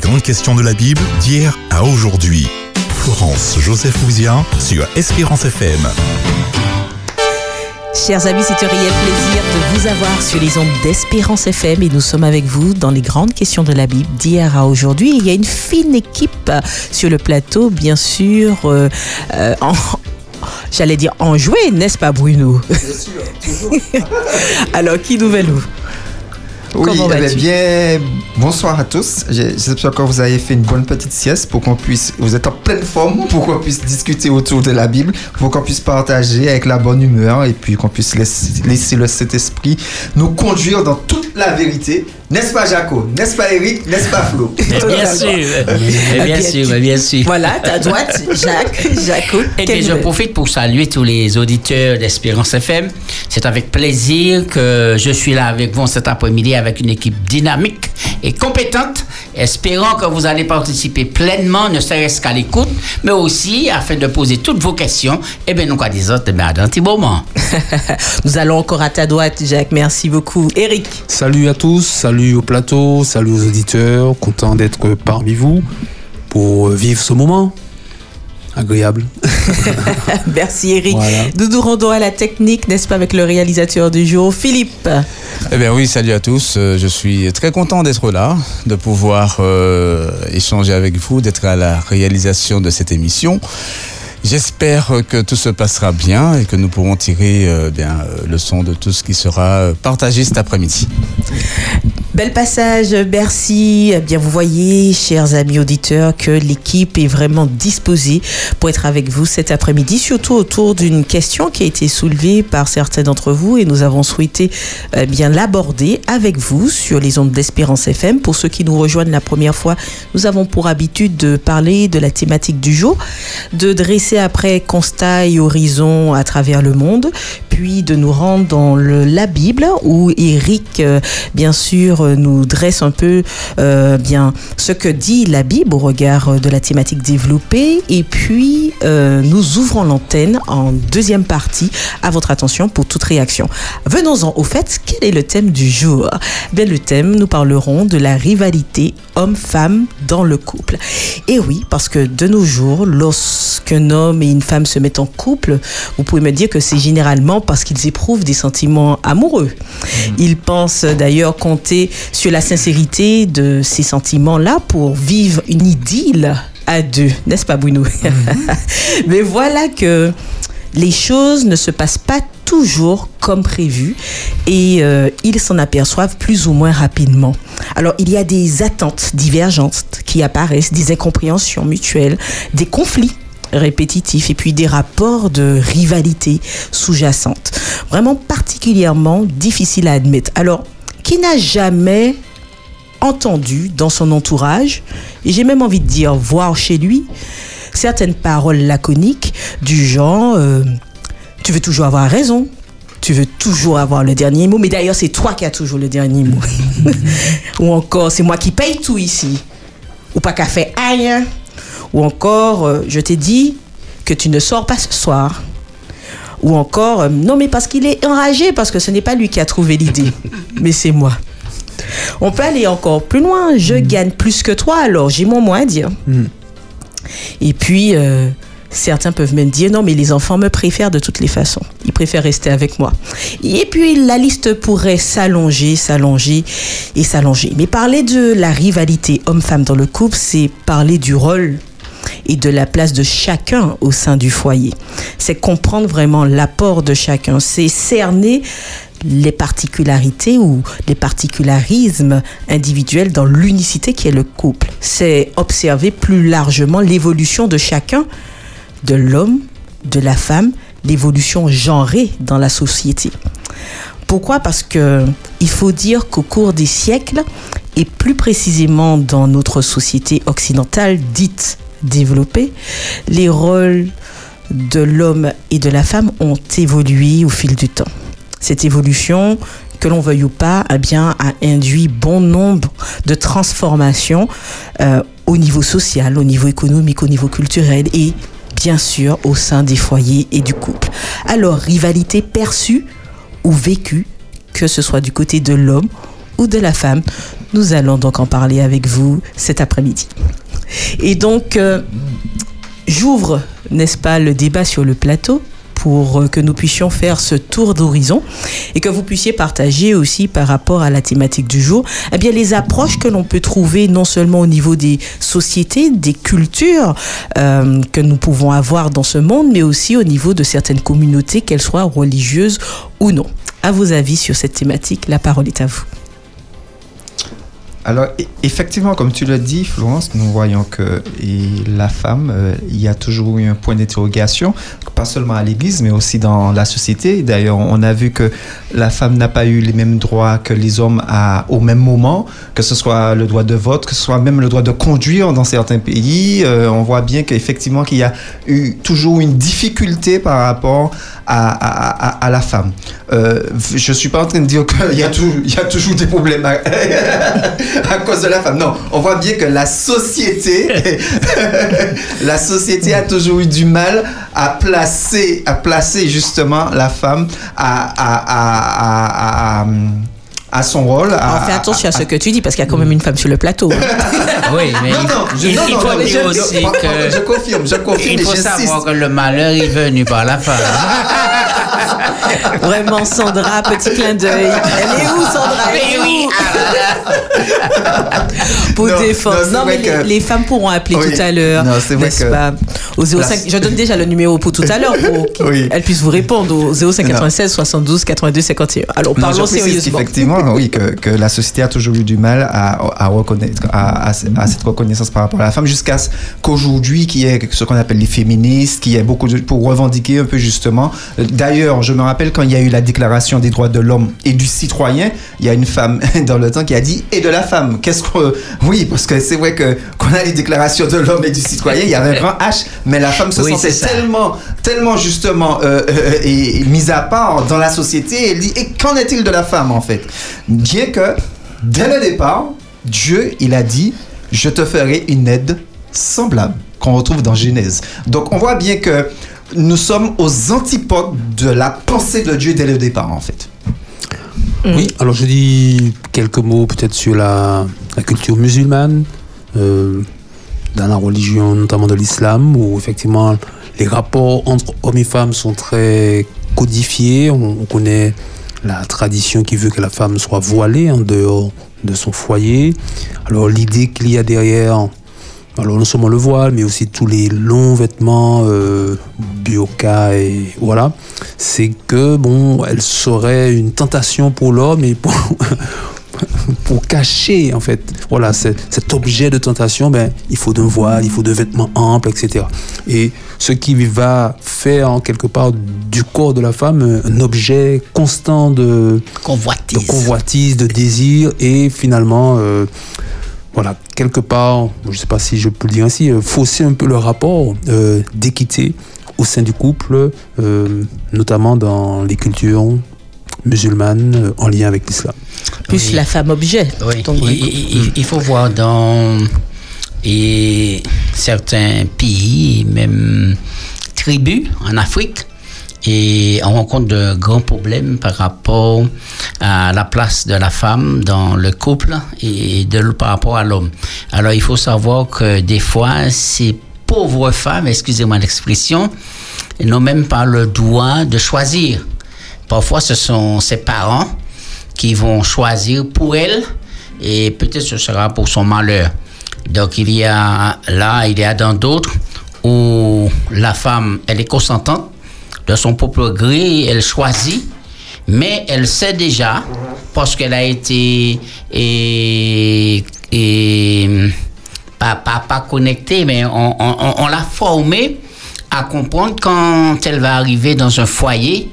grandes questions de la Bible d'hier à aujourd'hui. Florence Joseph Ouzia sur Espérance FM. Chers amis, c'est un réel plaisir de vous avoir sur les ondes d'Espérance FM et nous sommes avec vous dans les grandes questions de la Bible d'hier à aujourd'hui. Il y a une fine équipe sur le plateau, bien sûr, euh, euh, en, j'allais dire en jouer, n'est-ce pas Bruno? Bien sûr, toujours. Alors, qui nouvelle-nous Oui, Comment eh bien, vas-tu bien, bonsoir à tous. J'espère que vous avez fait une bonne petite sieste pour qu'on puisse, vous êtes en pleine forme pour qu'on puisse discuter autour de la Bible, pour qu'on puisse partager avec la bonne humeur et puis qu'on puisse laisser, laisser le Saint-Esprit nous conduire dans toute la vérité. N'est-ce pas Jaco? N'est-ce pas Eric? N'est-ce pas Flo? Mais bien sûr, mais bien sûr, mais bien sûr. Voilà, ta droite, Jacques, Jaco. Et quelle bien, je profite pour saluer tous les auditeurs d'Espérance FM. C'est avec plaisir que je suis là avec vous cet après-midi avec une équipe dynamique et compétente, espérant que vous allez participer pleinement, ne serait-ce qu'à l'écoute, mais aussi afin de poser toutes vos questions. Et bien, nous, quoi des autres, ben, dans un petit moment. Nous allons encore à ta droite, Jacques. Merci beaucoup. Eric. Salut à tous, salut au plateau, salut aux auditeurs, content d'être parmi vous pour vivre ce moment agréable. Merci Eric. Voilà. Nous nous rendons à la technique, n'est-ce pas, avec le réalisateur du jour, Philippe. Eh bien oui, salut à tous. Euh, Je suis très content d'être là, de pouvoir euh, échanger avec vous, d'être à la réalisation de cette émission. J'espère que tout se passera bien et que nous pourrons tirer euh, bien euh, leçon de tout ce qui sera euh, partagé cet après-midi. Bel passage, merci. Eh Bien, vous voyez, chers amis auditeurs, que l'équipe est vraiment disposée pour être avec vous cet après-midi, surtout autour d'une question qui a été soulevée par certains d'entre vous et nous avons souhaité eh bien l'aborder avec vous sur les ondes d'Espérance FM. Pour ceux qui nous rejoignent la première fois, nous avons pour habitude de parler de la thématique du jour, de dresser après constat et horizon à travers le monde, puis de nous rendre dans la Bible où Eric, euh, bien sûr, euh, nous dresse un peu euh, bien ce que dit la Bible au regard euh, de la thématique développée, et puis euh, nous ouvrons l'antenne en deuxième partie à votre attention pour toute réaction. Venons-en au fait, quel est le thème du jour? Bien, le thème, nous parlerons de la rivalité homme-femme dans le couple. Et oui, parce que de nos jours, lorsqu'un homme et une femme se mettent en couple, vous pouvez me dire que c'est généralement parce qu'ils éprouvent des sentiments amoureux. Ils pensent d'ailleurs compter sur la sincérité de ces sentiments-là pour vivre une idylle à deux, n'est-ce pas Bruno? Mais voilà que les choses ne se passent pas toujours comme prévu et euh, ils s'en aperçoivent plus ou moins rapidement. Alors il y a des attentes divergentes qui apparaissent, des incompréhensions mutuelles, des conflits répétitifs et puis des rapports de rivalité sous-jacente. Vraiment particulièrement difficile à admettre. Alors, qui n'a jamais entendu dans son entourage, et j'ai même envie de dire voir chez lui, certaines paroles laconiques du genre euh, tu veux toujours avoir raison, tu veux toujours avoir le dernier mot, mais d'ailleurs c'est toi qui as toujours le dernier mot. Ou encore c'est moi qui paye tout ici. Ou pas qu'à faire aïe. Ou encore euh, je t'ai dit que tu ne sors pas ce soir. Ou encore euh, non mais parce qu'il est enragé parce que ce n'est pas lui qui a trouvé l'idée, mais c'est moi. On peut aller encore plus loin. Je gagne plus que toi, alors j'ai mon mot à dire. Et puis, euh, certains peuvent même dire non, mais les enfants me préfèrent de toutes les façons. Ils préfèrent rester avec moi. Et puis, la liste pourrait s'allonger, s'allonger et s'allonger. Mais parler de la rivalité homme-femme dans le couple, c'est parler du rôle et de la place de chacun au sein du foyer. C'est comprendre vraiment l'apport de chacun. C'est cerner les particularités ou les particularismes individuels dans l'unicité qui est le couple. C'est observer plus largement l'évolution de chacun, de l'homme, de la femme, l'évolution genrée dans la société. Pourquoi? Parce que il faut dire qu'au cours des siècles, et plus précisément dans notre société occidentale dite développée, les rôles de l'homme et de la femme ont évolué au fil du temps. Cette évolution, que l'on veuille ou pas, eh bien, a induit bon nombre de transformations euh, au niveau social, au niveau économique, au niveau culturel et bien sûr au sein des foyers et du couple. Alors, rivalité perçue ou vécue, que ce soit du côté de l'homme ou de la femme, Nous allons donc en parler avec vous cet après-midi. Et donc, euh, j'ouvre, n'est-ce pas, le débat sur le plateau pour euh, que nous puissions faire ce tour d'horizon et que vous puissiez partager aussi par rapport à la thématique du jour, eh bien les approches que l'on peut trouver non seulement au niveau des sociétés, des cultures euh, que nous pouvons avoir dans ce monde, mais aussi au niveau de certaines communautés, qu'elles soient religieuses ou non. À vos avis sur cette thématique, la parole est à vous. Alors, e- effectivement, comme tu l'as dit, Florence, nous voyons que la femme, euh, il y a toujours eu un point d'interrogation, pas seulement à l'Église, mais aussi dans la société. D'ailleurs, on a vu que la femme n'a pas eu les mêmes droits que les hommes au même moment, que ce soit le droit de vote, que ce soit même le droit de conduire dans certains pays. Euh, on voit bien qu'effectivement, qu'il y a eu toujours une difficulté par rapport à, la femme. Euh, je suis pas en train de dire qu'il y, a y a toujours des problèmes à, à cause de la femme. Non, on voit bien que la société, la société a toujours eu du mal à placer, à placer justement la femme à, à, son rôle. à- Alors, fais attention à ce que tu dis parce qu'il y a quand même une femme sur le plateau. Oui, mais Non, non, je, il- non, il non, faut non, dire je, aussi je- que... je confirme, je confirme, Il faut savoir que le malheur est venu par la femme. Vraiment, Sandra, petit clin d'œil. Elle est où, Sandra? Elle est Mais oui, où? ah, Pour Non, défendre. non, mais que- les, les femmes pourront appeler Oui. tout à l'heure. Non, c'est vrai que- pas? Au 05. La- Je donne déjà le numéro pour tout à l'heure pour qu'elles Oui. puissent vous répondre au 05 96 72 82 51. Alors, parlons sérieusement. Effectivement, oui, que, que la société a toujours eu du mal à, à reconnaître, à, à- à cette reconnaissance par rapport à la femme, jusqu'à ce qu'aujourd'hui, qui est ce qu'on appelle les féministes, qui est beaucoup de, pour revendiquer un peu justement. Euh, D'ailleurs, je me rappelle quand il y a eu la déclaration des droits de l'homme et du citoyen, il y a une femme dans le temps qui a dit et de la femme. Qu'est-ce que, oui, parce que c'est vrai que qu'on a les déclarations de l'homme et du citoyen, il y avait un grand H, mais la femme se Oui, sentait tellement, tellement justement euh, euh, et, et mise à part dans la société. Elle dit et qu'en est-il de la femme en fait? Bien que dès le départ, Dieu il a dit je te ferai une aide semblable qu'on retrouve dans Genèse. Donc on voit bien que nous sommes aux antipodes de la pensée de Dieu dès le départ en fait. Oui, alors je dis quelques mots peut-être sur la, la culture musulmane, euh, dans la religion notamment de l'islam, où effectivement les rapports entre hommes et femmes sont très codifiés. On, on connaît la tradition qui veut que la femme soit voilée en dehors de son foyer. Alors l'idée qu'il y a derrière, alors non seulement le voile, mais aussi tous les longs vêtements, euh, bioca et voilà, c'est que bon, elle serait une tentation pour l'homme et pour pour cacher en fait, voilà, cet objet de tentation, ben il faut d'un voile, il faut de vêtements amples, etc. Et ce qui va faire en quelque part du corps de la femme un objet constant de de convoitise. convoitise, de désir et finalement, euh, voilà, quelque part, je ne sais pas si je peux le dire ainsi, euh, fausser un peu le rapport euh, d'équité au sein du couple, euh, notamment dans les cultures musulmanes euh, en lien avec l'islam. Plus Oui. la femme objet. Oui, Donc, il- il faut voir dans et certains pays, même tribus en Afrique, et on rencontre de grands problèmes par rapport à la place de la femme dans le couple et de, par rapport à l'homme. Alors il faut savoir que des fois, ces pauvres femmes, excusez-moi l'expression, n'ont même pas le droit de choisir. Parfois, ce sont ses parents qui vont choisir pour elle et peut-être ce sera pour son malheur. Donc il y a là, il y a dans d'autres où la femme, elle est consentante de son propre gré, elle choisit, mais elle sait déjà, parce qu'elle a été et, pas, pas, pas connectée, mais on, on l'a formée à comprendre quand elle va arriver dans un foyer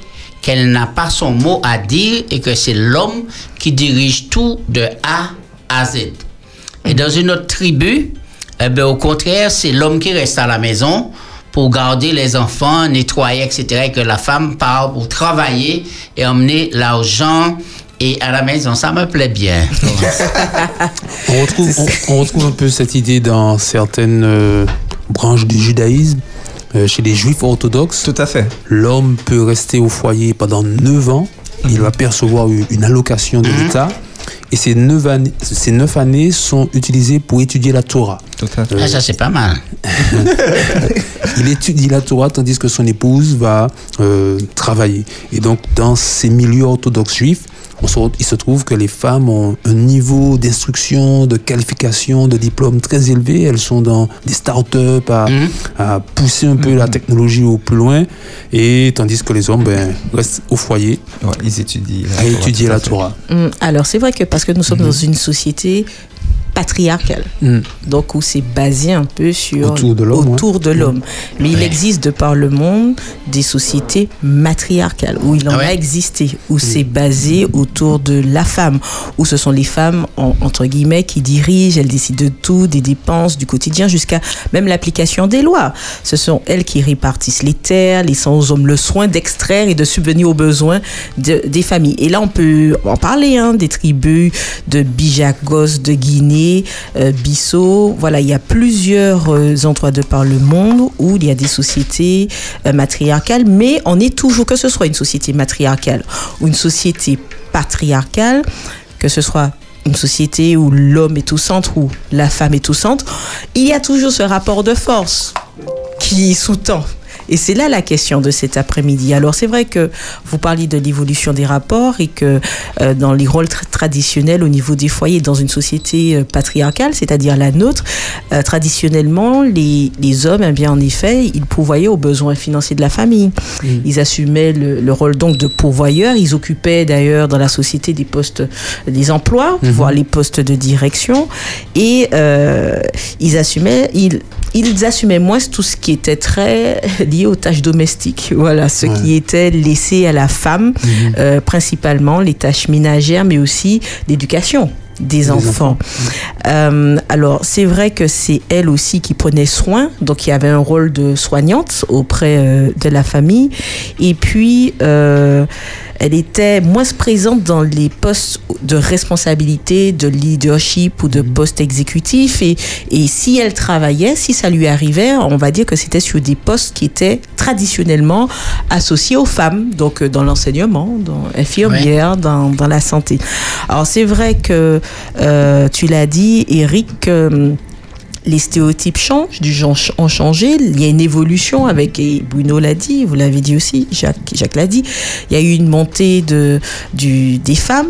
qu'elle n'a pas son mot à dire et que c'est l'homme qui dirige tout de A à Z. Et dans une autre tribu, eh ben, au contraire, c'est l'homme qui reste à la maison pour garder les enfants, nettoyer, etc. Et que la femme part pour travailler et emmener l'argent et à la maison. Ça me plaît bien. On retrouve, on, on retrouve un peu cette idée dans certaines euh, branches du judaïsme. Euh, chez les juifs orthodoxes, Tout à fait. l'homme peut rester au foyer pendant 9 ans. Il va percevoir une allocation de l'État. Et ces neuf, années, ces neuf années sont utilisées pour étudier la Torah. Ah, ça, c'est pas mal. il étudie la Torah tandis que son épouse va euh, travailler. Et donc, dans ces milieux orthodoxes juifs, il se trouve que les femmes ont un niveau d'instruction, de qualification, de diplôme très élevé. Elles sont dans des start-up à, mhm. à, pousser un peu la mhm. technologie au plus loin. Et tandis que les hommes ben, restent au foyer. ils étudient à étudier la Torah. Mm. Alors, c'est vrai que parce que nous sommes mhm. dans une société patriarcal, mm. donc où c'est basé un peu sur autour de l'homme. Autour de l'homme. Mais il existe de par le monde des sociétés matriarcales où il en ah a existé, où mm. c'est basé autour de la femme, où ce sont les femmes entre guillemets qui dirigent, elles décident de tout, des dépenses, du quotidien, jusqu'à même l'application des lois. Ce sont elles qui répartissent les terres, laissant aux hommes le soin d'extraire et de subvenir aux besoins des familles. Et là, on peut en parler hein, des tribus de Bijagos, de Guinée euh, Bissau. Voilà, il y a plusieurs euh, endroits de par le monde où il y a des sociétés euh, matriarcales, mais on est toujours, que ce soit une société matriarcale ou une société patriarcale, que ce soit une société où l'homme est au centre, ou la femme est au centre, il y a toujours ce rapport de force qui sous-tend et c'est là la question de cet après-midi. Alors c'est vrai que vous parliez de l'évolution des rapports et que euh, dans les rôles traditionnels au niveau des foyers, dans une société euh, patriarcale, c'est-à-dire la nôtre, euh, traditionnellement, les, les hommes, eh bien en effet, ils pourvoyaient aux besoins financiers de la famille. Mm. Ils assumaient le, rôle donc de pourvoyeur. Ils occupaient d'ailleurs dans la société des postes, des emplois, mm-hmm. voire les postes de direction. Et ils assumaient, ils, ils assumaient moins tout ce qui était très aux tâches domestiques. Voilà, ce qui était laissé à la femme, mhm. euh, principalement les tâches ménagères, mais aussi l'éducation des, enfants. Euh, alors, c'est vrai que c'est elle aussi qui prenait soin, donc il y avait un rôle de soignante auprès euh, de la famille. Et puis, elle était moins présente dans les postes de responsabilité, de leadership ou de mhm. poste exécutif. Et, et si elle travaillait, si ça lui arrivait, on va dire que c'était sur des postes qui étaient traditionnellement associés aux femmes, donc euh, dans l'enseignement, dans l'infirmière, dans, dans, la santé. Alors c'est vrai que euh, tu l'as dit, Eric. Euh, les stéréotypes changent, du genre ont changé. Il y a une évolution avec, et Bruno l'a dit, vous l'avez dit aussi, Jacques, Jacques l'a dit. Il y a eu une montée de, du, des femmes.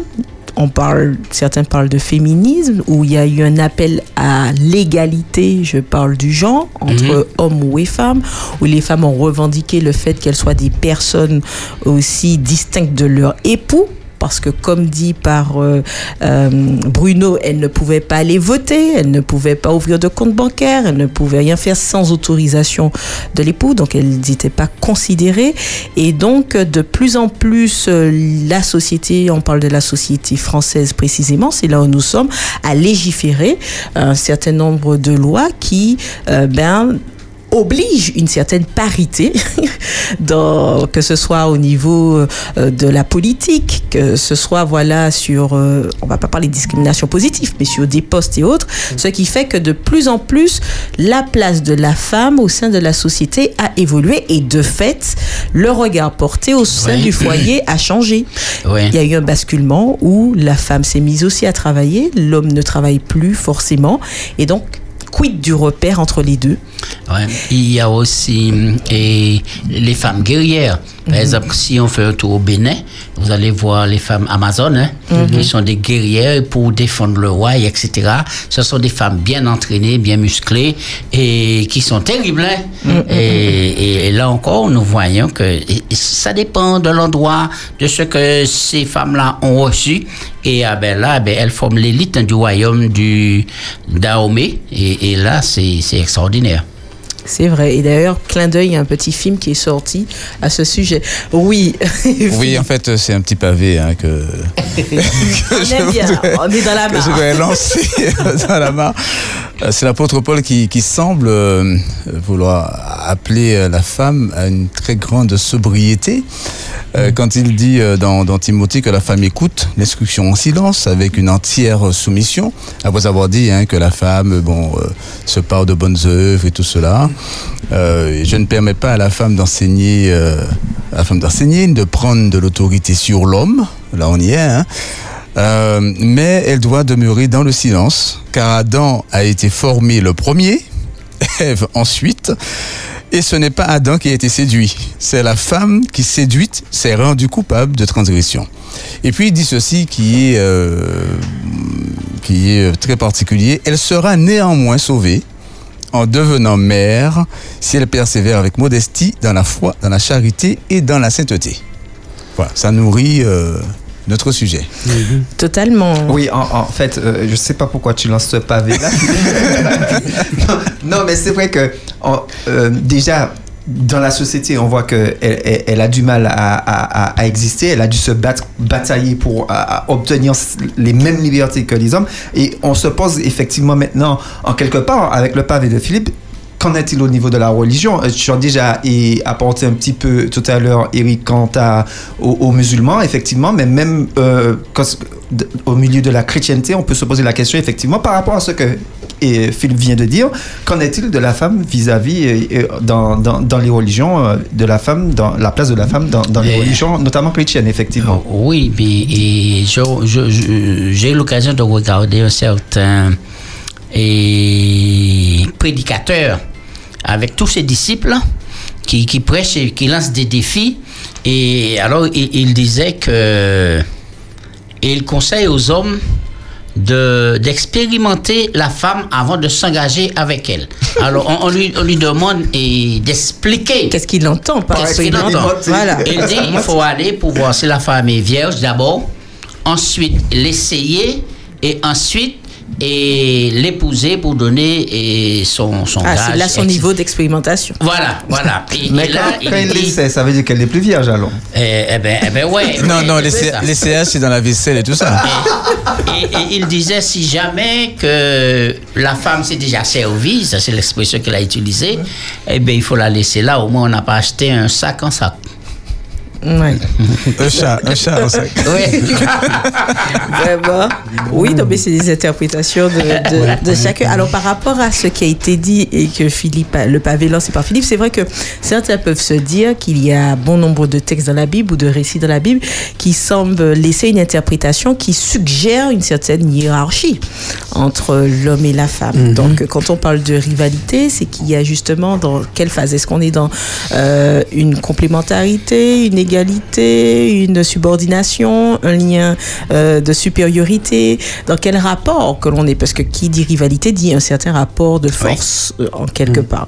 On parle, certains parlent de féminisme, où il y a eu un appel à l'égalité, je parle du genre, entre mhm. hommes ou femmes, où les femmes ont revendiqué le fait qu'elles soient des personnes aussi distinctes de leur époux, parce que comme dit par euh, euh, Bruno, elle ne pouvait pas aller voter, elle ne pouvait pas ouvrir de compte bancaire, elle ne pouvait rien faire sans autorisation de l'époux, donc elle n'était pas considérée. Et donc de plus en plus, euh, la société, on parle de la société française précisément, c'est là où nous sommes, à légiférer un certain nombre de lois qui, ben, oblige une certaine parité, dans, que ce soit au niveau euh, de la politique, que ce soit voilà sur, euh, on va pas parler de discrimination positive, mais sur des postes et autres, ce qui fait que de plus en plus la place de la femme au sein de la société a évolué et de fait le regard porté au sein du foyer a changé. Il y a eu un basculement où la femme s'est mise aussi à travailler, l'homme ne travaille plus forcément et donc quid du repère entre les deux? Il y a aussi et les femmes guerrières. Par mhm. exemple, si on fait un tour au Bénin, vous allez voir les femmes amazones, hein, mhm. qui sont des guerrières pour défendre le roi, etc. Ce sont des femmes bien entraînées, bien musclées et qui sont terribles. Hein. Mhm. Et, là encore, nous voyons que ça dépend de l'endroit, de ce que ces femmes-là ont reçu. Et ah ben là, ben, elles forment l'élite du royaume du Dahomey. Et, et là, c'est extraordinaire. C'est vrai. Et d'ailleurs, clin d'œil, il y a un petit film qui est sorti à ce sujet. Oui. oui, en fait, c'est un petit pavé hein, que, on, bien. on est dans la Que je vais lancer dans la mare. Euh, c'est l'apôtre Paul qui, qui semble euh, vouloir appeler euh, la femme à une très grande sobriété. Mm. Quand il dit dans, dans, Timothée que la femme écoute l'instruction en silence avec une entière soumission, après avoir dit hein, que la femme bon, se parle de bonnes œuvres et tout cela, je ne permets pas à la femme d'enseigner, à la femme d'enseigner, de prendre de l'autorité sur l'homme. Là, on y est. Hein, Euh, mais elle doit demeurer dans le silence, car Adam a été formé le premier, Ève ensuite, et ce n'est pas Adam qui a été séduit, c'est la femme qui séduite s'est rendue coupable de transgression. Et puis il dit ceci qui est, euh, qui est très particulier, elle sera néanmoins sauvée en devenant mère si elle persévère avec modestie dans la foi, dans la charité et dans la sainteté. Voilà, ça nourrit euh, notre sujet. Totalement. Oui, en, en fait, euh, je sais pas pourquoi tu lances ce pavé là. non, non, mais c'est vrai que en- euh, déjà dans la société, on voit que elle, elle- elle a du mal à, à- à- à exister. Elle a dû se battre, batailler pour à- à obtenir les mêmes libertés que les hommes. Et on se pose effectivement maintenant, en quelque part, avec le pavé de Philippe. Qu'en est-il au niveau de la religion? Tu as déjà apporté un petit peu tout à l'heure, Eric, quant à, aux, aux musulmans, effectivement, mais même euh, quand- au milieu de la chrétienté, on peut se poser la question, effectivement, par rapport à ce que et Philippe vient de dire, qu'en est-il de la femme vis-à-vis, euh, euh, dans, dans, dans les religions, de la femme, dans la place de la femme dans, dans les religions, notamment chrétiennes, effectivement? Oui, mais j'ai eu l'occasion de regarder un certain et, prédicateur avec tous ses disciples qui, qui prêchent et qui lancent des défis. Et alors, il, il disait que. Et il conseille aux hommes de d'expérimenter la femme avant de s'engager avec elle. Alors, on, on lui, on lui demande et d'expliquer. Qu'est-ce qu'il entend par Qu'est-ce qu'il entend? Voilà. Il dit il faut aller pour voir si la femme est vierge d'abord, ensuite l'essayer et ensuite et l'épouser pour donner et son, son Ah, gage, c'est là son etc. niveau d'expérimentation. Voilà, voilà. Et, Mais et là, quand, quand il l'essaie, ça veut dire qu'elle n'est plus vierge, alors eh, eh ben, eh ben ouais. Non, non, les, CH, c'est dans la vaisselle et tout ça. Et, et il disait si jamais que la femme s'est déjà servie, ça c'est l'expression qu'il a utilisée, eh bien il faut la laisser là. Au moins on n'a pas acheté un sac en sac. Ouais. Un chat, un chat en sac. Oui. Vraiment. Oui, non, mais c'est des interprétations de, de, de chacun. Alors, par rapport à ce qui a été dit et que Philippe, a- le pavé lancé par Philippe, c'est vrai que certains peuvent se dire qu'il y a bon nombre de textes dans la Bible ou de récits dans la Bible qui semblent laisser une interprétation qui suggère une certaine hiérarchie entre l'homme et la femme. Donc, quand on parle de rivalité, c'est qu'il y a justement dans quelle phase est-ce qu'on est dans euh, une complémentarité, une égalité, une subordination, un lien euh, de supériorité, dans quel rapport que l'on est? Parce que qui dit rivalité dit un certain rapport de force euh, en quelque part.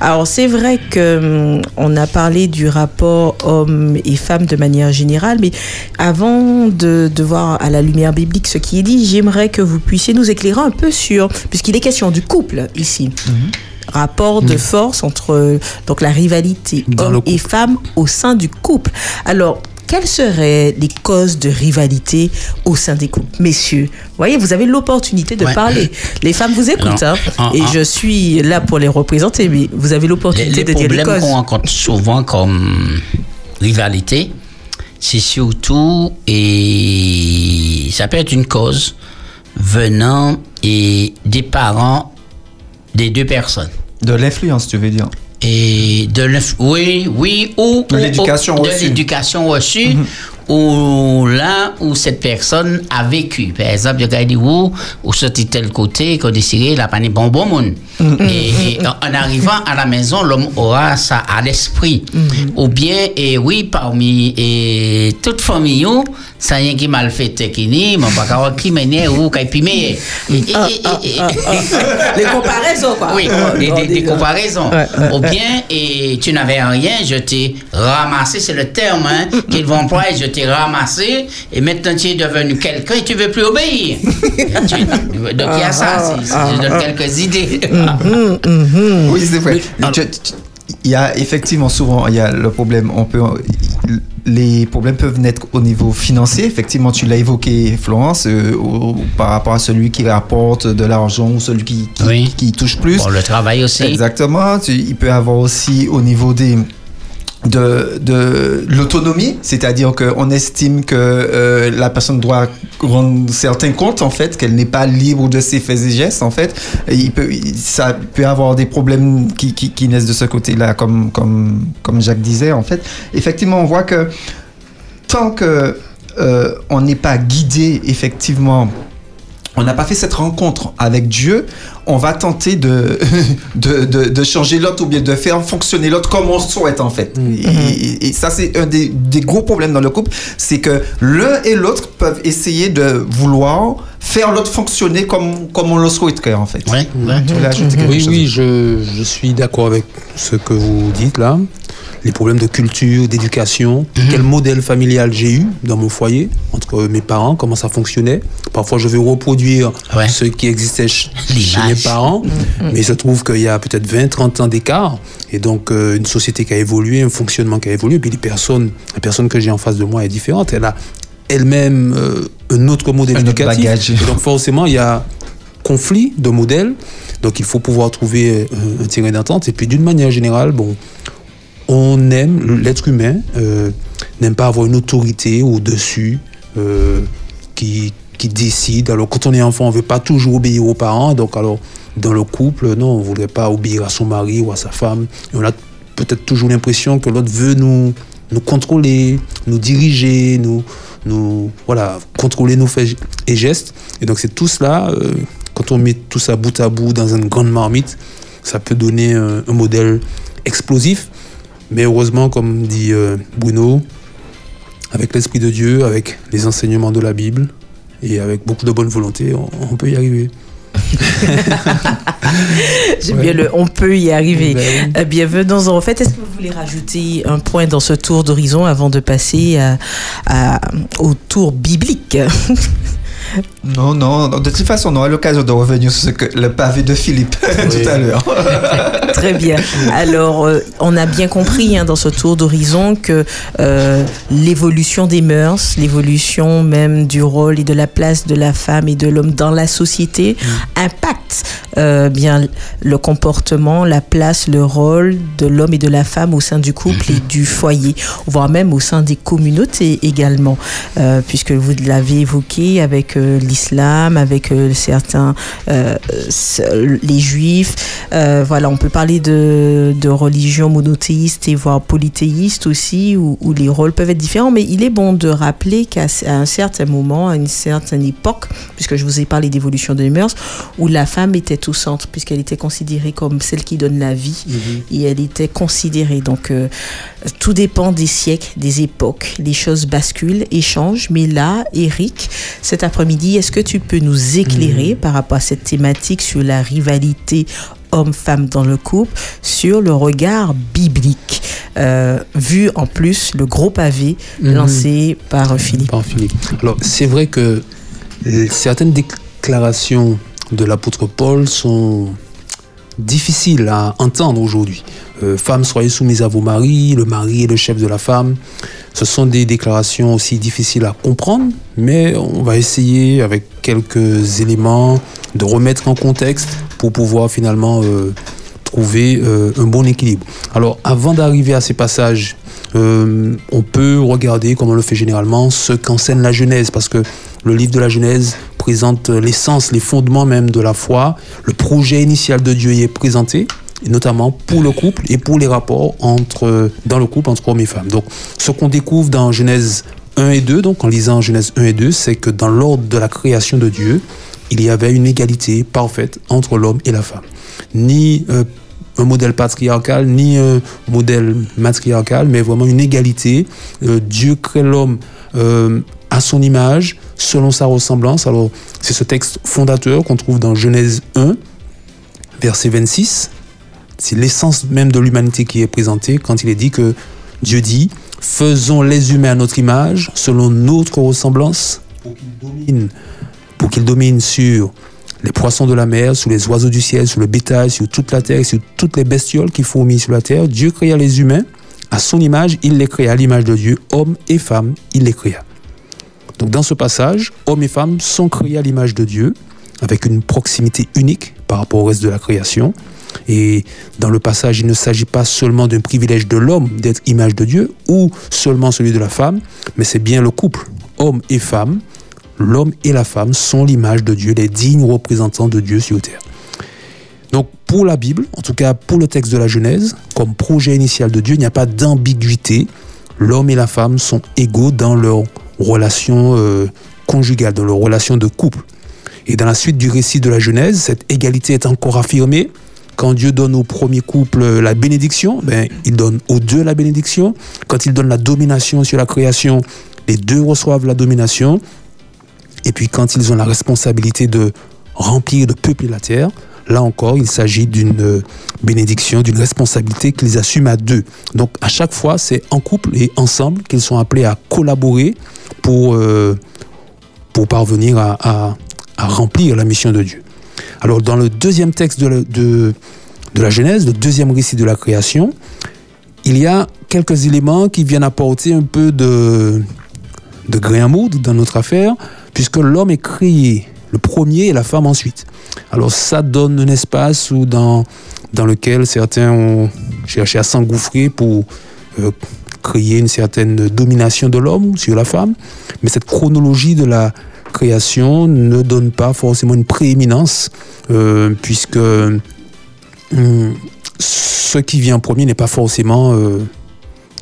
Alors c'est vrai que hum, on a parlé du rapport homme et femme de manière générale, mais avant de, de voir à la lumière biblique ce qui est dit, j'aimerais que vous puissiez nous éclairer un peu sur, puisqu'il est question du couple ici. Rapport de force entre euh, donc la rivalité homme et femme au sein du couple. Alors, quelles seraient les causes de rivalité au sein des couples? Messieurs, voyez, vous avez l'opportunité de Ouais. parler. Les femmes vous écoutent, hein, en- et en- je suis là pour les représenter, mais vous avez l'opportunité de dire les problèmes qu'on rencontre souvent comme rivalité, c'est surtout, et ça peut être une cause venant et des parents des deux personnes. De l'influence, tu veux dire Et de l'inf- oui, oui, ou De l'éducation ou- de reçue. l'éducation reçue, ou là où cette personne a vécu. Par exemple, il y a dit où, ou sorti tel côté, qu'on décidé, la panique bon bon monde. Et, et en, arrivant à la maison, l'homme aura ça à l'esprit. Ou bien, et oui, parmi et toute famille, ou, ça y est qui mal fait tekini, mais pas qu'à qui mener ou qui pimé. Ah, ah, ah. Les comparaisons, quoi. Oui, Oh, des, non, des- des déjà. comparaisons. Ouais, ouais, Ou bien, et tu n'avais rien, je t'ai ramassé, c'est le terme hein, qu'ils vont employer, je t'ai ramassé, et maintenant tu es devenu quelqu'un et tu veux plus obéir. Tu- donc il y a ça, je donne quelques idées. Oui, c'est vrai. Il y a effectivement souvent il y a le problème. On peut les problèmes peuvent naître au niveau financier. Effectivement, tu l'as évoqué, Florence, euh, au- par rapport à celui qui rapporte de l'argent ou celui qui, qui, Oui. qui touche plus. Bon, le travail aussi. Exactement. Tu- il peut y avoir aussi au niveau des de, de l'autonomie, c'est-à-dire qu'on estime que euh, la personne doit rendre certains comptes, en fait, qu'elle n'est pas libre de ses faits et gestes, en fait. Il peut, ça peut avoir des problèmes qui, qui, qui naissent de ce côté-là, comme, comme, comme Jacques disait, en fait. Effectivement, on voit que tant que euh, on n'est pas guidé effectivement on n'a pas fait cette rencontre avec Dieu, on va tenter de, de, de, de changer l'autre ou bien de faire fonctionner l'autre comme on souhaite en fait. Mm. Et, et- et ça, c'est un des, des gros problèmes dans le couple, c'est que l'un et l'autre peuvent essayer de vouloir faire l'autre fonctionner comme, comme on le souhaiterait en fait. Ouais, ouais. Tu voulais ajouter quelque Oui, chose oui, je, je suis d'accord avec ce que vous dites là. Les problèmes de culture, d'éducation, quel modèle familial j'ai eu dans mon foyer, entre mes parents, comment ça fonctionnait. Parfois, je vais reproduire Ouais. ce qui existait ch- chez mes parents, mais il se trouve qu'il y a peut-être 20, 30 ans d'écart, et donc euh, une société qui a évolué, un fonctionnement qui a évolué, puis les personnes, la personne que j'ai en face de moi est différente. Elle a elle-même euh, un autre autre éducatif. bagage. Et donc forcément, il y a conflit de modèles. Donc il faut pouvoir trouver euh, un terrain d'entente. Et puis d'une manière générale, bon, on aime, l'être humain euh, n'aime pas avoir une autorité au-dessus euh, qui, qui décide. Alors quand on est enfant, on ne veut pas toujours obéir aux parents. Donc alors dans le couple, non, on ne voudrait pas obéir à son mari ou à sa femme. Et on a peut-être toujours l'impression que l'autre veut nous, nous contrôler, nous diriger, nous, nous voilà, contrôler nos faits et gestes. Et donc c'est tout cela, euh, quand on met tout ça bout à bout dans une grande marmite, ça peut donner un, un modèle explosif. Mais heureusement, comme dit euh, Bruno, avec l'Esprit de Dieu, avec les enseignements de la Bible et avec beaucoup de bonne volonté, on, on peut y arriver. J'aime Ouais. bien le on peut y arriver. Ben oui. Euh, Bienvenons en fait. Est-ce que vous voulez rajouter un point dans ce tour d'horizon avant de passer à- à- au tour biblique? Non, non, de toute façon, on aura l'occasion de revenir sur ce que, le pavé de Philippe tout à l'heure. Très bien. Alors, euh, on a bien compris hein, dans ce tour d'horizon que euh, l'évolution des mœurs, l'évolution même du rôle et de la place de la femme et de l'homme dans la société impacte euh, bien le comportement, la place, le rôle de l'homme et de la femme au sein du couple et du foyer, voire même au sein des communautés également, Euh, puisque vous l'avez évoqué avec euh, l'islam, avec euh, certains, euh, les juifs. Euh, voilà, on peut parler de, de religion monothéiste et voire polythéiste aussi, où, où les rôles peuvent être différents. Mais il est bon de rappeler qu'à un certain moment, à une certaine époque, puisque je vous ai parlé d'évolution des mœurs, où la femme était au centre, puisqu'elle était considérée comme celle qui donne la vie, et elle était considérée. Donc, euh, tout dépend des siècles, des époques. Les choses basculent et changent. Mais là, Eric, cet après-midi, est-ce que tu peux nous éclairer par rapport à cette thématique sur la rivalité homme-femme dans le couple, sur le regard biblique, euh, vu en plus le gros pavé Mhm. lancé par Philippe? Par Philippe. Alors, c'est vrai que certaines déclarations de l'apôtre Paul sont difficiles à entendre aujourd'hui. Euh, femmes, soyez soumises à vos maris, le mari est le chef de la femme. Ce sont des déclarations aussi difficiles à comprendre, mais on va essayer avec quelques éléments de remettre en contexte pour pouvoir finalement euh, trouver euh, un bon équilibre. Alors, avant d'arriver à ces passages, on peut regarder, comme on le fait généralement, ce qu'enseigne la Genèse, parce que le livre de la Genèse présente l'essence, les fondements même de la foi. Le projet initial de Dieu y est présenté, notamment pour le couple et pour les rapports entre, dans le couple entre hommes et femmes. Donc, ce qu'on découvre dans Genèse 1 et 2, donc en lisant Genèse 1 et 2, c'est que dans l'ordre de la création de Dieu, il y avait une égalité parfaite entre l'homme et la femme. Ni euh, un modèle patriarcal, ni un modèle matriarcal, mais vraiment une égalité. Euh, Dieu crée l'homme euh, à son image, selon sa ressemblance. Alors, c'est ce texte fondateur qu'on trouve dans Genèse 1, verset 26. C'est l'essence même de l'humanité qui est présentée quand il est dit que Dieu dit Faisons les humains à notre image, selon notre ressemblance, pour qu'ils dominent, sur les poissons de la mer, sur les oiseaux du ciel, sur le bétail, sur toute la terre, sur toutes les bestioles qui fourmillent sur la terre. Dieu créa les humains à son image, il les créa à l'image de Dieu, hommes et femmes, il les créa. Donc dans ce passage, hommes et femmes sont créés à l'image de Dieu, avec une proximité unique par rapport au reste de la création. Et dans le passage, il ne s'agit pas seulement d'un privilège de l'homme d'être image de Dieu ou seulement celui de la femme, mais c'est bien le couple, homme et femme. L'homme et la femme sont l'image de Dieu, les dignes représentants de Dieu sur terre. Donc pour la Bible, en tout cas pour le texte de la Genèse, comme projet initial de Dieu, il n'y a pas d'ambiguïté. L'homme et la femme sont égaux dans leur relations euh, conjugales, dans leurs relations de couple. Et dans la suite du récit de la Genèse, cette égalité est encore affirmée. Quand Dieu donne au premier couple la bénédiction, ben, il donne aux deux la bénédiction. Quand il donne la domination sur la création, les deux reçoivent la domination. Et puis quand ils ont la responsabilité de remplir, de peupler la terre, là encore, il s'agit d'une euh, bénédiction, d'une responsabilité qu'ils assument à deux. Donc à chaque fois, c'est en couple et ensemble qu'ils sont appelés à collaborer pour, euh, pour parvenir à, remplir la mission de Dieu. Alors dans le deuxième texte de la, de, la Genèse, le deuxième récit de la création, il y a quelques éléments qui viennent apporter un peu de, de grain à moudre dans notre affaire, puisque l'homme est créé le premier et la femme ensuite. Alors ça donne un espace où dans, dans lequel certains ont cherché à s'engouffrer pour euh, créer une certaine domination de l'homme sur la femme. Mais cette chronologie de la création ne donne pas forcément une prééminence, euh, puisque hum, ce qui vient en premier n'est pas forcément euh,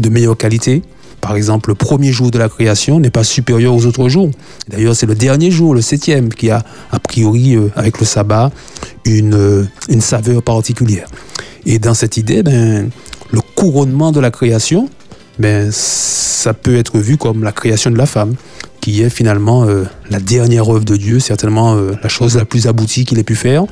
de meilleure qualité. Par exemple, le premier jour de la création n'est pas supérieur aux autres jours. D'ailleurs, c'est le dernier jour, le septième, qui a, a priori, euh, avec le sabbat, une, euh, une saveur particulière. Et dans cette idée, ben, le couronnement de la création, ben, ça peut être vu comme la création de la femme, qui est finalement euh, la dernière œuvre de Dieu, certainement la chose la plus aboutie qu'il ait pu faire.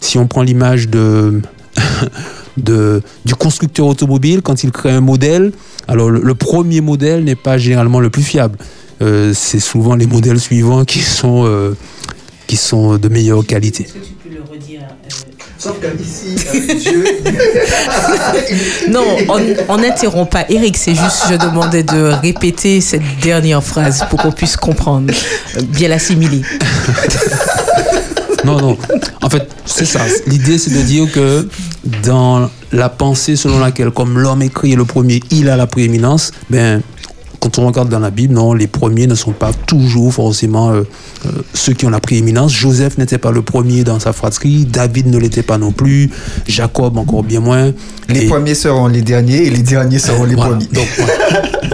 Si on prend l'image de du constructeur automobile quand il crée un modèle. Alors le, premier modèle n'est pas généralement le plus fiable. Euh, c'est souvent les modèles suivants qui sont, euh, qui sont de meilleure qualité. Sauf qu'ici, Dieu. non, on n'interrompt pas Eric, c'est juste, je demandais de répéter cette dernière phrase pour qu'on puisse comprendre, bien l'assimiler. Non, non. En fait, c'est ça. L'idée, c'est de dire que dans la pensée selon laquelle, comme l'homme est créé le premier, il a la prééminence, ben, quand on regarde dans la Bible, non, les premiers ne sont pas toujours forcément euh, euh, ceux qui ont la prééminence. Joseph n'était pas le premier dans sa fratrie, David ne l'était pas non plus, Jacob encore bien moins. Les premiers seront les derniers et les derniers seront les premiers.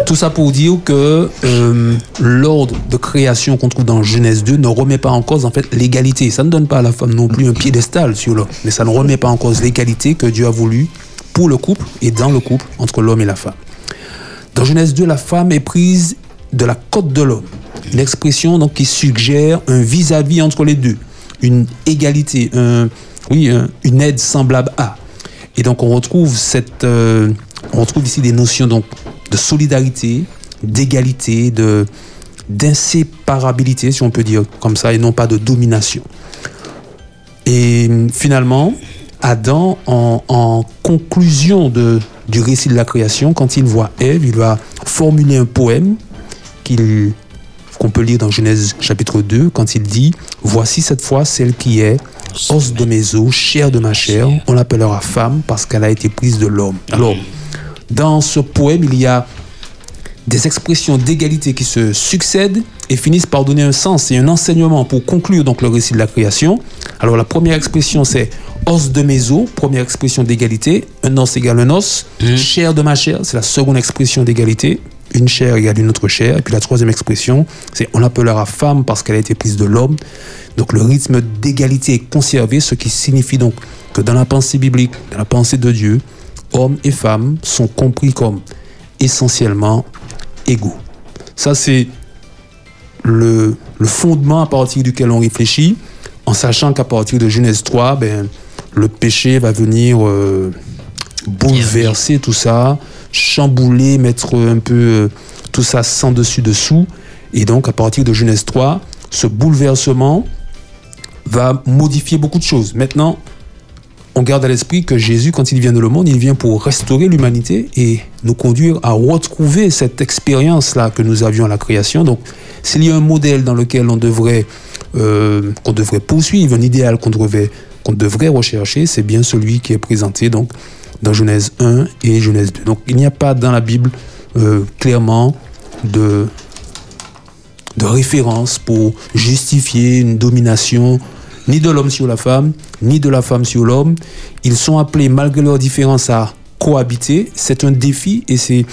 Tout ça pour dire que euh, l'ordre de création qu'on trouve dans Genèse 2 ne remet pas en cause en fait l'égalité. Ça ne donne pas à la femme non plus un piédestal sur l'homme, mais ça ne remet pas en cause l'égalité que Dieu a voulu pour le couple et dans le couple entre l'homme et la femme. Dans Genèse 2, la femme est prise de la côte de l'homme. Une expression donc, qui suggère un vis-à-vis entre les deux, une égalité, oui, une aide semblable à. Et donc on retrouve, cette, euh, on retrouve ici des notions donc, de solidarité, d'égalité, de, d'inséparabilité, si on peut dire comme ça, et non pas de domination. Et finalement, Adam, en conclusion de, du récit de la création, quand il voit Ève, il va formuler un poème qu'on peut lire dans Genèse chapitre 2, quand il dit Voici cette fois celle qui est os de mes os, chair de ma chair, on l'appellera femme parce qu'elle a été prise de l'homme. Alors, dans ce poème, il y a des expressions d'égalité qui se succèdent et finissent par donner un sens et un enseignement pour conclure donc le récit de la création. Alors la première expression c'est os de mes os, première expression d'égalité, un os égale un os, mmh. chair de ma chair, c'est la seconde expression d'égalité, une chair égale une autre chair, et puis la troisième expression c'est on l'appellera femme parce qu'elle a été prise de l'homme. Donc le rythme d'égalité est conservé, ce qui signifie donc que dans la pensée biblique, dans la pensée de Dieu, hommes et femmes sont compris comme essentiellement égaux. Ça, c'est le, fondement à partir duquel on réfléchit, en sachant qu'à partir de Genèse 3, ben, le péché va venir euh, bouleverser tout ça, chambouler, mettre un peu euh, tout ça sans dessus dessous. Et donc, à partir de Genèse 3, ce bouleversement va modifier beaucoup de choses. Maintenant, on garde à l'esprit que Jésus, quand il vient dans le monde, il vient pour restaurer l'humanité et nous conduire à retrouver cette expérience-là que nous avions à la création. Donc, s'il y a un modèle dans lequel on devrait, euh, qu'on devrait poursuivre, un idéal qu'on devrait, qu'on devrait rechercher, c'est bien celui qui est présenté donc, dans Genèse 1 et Genèse 2. Donc, il n'y a pas dans la Bible euh, clairement de, de référence pour justifier une domination ni de l'homme sur la femme, ni de la femme sur l'homme. Ils sont appelés, malgré leurs différences, à cohabiter. C'est un défi et c'est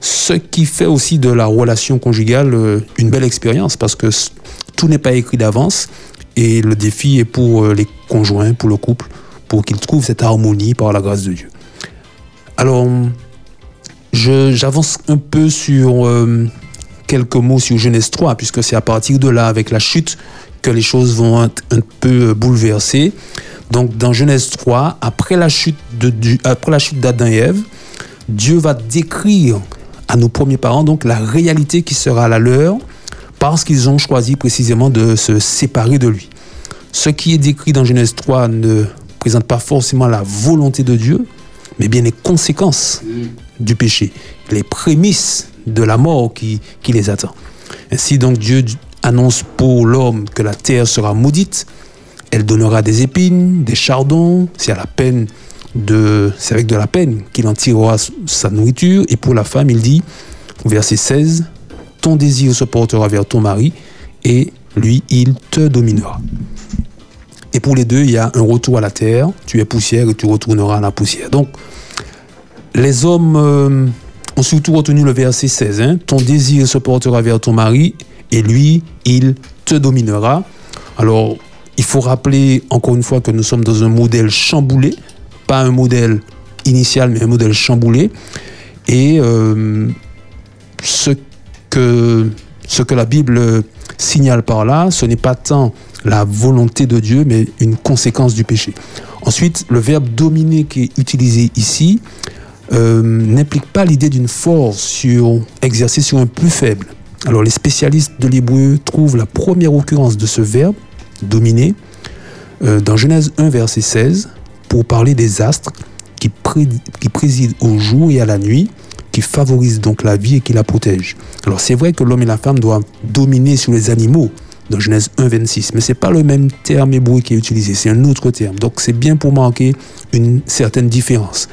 ce qui fait aussi de la relation conjugale euh, une belle expérience parce que tout n'est pas écrit d'avance et le défi est pour euh, les conjoints, pour le couple, pour qu'ils trouvent cette harmonie par la grâce de Dieu. Alors, j'avance un peu sur euh, quelques mots sur Genèse 3, puisque c'est à partir de là, avec la chute, que les choses vont être un peu bouleversées. Donc, dans Genèse 3, après la chute de, après la chute d'Adam et Ève, Dieu va décrire à nos premiers parents donc la réalité qui sera la leur parce qu'ils ont choisi précisément de se séparer de lui. Ce qui est décrit dans Genèse 3 ne présente pas forcément la volonté de Dieu, mais bien les conséquences du péché, les prémices de la mort qui, qui les attend. Ainsi donc Dieu annonce pour l'homme que la terre sera maudite, elle donnera des épines, des chardons, c'est avec de la peine qu'il en tirera sa nourriture. Et pour la femme, il dit, verset 16, ton désir se portera vers ton mari et lui, il te dominera. Et pour les deux, il y a un retour à la terre. Tu es poussière et tu retourneras à la poussière. Donc, les hommes euh, ont surtout retenu le verset 16. Hein. ton désir se portera vers ton mari et lui, il te dominera. Alors, il faut rappeler encore une fois que nous sommes dans un modèle chamboulé pas un modèle initial, mais un modèle chamboulé. Et euh, ce, que, ce que la Bible signale par là, ce n'est pas tant la volonté de Dieu, mais une conséquence du péché. Ensuite, le verbe dominer qui est utilisé ici euh, n'implique pas l'idée d'une force sur, exercée sur un plus faible. Alors les spécialistes de l'hébreu trouvent la première occurrence de ce verbe, dominer, euh, dans Genèse 1, verset 16, pour parler des astres qui, président au jour et à la nuit, qui favorisent donc la vie et qui la protègent. Alors c'est vrai que l'homme et la femme doivent dominer sur les animaux dans Genèse 1, 26, mais ce n'est pas le même terme hébreu qui est utilisé, c'est un autre terme. Donc c'est bien pour marquer une certaine différence.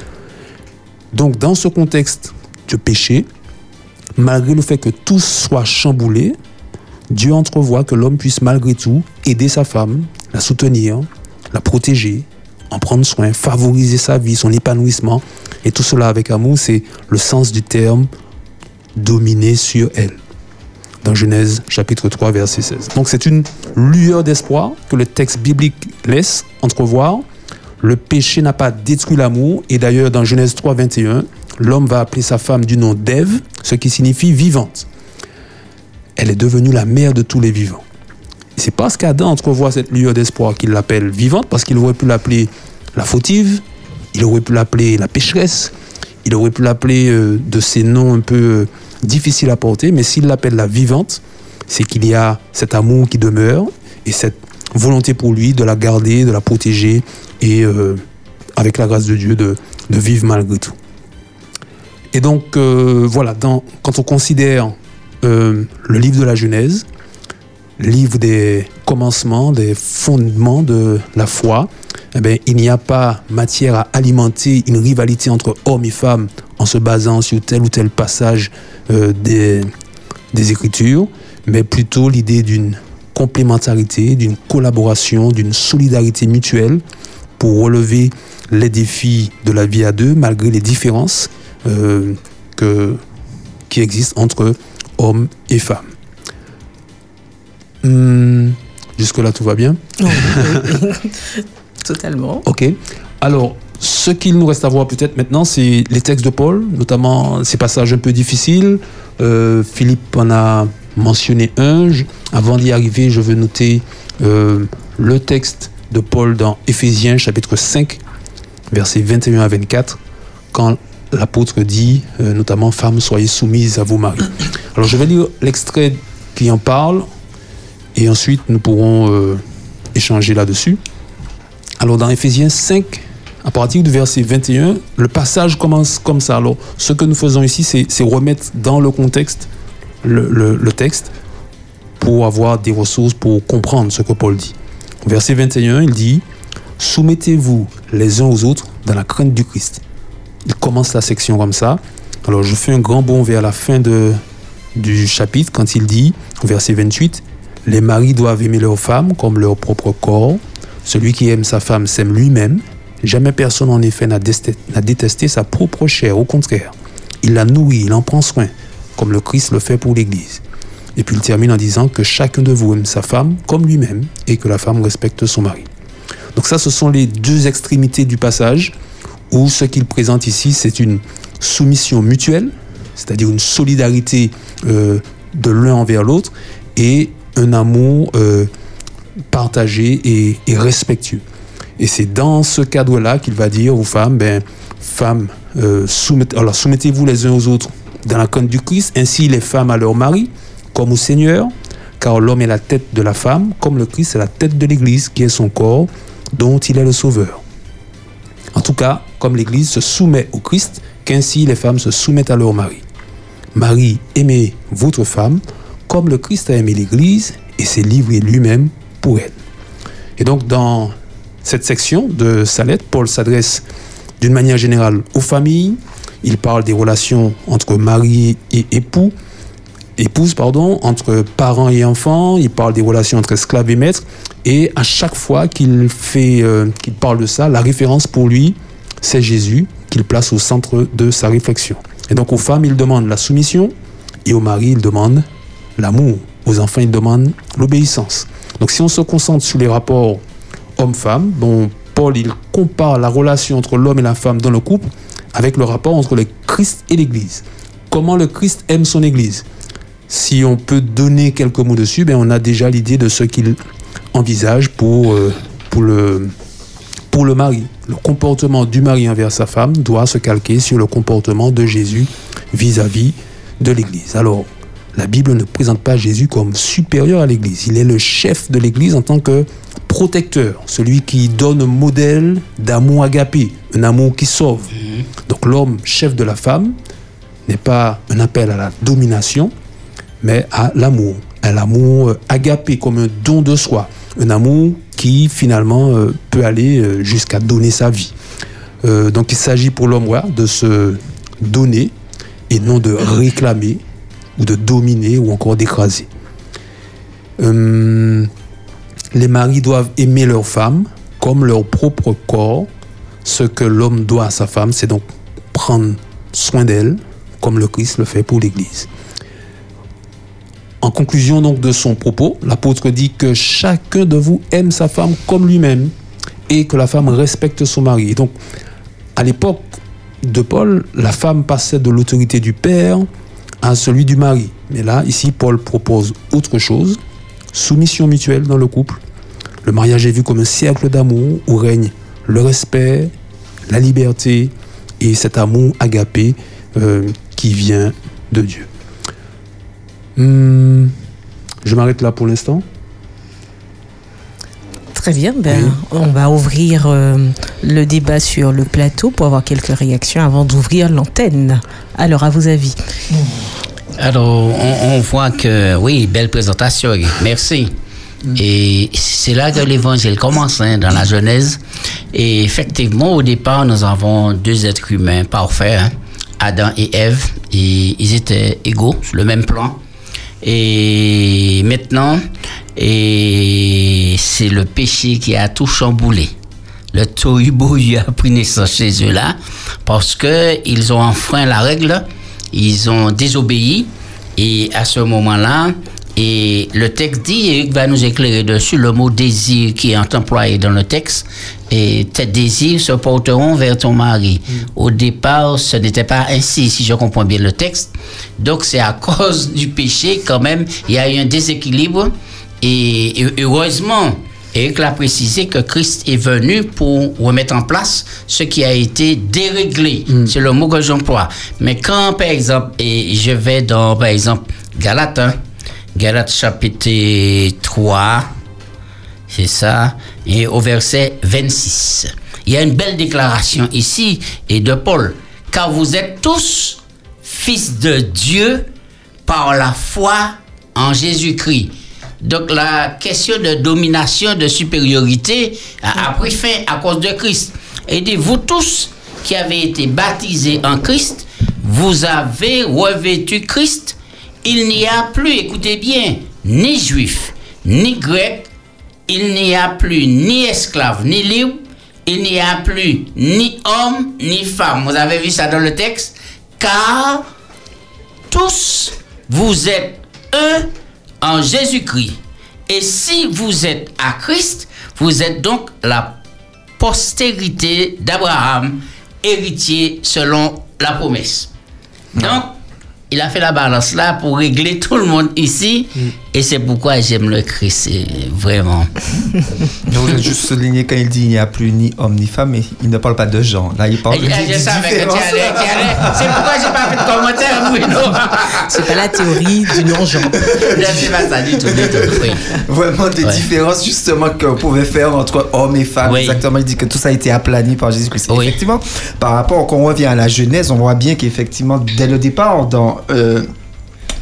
Donc dans ce contexte de péché, malgré le fait que tout soit chamboulé, Dieu entrevoit que l'homme puisse malgré tout aider sa femme, la soutenir, la protéger, en prendre soin, favoriser sa vie, son épanouissement. Et tout cela avec amour, c'est le sens du terme dominer sur elle. Dans Genèse chapitre 3, verset 16. Donc c'est une lueur d'espoir que le texte biblique laisse entrevoir. Le péché n'a pas détruit l'amour. Et d'ailleurs, dans Genèse 3, 21, l'homme va appeler sa femme du nom d'Ève, ce qui signifie vivante. Elle est devenue la mère de tous les vivants. C'est parce qu'Adam entrevoit cette lueur d'espoir qu'il l'appelle vivante, parce qu'il aurait pu l'appeler la fautive, il aurait pu l'appeler la pécheresse, il aurait pu l'appeler euh, de ces noms un peu euh, difficiles à porter, mais s'il l'appelle la vivante, c'est qu'il y a cet amour qui demeure et cette volonté pour lui de la garder, de la protéger et euh, avec la grâce de Dieu de, vivre malgré tout. Et donc voilà, quand on considère le livre de la Genèse, livre des commencements, des fondements de la foi, eh bien, il n'y a pas matière à alimenter une rivalité entre hommes et femmes en se basant sur tel ou tel passage euh, des, des Écritures, mais plutôt l'idée d'une complémentarité, d'une collaboration, d'une solidarité mutuelle pour relever les défis de la vie à deux malgré les différences euh, que, qui existent entre hommes et femmes. Hmm, jusque-là, tout va bien? Totalement. Ok. Alors, ce qu'il nous reste à voir peut-être maintenant, c'est les textes de Paul, notamment ces passages un peu difficiles. Euh, Philippe en a mentionné un. Avant d'y arriver, je veux noter euh, le texte de Paul dans Éphésiens chapitre 5, versets 21 à 24, quand l'apôtre dit, euh, notamment, Femmes, soyez soumises à vos maris. Alors, je vais lire l'extrait qui en parle et ensuite nous pourrons euh, échanger là-dessus. Alors dans Ephésiens 5, à partir du verset 21, le passage commence comme ça. Alors ce que nous faisons ici, c'est remettre dans le contexte le, texte pour avoir des ressources pour comprendre ce que Paul dit. Verset 21, il dit, Soumettez-vous les uns aux autres dans la crainte du Christ. Il commence la section comme ça. Alors je fais un grand bond vers la fin de, du chapitre quand il dit, verset 28, les maris doivent aimer leurs femmes comme leur propre corps. Celui qui aime sa femme s'aime lui-même. Jamais personne en effet n'a détesté sa propre chair, au contraire. il la nourrit, il en prend soin, comme le Christ le fait pour l'Église. Et puis il termine en disant que chacun de vous aime sa femme comme lui-même et que la femme respecte son mari. Donc ça, ce sont les deux extrémités du passage où ce qu'il présente ici, c'est une soumission mutuelle, c'est-à-dire une solidarité euh, de l'un envers l'autre et un amour euh, partagé et, respectueux. Et c'est dans ce cadre-là qu'il va dire aux femmes, ben, femmes, euh, soumettez-vous les uns aux autres dans la conduite du Christ, ainsi les femmes à leur mari, comme au Seigneur, car l'homme est la tête de la femme, comme le Christ est la tête de l'Église, qui est son corps, dont il est le sauveur. En tout cas, comme l'Église se soumet au Christ, qu'ainsi les femmes se soumettent à leur mari. Marie, aimez votre femme comme le Christ a aimé l'Église et s'est livré lui-même pour elle. Et donc dans cette section de sa lettre, Paul s'adresse d'une manière générale aux familles. Il parle des relations entre mari et époux, épouse, pardon, entre parents et enfants. Il parle des relations entre esclaves et maîtres. Et à chaque fois qu'il euh, qu'il parle de ça, la référence pour lui, c'est Jésus qu'il place au centre de sa réflexion. Et donc aux femmes, il demande la soumission et aux maris, il demande l'amour. Aux enfants, il demande l'obéissance. Donc si on se concentre sur les rapports homme-femme, Paul, il compare la relation entre l'homme et la femme dans le couple avec le rapport entre le Christ et l'Église. Comment le Christ aime son Église? Si on peut donner quelques mots dessus, ben on a déjà l'idée de ce qu'il envisage pour, euh, le mari. Le comportement du mari envers sa femme doit se calquer sur le comportement de Jésus vis-à-vis de l'Église. Alors, la Bible ne présente pas Jésus comme supérieur à l'Église. Il est le chef de l'Église en tant que protecteur, celui qui donne un modèle d'amour agapé, un amour qui sauve. Donc l'homme chef de la femme n'est pas un appel à la domination, mais à l'amour, à l'amour agapé comme un don de soi, un amour qui finalement euh, peut aller euh, jusqu'à donner sa vie. Euh, donc il s'agit pour l'homme de se donner et non de réclamer ou de dominer ou encore d'écraser. Les maris doivent aimer leur femme comme leur propre corps. Ce que l'homme doit à sa femme, c'est donc prendre soin d'elle, comme le Christ le fait pour l'Église. En conclusion donc de son propos, l'apôtre dit que chacun de vous aime sa femme comme lui-même et que la femme respecte son mari. Donc, à l'époque de Paul, la femme passait de l'autorité du père à celui du mari. Mais là, ici, Paul propose autre chose, soumission mutuelle dans le couple. Le mariage est vu comme un cercle d'amour où règne le respect, la liberté et cet amour agapé euh, qui vient de Dieu. Hum, je m'arrête là pour l'instant. Très bien, ben, oui. on va ouvrir euh, le débat sur le plateau pour avoir quelques réactions avant d'ouvrir l'antenne. Alors, à vos avis Alors, on, on, voit que, oui, belle présentation, merci. Mm. Et c'est là que l'évangile commence, hein, dans la Genèse. Et effectivement, au départ, nous avons deux êtres humains parfaits, hein, Adam et Ève, et ils étaient égaux sur le même plan. Et maintenant, et c'est le péché qui a tout chamboulé. Le tohu a pris naissance chez eux là, parce que ils ont enfreint la règle, ils ont désobéi, et à ce moment-là, et le texte dit, et va nous éclairer dessus, le mot désir qui est employé dans le texte, et tes désirs se porteront vers ton mari. Mm. Au départ, ce n'était pas ainsi, si je comprends bien le texte. Donc, c'est à cause du péché, quand même, il y a eu un déséquilibre. Et, et heureusement, Eric l'a précisé que Christ est venu pour remettre en place ce qui a été déréglé. Mm. C'est le mot que j'emploie. Mais quand, par exemple, et je vais dans, par exemple, Galates 1, Galates chapitre 3, c'est ça, et au verset 26. Il y a une belle déclaration ici et de Paul, car vous êtes tous fils de Dieu par la foi en Jésus-Christ. Donc la question de domination, de supériorité a, pris fin à cause de Christ. Et dit, vous tous qui avez été baptisés en Christ, vous avez revêtu Christ il n'y a plus, écoutez bien, ni juif, ni grec, il n'y a plus ni esclave, ni libre, il n'y a plus ni homme, ni femme. Vous avez vu ça dans le texte? Car tous vous êtes un en Jésus-Christ. Et si vous êtes à Christ, vous êtes donc la postérité d'Abraham, héritier selon la promesse. Donc, il a fait la balance là pour régler tout le monde ici. Mm. Et c'est pourquoi j'aime le Christ, c'est vraiment. Je vais juste souligner quand il dit il n'y a plus ni homme ni femme, mais il ne parle pas de genre. Là, il parle de, je savais que tu différence. allais, tu allais. C'est pourquoi j'ai pas fait de commentaire, Bruno. C'est pas la théorie du non-genre. Je sais pas ça du tout, du tout. Oui. Vraiment des Ouais. différences justement qu'on pouvait faire entre hommes et femmes. Oui. Exactement, il dit que tout ça a été aplani par Jésus-Christ. Oui. Effectivement, par rapport, quand on revient à la Genèse, on voit bien qu'effectivement, dès le départ, dans euh,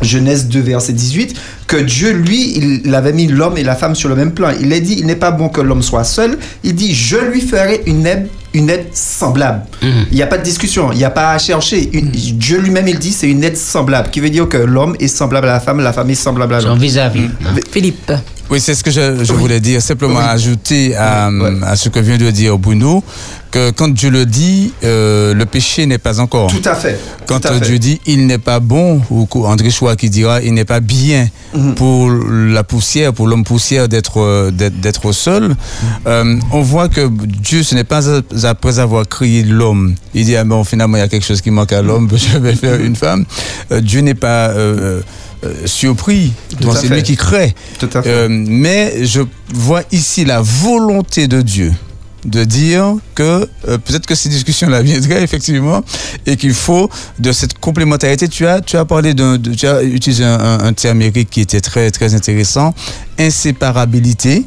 Genèse 2, verset 18, que Dieu, lui, il, il avait mis l'homme et la femme sur le même plan. Il a dit, il n'est pas bon que l'homme soit seul. Il dit, je lui ferai une aide, une aide semblable. Mhm. Il n'y a pas de discussion, il n'y a pas à chercher. Une- Dieu lui-même, il dit, c'est une aide semblable, qui veut dire que l'homme est semblable à la femme, la femme est semblable à Son l'homme. vis-à-vis. hein. Philippe. Oui, c'est ce que je, je voulais dire. Simplement Oui. ajouter à, Ouais. à ce que vient de dire Bruno, que quand Dieu le dit, euh, le péché n'est pas encore. Tout à fait. Quand tout à euh, fait. Dieu dit il n'est pas bon, ou André Choix qui dira il n'est pas bien Mhm. pour la poussière, pour l'homme poussière d'être euh, d'être seul, euh, on voit que Dieu, ce n'est pas après avoir créé l'homme, il dit ah bon finalement il y a quelque chose qui manque à l'homme, je vais faire une femme. Euh, Dieu n'est pas euh, euh, surpris, Tout Donc, à c'est lui qui crée. Tout à fait. Euh, mais je vois ici la volonté de Dieu de dire que euh, peut-être que ces discussions-là viendraient effectivement et qu'il faut de cette complémentarité. Tu as, tu as parlé d'un, de- tu as utilisé un, un- un terme Eric qui était très très intéressant, inséparabilité.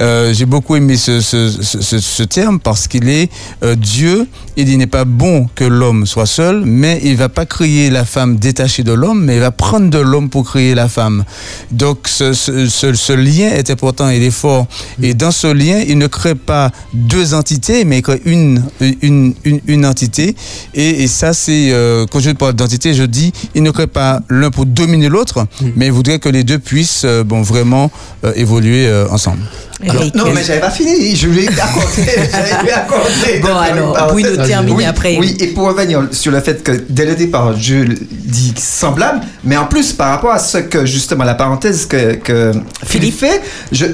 Euh, j'ai beaucoup aimé ce, ce, ce, ce- ce terme parce qu'il est euh, Dieu. Il n'est pas bon que l'homme soit seul, mais il va pas créer la femme détachée de l'homme, mais il va prendre de l'homme pour créer la femme. Donc ce, lien est important, il est fort. Et dans ce lien, il ne crée pas deux entités, mais il crée une, une, une, une entité. Et, et ça, c'est, euh, quand je parle d'entité, je dis, il ne crée pas l'un pour dominer l'autre, mais il voudrait que les deux puissent euh, bon, vraiment euh, évoluer euh, ensemble. Non, mais j'avais pas fini. Je lui ai accordé. j'avais lui accordé. Bon, alors, Bruno termine oui, après. Oui, et pour revenir sur le fait que dès le départ, Dieu dit semblable, mais en plus, par rapport à ce que, justement, la parenthèse que, que Philippe fait, je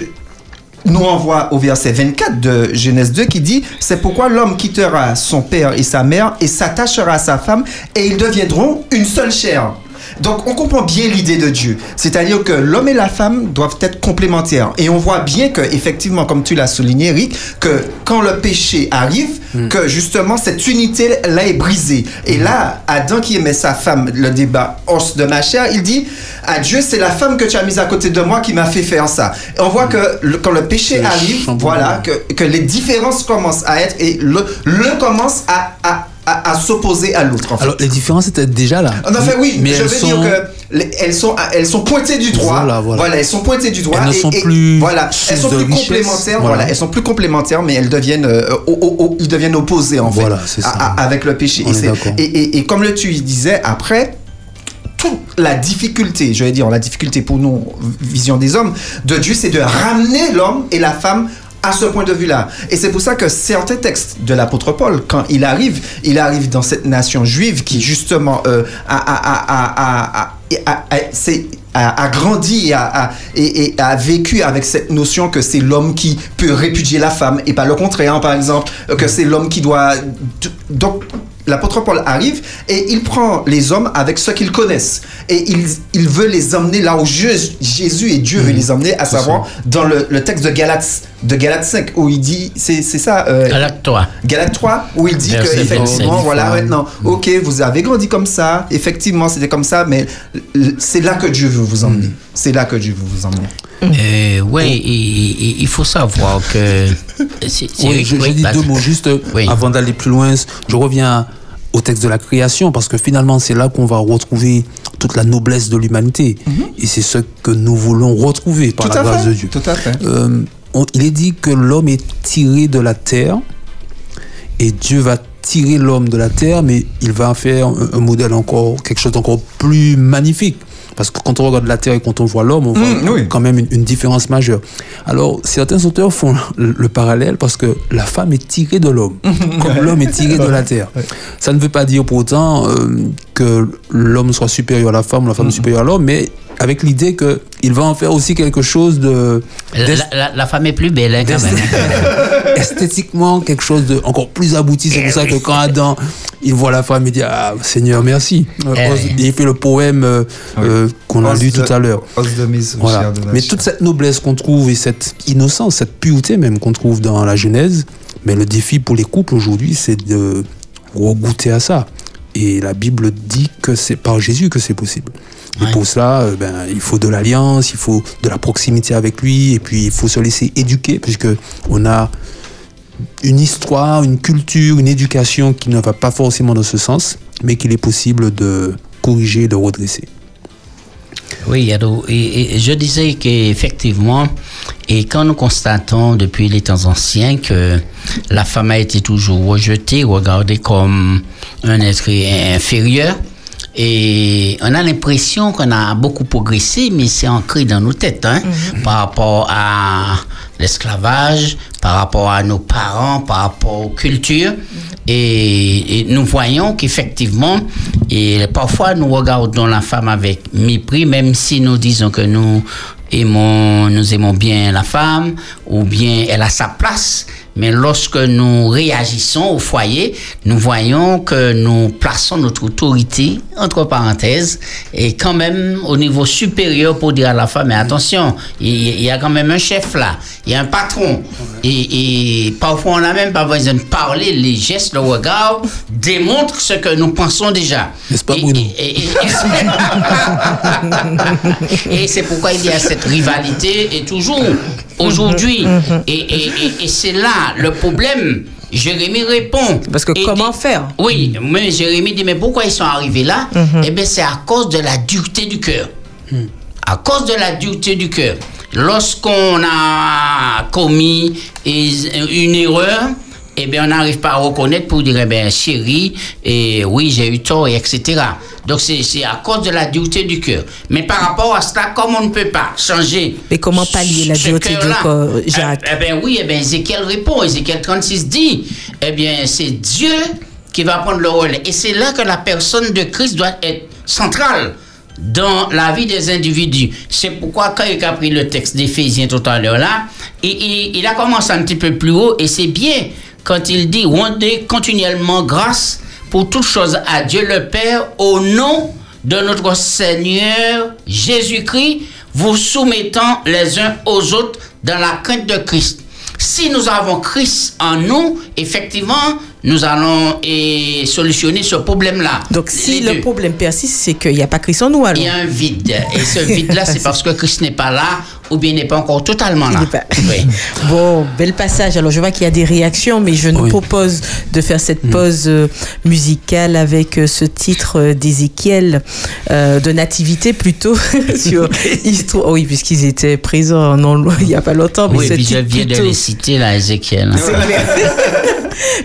nous renvoie au verset 24 de Genèse 2 qui dit C'est pourquoi l'homme quittera son père et sa mère et s'attachera à sa femme et ils deviendront une seule chair. Donc on comprend bien l'idée de Dieu, c'est-à-dire que l'homme et la femme doivent être complémentaires. Et on voit bien que effectivement, comme tu l'as souligné, Eric, que quand le péché arrive, que justement cette unité là est brisée. Et là, Adam qui aimait sa femme, le débat os de ma chair, il dit à Dieu, c'est la femme que tu as mise à côté de moi qui m'a fait faire ça. Et on voit que le- quand le péché arrive, voilà, que, que les différences commencent à être et le, le commence à, à, à, à s'opposer à l'autre. en fait. Alors, les différences étaient déjà là. En fait, oui, mais je veux sont... dire que les- elles sont, elles sont pointées du doigt. Voilà, voilà. elles sont pointées du doigt. Elles ne sont et- plus Voilà, elles sont plus richesse. complémentaires. Voilà. Voilà. elles sont plus complémentaires, mais elles deviennent, euh, ils deviennent opposés en fait, ça. à- avec le péché. Et comme le tu disais, après, toute la difficulté, je vais dire, la difficulté pour nous, vision des hommes, de Dieu, c'est de ramener l'homme et la femme à ce point de vue-là. Et c'est pour ça que certains textes de l'apôtre Paul, quand il arrive, il arrive dans cette nation juive qui justement euh, a, a- a- a- grandi et et, a vécu avec cette notion que c'est l'homme qui peut répudier la femme et pas le contraire, par exemple, que c'est l'homme qui doit... Donc, l'apôtre Paul arrive et il prend les hommes avec ce qu'ils connaissent. Et il, il veut les emmener là où Jésus et Dieu veut les emmener, à savoir dans le, le texte de Galates, de Galates 5 où il dit, c'est c'est ça, euh, Alors toi. Galates 3 où il dit que effectivement 27. voilà maintenant ok vous avez grandi comme ça effectivement c'était comme ça mais c'est là que Dieu veut vous emmener. C'est là que Dieu veut vous emmener Euh, oui, il, il- il faut savoir que. c'est- c'est- Oui, je, je oui, dis deux mots juste Oui. avant d'aller plus loin. Je reviens au texte de la création parce que finalement c'est là qu'on va retrouver toute la noblesse de l'humanité et c'est ce que nous voulons retrouver par tout la grâce fait de Dieu. tout à fait Euh, on- il est dit que l'homme est tiré de la terre et Dieu va tirer l'homme de la terre, mais il va en faire un, un modèle encore, quelque chose d'encore plus magnifique. Parce que quand on regarde la Terre et quand on voit l'homme, on voit Mm, oui. quand même une, une différence majeure. Alors, certains auteurs font le, le parallèle parce que la femme est tirée de l'homme, comme l'homme est tiré de la Terre. Ça ne veut pas dire pour autant euh, que l'homme soit supérieur à la femme ou la femme est supérieure à l'homme, mais avec l'idée qu'il va en faire aussi quelque chose de La, d'est- la- la femme est plus belle, hein, quand même. esthétiquement quelque chose de encore plus abouti. C'est pour ça que quand Adam il voit la femme, il dit ah Seigneur merci. Eh il fait le poème euh, Oui. euh, qu'on a lu tout à l'heure. Voilà. Mais toute cette noblesse qu'on trouve et cette innocence, cette pureté même qu'on trouve dans la Genèse, mais le défi pour les couples aujourd'hui, c'est de goûter à ça. Et la Bible dit que c'est par Jésus que c'est possible. Et Ouais. pour cela, euh, ben, il faut de l'alliance, il faut de la proximité avec lui, et puis il faut se laisser éduquer, puisque on a une histoire, une culture, une éducation qui ne va pas forcément dans ce sens, mais qu'il est possible de corriger, de redresser. Oui, Yado, et, et je disais qu'effectivement, et quand nous constatons depuis les temps anciens que la femme a été toujours rejetée, regardée comme un être inférieur, et on a l'impression qu'on a beaucoup progressé, mais c'est ancré dans nos têtes, hein, par rapport à l'esclavage, par rapport à nos parents, par rapport aux cultures. Et, et nous voyons qu'effectivement, et parfois nous regardons la femme avec mépris, même si nous disons que nous aimons, nous aimons bien la femme, ou bien elle a sa place. Mais lorsque nous réagissons au foyer, nous voyons que nous plaçons notre autorité, entre parenthèses, et quand même au niveau supérieur pour dire à la femme, mais attention, il y, a quand même un chef là, il y a un patron. Et, et parfois on n'a même pas besoin de parler, les gestes, le regard démontrent ce que nous pensons déjà. N'est-ce pas, Et- Bruno? et- et- et- et c'est pourquoi il y a cette rivalité et toujours aujourd'hui. Et, et- et- et c'est là le problème. Jérémie répond. Parce que Et comment faire? Oui, mais Jérémie dit, mais pourquoi ils sont arrivés là? Eh bien, c'est à cause de la dureté du cœur. À cause de la dureté du cœur. Lorsqu'on a commis une erreur, eh bien, on n'arrive pas à reconnaître pour dire, eh bien, chérie, et oui, j'ai eu tort, et etc. Donc, c'est à cause de la dureté du cœur. Mais par rapport à cela, comme on ne peut pas changer. Mais comment pallier la dureté du corps, Jacques Eh, eh bien, oui, eh bien, Ézéchiel répond. Ézéchiel 36 dit, eh bien, c'est Dieu qui va prendre le relais. Et c'est là que la personne de Christ doit être centrale dans la vie des individus. C'est pourquoi quand il a pris le texte d'Éphésiens tout à l'heure là, il, il- il a commencé un petit peu plus haut et c'est bien quand il dit rendez continuellement grâce pour toutes choses à Dieu le Père au nom de notre Seigneur Jésus-Christ, vous soumettant les uns aux autres dans la crainte de Christ. Si nous avons Christ en nous, effectivement, nous allons eh, solutionner ce problème-là. Donc, si Les le deux. problème persiste, c'est qu'il n'y a pas Christ en nous alors. Il y a un vide. Et ce vide-là, c'est parce que Christ n'est pas là ou bien n'est pas encore totalement là. pas- Oui. Bon, bel passage. Alors, je vois qu'il y a des réactions, mais je nous Oui. propose de faire cette Mm. pause euh, musicale avec euh, ce titre euh, d'Ézéchiel, euh, de Nativité plutôt, sur histoire. Oui, puisqu'ils étaient présents non, il n'y a pas longtemps. Mais Oui, ce puis je titre viens de les citer là, Ézéchiel. C'est clair.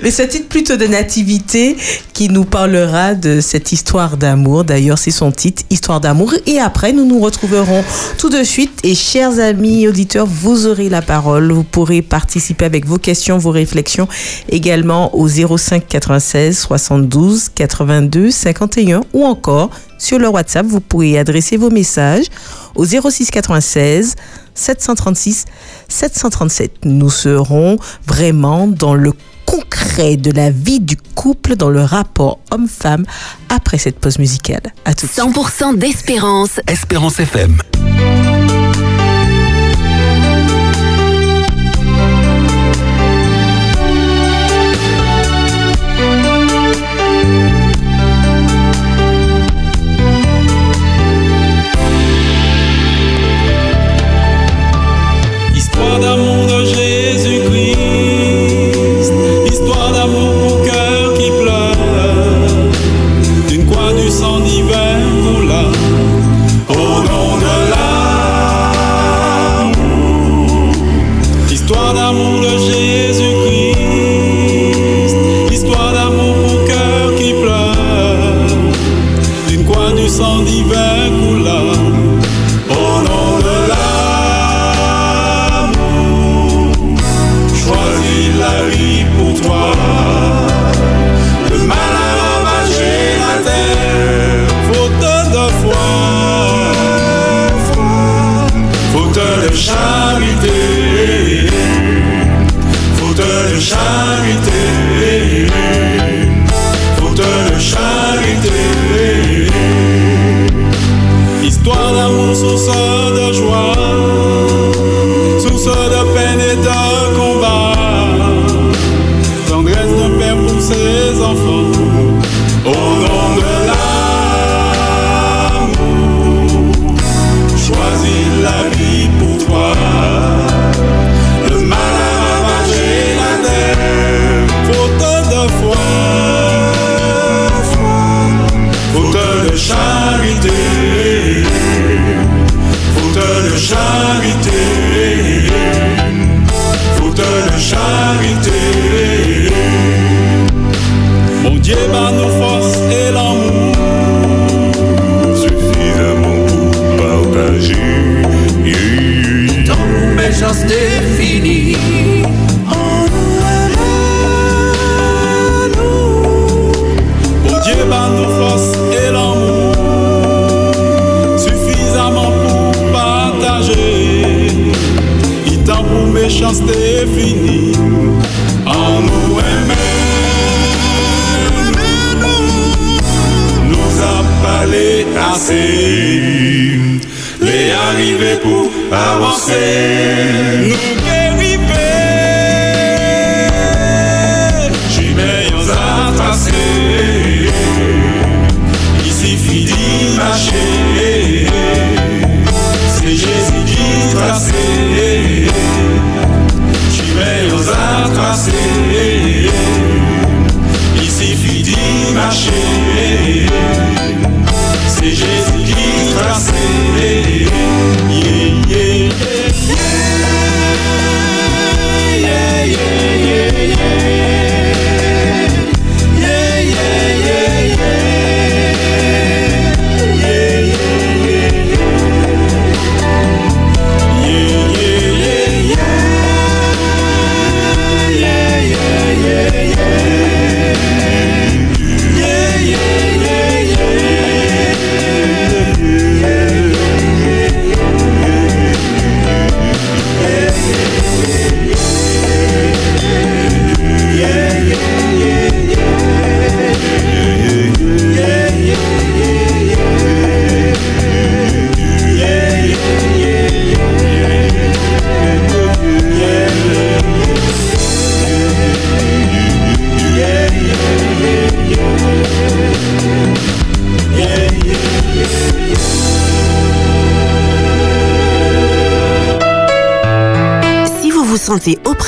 Mais ce titre plutôt de nativité qui nous parlera de cette histoire d'amour. D'ailleurs, c'est son titre, Histoire d'amour. Et après, nous nous retrouverons tout de suite. Et chers amis auditeurs, vous aurez la parole. Vous pourrez participer avec vos questions, vos réflexions également au 05 96 72 82 51 ou encore sur le WhatsApp. Vous pourrez adresser vos messages au 06 96 736 737. Nous serons vraiment dans le concret de la vie du couple, dans le rapport homme-femme après cette pause musicale. À tout de suite. 100% d'espérance. Espérance FM.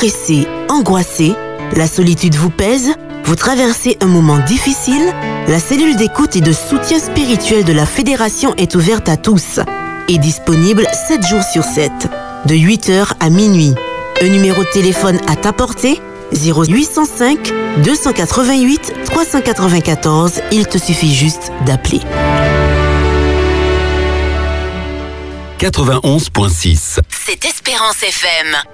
Sentez oppressé, angoissé, la solitude vous pèse, vous traversez un moment difficile, la cellule d'écoute et de soutien spirituel de la Fédération est ouverte à tous et disponible 7 jours sur 7, de 8h à minuit. Un numéro de téléphone à ta portée 0805 288 394, il te suffit juste d'appeler. 91.6. C'est Espérance FM.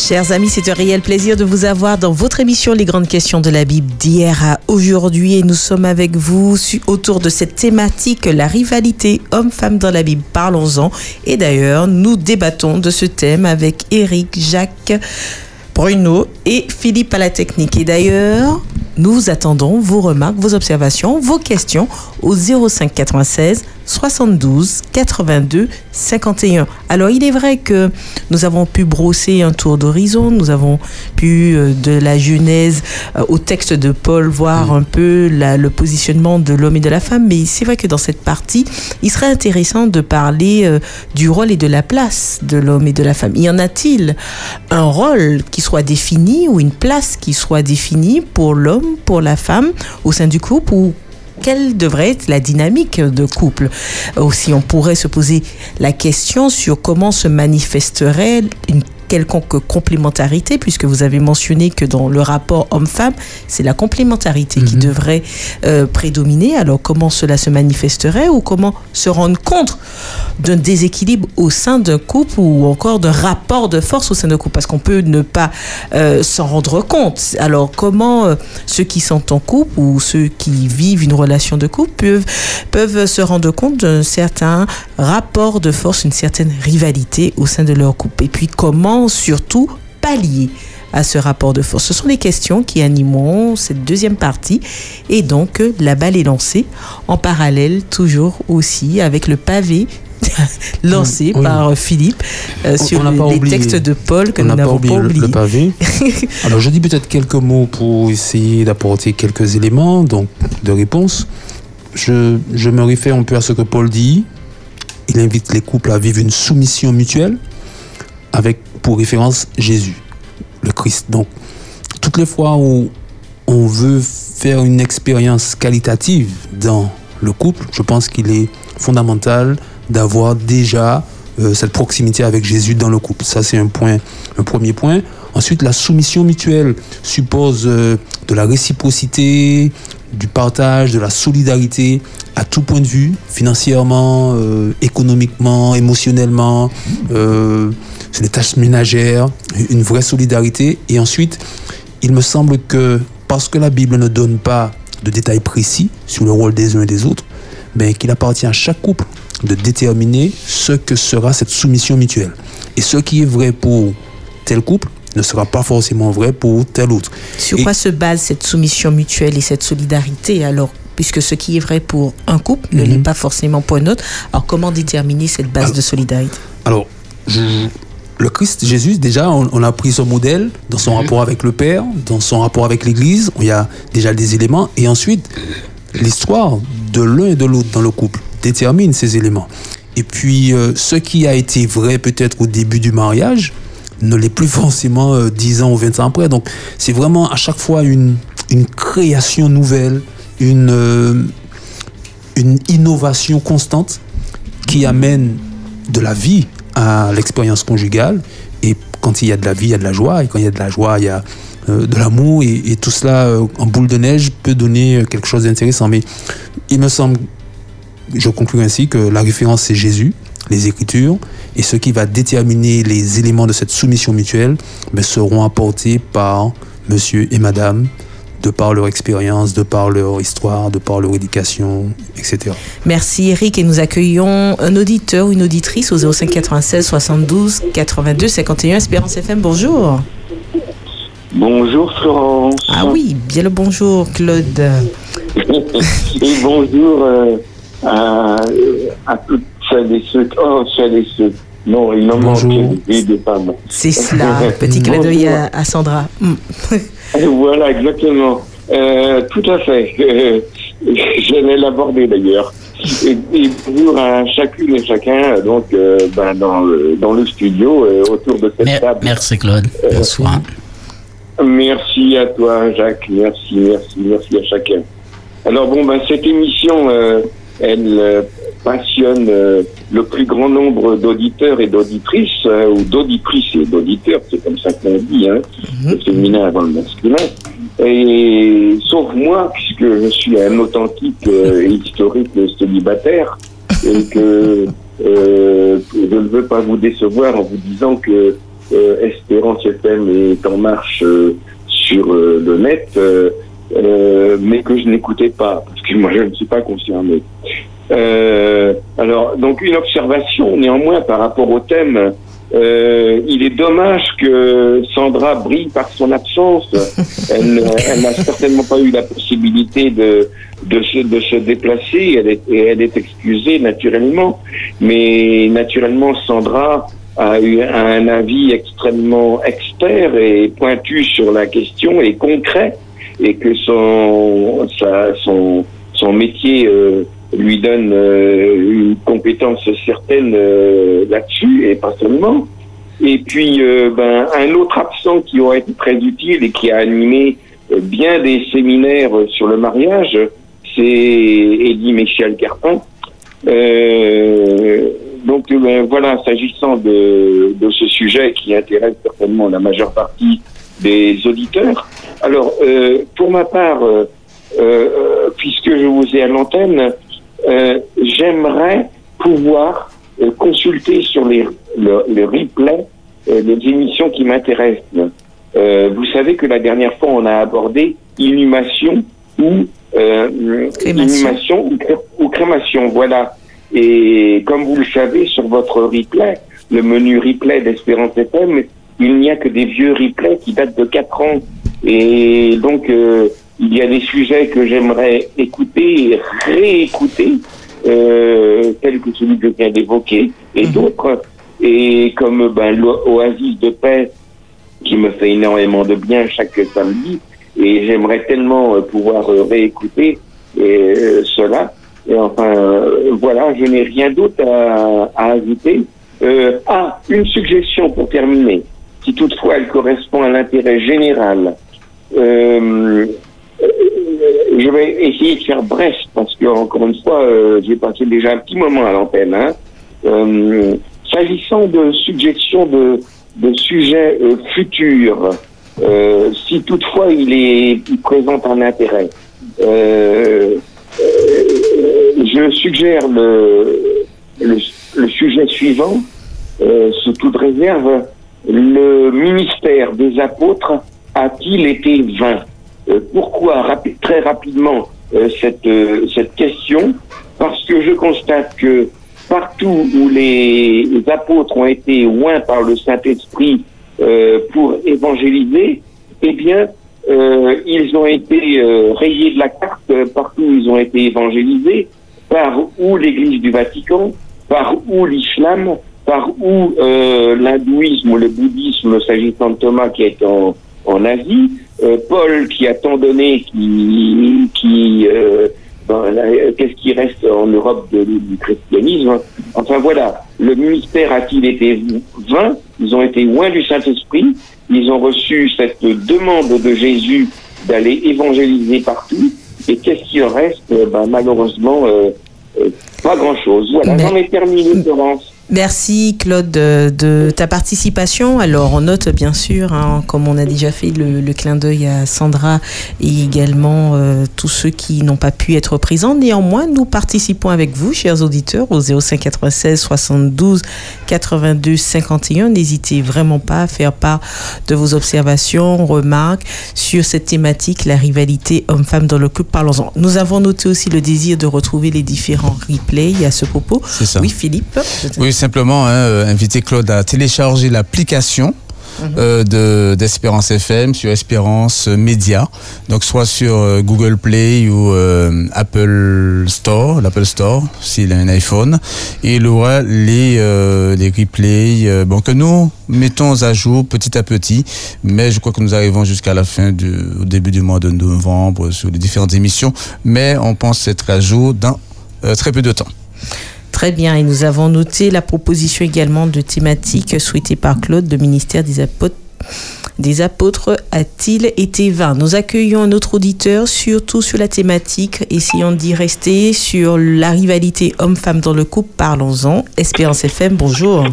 Chers amis, c'est un réel plaisir de vous avoir dans votre émission Les grandes questions de la Bible d'hier à aujourd'hui et nous sommes avec vous autour de cette thématique, la rivalité homme-femme dans la Bible. Parlons-en. Et d'ailleurs, nous débattons de ce thème avec Eric, Jacques, Bruno et Philippe à la technique. Et d'ailleurs, nous attendons vos remarques, vos observations, vos questions au 05 96 72 82 51. Alors, il est vrai que nous avons pu brosser un tour d'horizon, nous avons pu, euh, de la Genèse euh, au texte de Paul, voir un peu la- le positionnement de l'homme et de la femme, mais c'est vrai que dans cette partie, il serait intéressant de parler euh, du rôle et de la place de l'homme et de la femme. Y en a-t-il un rôle qui soit défini ou une place qui soit définie pour l'homme, pour la femme au sein du couple ou quelle devrait être la dynamique de couple? Aussi, on pourrait se poser la question sur comment se manifesterait une quelconque complémentarité, puisque vous avez mentionné que dans le rapport homme-femme, c'est la complémentarité qui devrait euh, prédominer. Alors comment cela se manifesterait ou comment se rendre compte d'un déséquilibre au sein d'un couple ou encore d'un rapport de force au sein d'un couple? Parce qu'on peut ne pas euh, s'en rendre compte. Alors comment euh, ceux qui sont en couple ou ceux qui vivent une relation de couple peuvent, peuvent se rendre compte d'un certain rapport de force, une certaine rivalité au sein de leur couple? Et puis comment surtout pallier à ce rapport de force Ce sont les questions qui animeront cette deuxième partie. Et donc, euh, la balle est lancée en parallèle, toujours aussi, avec le pavé lancé Oui. par Philippe euh, On- sur on le- les oublié- textes de Paul que On nous pas n'avons oublié, pas le- oubliés. le pavé. Alors, je dis peut-être quelques mots pour essayer d'apporter quelques éléments donc, de réponse. Je, je me réfère un peu à ce que Paul dit. Il invite les couples à vivre une soumission mutuelle avec pour référence Jésus, le Christ. Donc, toutes les fois où on veut faire une expérience qualitative dans le couple, je pense qu'il est fondamental d'avoir déjà euh, cette proximité avec Jésus dans le couple. Ça, c'est un point, un premier point. Ensuite, la soumission mutuelle suppose euh, de la réciprocité, du partage, de la solidarité à tout point de vue, financièrement, euh, économiquement, émotionnellement, euh, sur les tâches ménagères, une vraie solidarité. Et ensuite, il me semble que parce que la Bible ne donne pas de détails précis sur le rôle des uns et des autres, ben, qu'il appartient à chaque couple de déterminer ce que sera cette soumission mutuelle. Et ce qui est vrai pour tel couple ne sera pas forcément vrai pour tel autre. Sur Et- quoi se base cette soumission mutuelle et cette solidarité Alors, puisque ce qui est vrai pour un couple ne l'est pas forcément pour un autre. Alors, comment déterminer cette base de solidarité? Alors, je- le Christ Jésus, déjà, on, on a pris son modèle dans son rapport avec le Père, dans son rapport avec l'Église. Il y a déjà des éléments. Et ensuite, l'histoire de l'un et de l'autre dans le couple détermine ces éléments. Et puis, euh, ce qui a été vrai peut-être au début du mariage ne l'est plus forcément euh, 10 ans ou 20 ans après. Donc, c'est vraiment à chaque fois une, une création nouvelle, une, euh, une innovation constante qui amène de la vie à l'expérience conjugale. Et quand il y a de la vie, il y a de la joie. Et quand il y a de la joie, il y a euh, de l'amour. Et, tout cela, euh, en boule de neige, peut donner quelque chose d'intéressant. Mais il me semble, je conclue ainsi, que la référence, c'est Jésus, les Écritures. Et ce qui va déterminer les éléments de cette soumission mutuelle ben, seront apportés par monsieur et madame, de par leur expérience, de par leur histoire, de par leur éducation, etc. Merci Eric et nous accueillons un auditeur ou une auditrice au 05 96 72 82 51 Espérance FM. Bonjour. Bonjour Florence. Ah oui, bien le bonjour Claude. Et bonjour euh, à, à toutes celles et ceux. Oh, celles et ceux. Non, il en manque des femmes. C'est cela. Petit clin d'œil à, à Sandra. Mm. Voilà, exactement. Euh, tout à fait. Euh, J'allais l'aborder d'ailleurs. Et, et bonjour à chacune et chacun donc euh, ben, dans, le, dans le studio euh, autour de cette Mer- table. Merci Claude. Bonsoir. Merci à toi, Jacques. Merci, merci, merci à chacun. Alors bon, ben cette émission, euh, elle passionne euh, le plus grand nombre d'auditeurs et d'auditrices, euh, ou d'auditrices et d'auditeurs, c'est comme ça qu'on dit, hein, le féminin avant le masculin. Et sauf moi, puisque je suis un authentique euh, et historique célibataire, et que euh, je ne veux pas vous décevoir en vous disant que euh, Espérance FM est en marche euh, sur le net, euh, euh, mais que je n'écoutais pas, parce que moi je ne suis pas concerné. Euh, alors, donc une observation néanmoins par rapport au thème. Euh, il est dommage que Sandra brille par son absence. Elle, n'a certainement pas eu la possibilité de, de, se, de se déplacer. Elle est, et elle est excusée naturellement. Mais naturellement, Sandra a eu un avis extrêmement expert et pointu sur la question et concret et que son, sa- son, son métier euh, lui donne euh, une compétence certaine euh, là-dessus et pas seulement. Et puis, euh, ben, un autre absent qui aurait été très utile et qui a animé bien des séminaires sur le mariage, c'est Eddie Michel Carpin. Euh, donc euh, ben, voilà, s'agissant de, de ce sujet qui intéresse certainement la majeure partie des auditeurs. Alors, euh, pour ma part, puisque je vous ai à l'antenne, j'aimerais pouvoir euh, consulter sur les, le, le replay euh, des émissions qui m'intéressent. Euh, vous savez que la dernière fois, on a abordé inhumation ou euh, Crémation. inhumation ou, cré- ou crémation, voilà. Et comme vous le savez, sur votre replay, le menu replay d'Espérance FM, il n'y a que des vieux replays qui datent de 4 ans. Et donc, euh, il y a des sujets que j'aimerais écouter et réécouter, euh, tels que celui que je viens d'évoquer, et d'autres. Et comme ben, l'Oasis de paix, qui me fait énormément de bien chaque samedi, et j'aimerais tellement euh, pouvoir euh, réécouter euh, cela. Et enfin, voilà, je n'ai rien d'autre à, à ajouter. Euh, ah, une suggestion pour terminer, si toutefois elle correspond à l'intérêt général. Euh, je vais essayer de faire bref parce que encore une fois, euh, j'ai passé déjà un petit moment à l'antenne. Hein. Euh, S'agissant de suggestions de, de sujets euh, futurs, si toutefois il est il présente un intérêt, je suggère le, le, le sujet suivant, sous toute réserve, le ministère des apôtres a-t-il été vain? Pourquoi rapi- Très rapidement, euh, cette, euh, cette question, parce que je constate que partout où les apôtres ont été oints par le Saint-Esprit euh, pour évangéliser, eh bien, euh, ils ont été euh, rayés de la carte. Euh, partout où ils ont été évangélisés, par où l'Église du Vatican, par où l'islam, par où euh, l'hindouisme ou le bouddhisme, s'agissant de Thomas qui est en, en Asie, euh, Paul qui a tant donné, qui, qui euh, ben, là, qu'est-ce qui reste en Europe de- du christianisme? Enfin voilà, le ministère a-t-il été vain? Ils ont été loin du Saint-Esprit. Ils ont reçu cette demande de Jésus d'aller évangéliser partout. Et qu'est-ce qui reste? Euh, ben, Malheureusement, euh, euh, pas grand-chose. Voilà, j'en ai terminé, Florence. Merci Claude de, de ta participation. Alors on note bien sûr, hein, comme on a déjà fait le, le clin d'œil à Sandra et également euh, tous ceux qui n'ont pas pu être présents. Néanmoins, nous participons avec vous, chers auditeurs, au 05 96 72 82 51. N'hésitez vraiment pas à faire part de vos observations, remarques sur cette thématique, la rivalité homme-femme dans le couple. Parlons-en. Nous avons noté aussi le désir de retrouver les différents replays à ce propos. Ça. Oui, Philippe. Simplement hein, euh, inviter Claude à télécharger l'application. euh, de d'Espérance FM sur Espérance Média. Donc soit sur euh, Google Play ou euh, Apple Store l'Apple Store s'il a un iPhone. Et il aura les les replays bon que nous mettons à jour petit à petit. Mais je crois que nous arrivons jusqu'à la fin du au début du mois de novembre sur les différentes émissions. Mais on pense être à jour dans très peu de temps Très bien, et nous avons noté la proposition également de thématique souhaitée par Claude, le ministère des apôtres. Des apôtres a-t-il été vain? Nous accueillons un autre auditeur, surtout sur la thématique. Essayons d'y rester sur la rivalité homme-femme dans le couple. Parlons-en. Espérance FM, bonjour.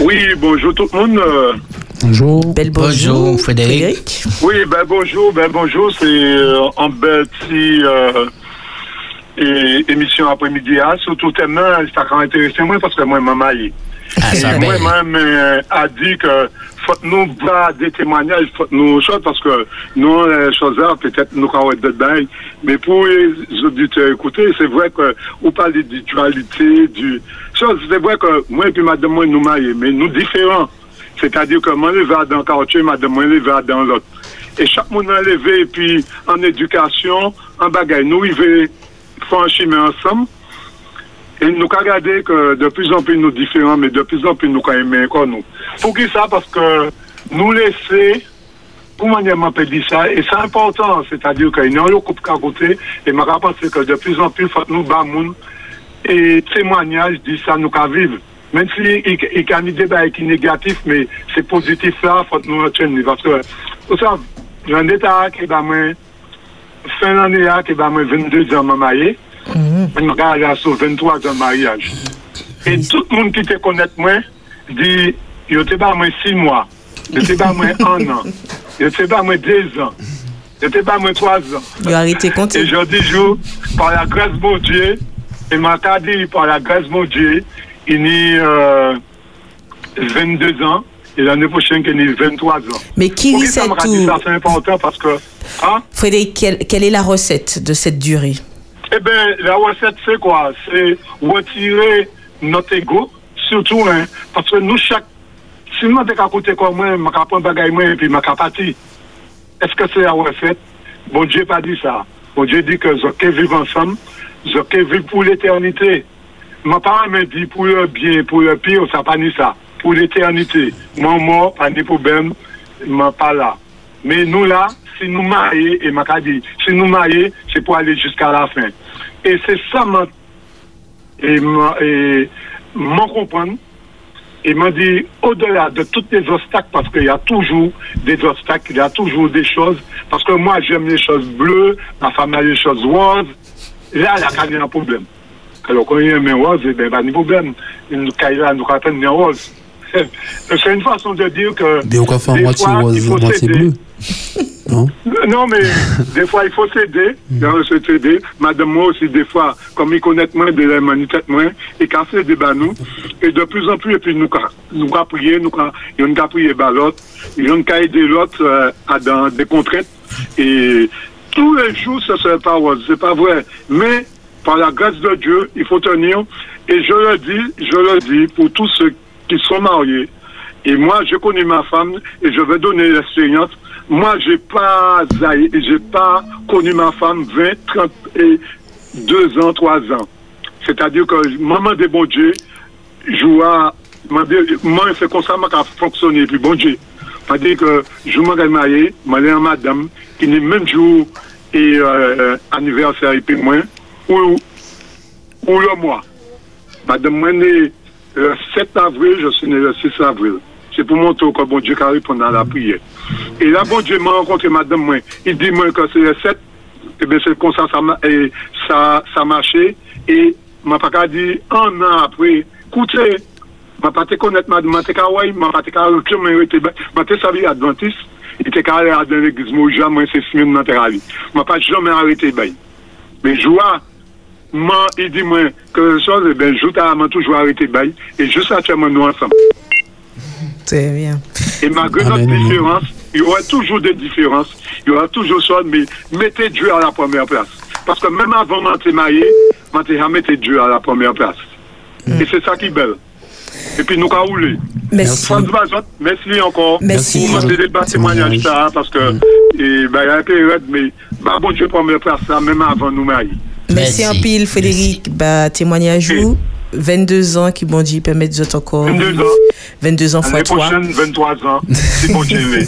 Oui, bonjour tout le monde. Bonjour. Belle bonjour. Bonjour, Frédéric. Oui, ben bonjour, ben bonjour, c'est euh, en euh, et- émission après-midi. hein. Surtout tellement, ça a intéressé moi parce que moi, maman, belle. moi-même euh, a dit que faut nous voir des témoignages, faut nous choses parce que nous, les choses peut-être nous avons être bail. Mais pour les auditeurs écouter, c'est vrai que vous parlez de dualité, du c'est vrai que moi et puis madame moi nous marions, mais nous différents. C'est-à-dire que moi, je vais dans le quartier, madame moi, je vais dans l'autre. Et chaque monde a levé, et puis en éducation, en bagaille, nous, il veut un chemin ensemble. Et nous avons regardé que de plus en plus nous différents, mais de plus en plus nous aimons encore nous. Pour qui ça? Parce que nous laisser, comment on peut dire ça, et c'est important, c'est-à-dire qu'il y a un couple à côté, et je pense que de plus en plus, nous battions et témoignage dit ça nous qu'à vivre. Même si il y a des débats qui sont négatifs, mais c'est positif là, faut nous retenir. Parce que, vous savez, a un état qui me, fin l'année là, qui va me 22 ans, marié. Je regarde là sur 23 ans de mariage. Et tout le monde qui te connaît moi, dit, il était pas moi 6 mois, il était pas moi 1 an, il était pas moi 2 ans, il était pas moi 3 ans. Il a arrêté compter. Et je par la grâce de mon Dieu, et m'a dit, par la mon Dieu, il est euh, 22 ans, et l'année prochaine, il est 23 ans. Mais qui rit ça m'a dit tout ça, c'est important parce que, hein? Frédéric, quelle, quelle est la recette de cette durée? Eh bien, la recette, c'est quoi? C'est retirer notre ego, surtout, hein, parce que nous, chaque. Si nous sommes à côté comme moi, je vais prendre bagaille moi et puis je vais partir. Est-ce que c'est la recette? Bon Dieu pas dit ça. Bon Dieu dit que je vais vivre ensemble, je vais vivre pour l'éternité. Mon parent me dit pour le bien, pour le pire, ça pas ni ça. Pour l'éternité. Mon mort, pas de problème, je pas là. Mais nous là, si nous marions, et m'a dit, si nous marions, c'est pour aller jusqu'à la fin. Et c'est ça, moi, m'a et m'en comprendre. Et m'a dit, au-delà de tous les obstacles, parce qu'il y a toujours des obstacles, il y a toujours des choses, parce que moi, j'aime les choses bleues, ma femme a les choses roses, là, il y a un problème. Alors, quand il y a un rose, eh ben, pas de problème. Il y a un rose. C'est une façon de dire que. Des moitié fois, rose, il faut moitié s'aider. bleu. Non Non, mais des fois, il faut s'aider. S'aider. Madame, moi aussi, des fois, comme ils connaissent moins de l'humanité, moins, et quand c'est des nous, et de plus en plus, et puis nous, nous, nous, ca- et on a prié par l'autre, et on a aidé l'autre euh, à dans des contraintes. Et tous les jours, ce serait pas rose, c'est pas vrai. Mais, par la grâce de Dieu, il faut tenir. Et je le dis, je le dis pour tous ceux qui sont mariés. Et moi, je connais ma femme et je vais donner l'expérience. moi, j'ai pas, j'ai pas connu ma femme 20, 30 et 2 ans, 3 ans. C'est-à-dire que maman de bon Dieu, joua, moi, c'est comme ça, m'a fonctionné, puis bon Dieu. Dit que je m'en marié, m'a dit à madame, qui n'est même jour et euh, anniversaire, et puis moi, ou, ou le mois. Madame, moi, le 7 avril, je suis né le 6 avril. C'est pour montrer que bon Dieu qui répond à la prière. Et là, bon Dieu m'a rencontré madame, moi. Il dit, moi, que c'est le 7, et bien, c'est comme ça, ça, et ça, ça marchait. Et m'a pas dire, un an après, écoutez, m'a pas te connaître madame, m'a te ouais, m'a pas te recruter, m'a te servi adventiste, était qu'à aller à l'église, moi, jamais, c'est semaine, m'a te ravi. M'a pas jamais arrêté, ben. Mais joie, moi, il dit moi que chose, eh ben, je toujours arrêté bail et juste actuellement nous ensemble. Très bien. Et malgré notre différence, il y aura toujours des différences, il y aura toujours ça, mais mettez Dieu à la première place. Parce que même avant de m'être marié, je jamais mettez Dieu à la première place. Et c'est ça qui est belle. Et puis nous avons roulé. Merci. Merci encore Merci. pour ce débat témoignage ça, parce que et, ben, il y a un peu mais bah, bon Dieu première place, ça, même avant nous marier. Merci en pile, Frédéric. Bah, témoignage vous. 22 ans qui bon Dieu permet de encore. 22 ans. 22 ans fois L'année 3. prochaine, 23 ans, si bon Dieu.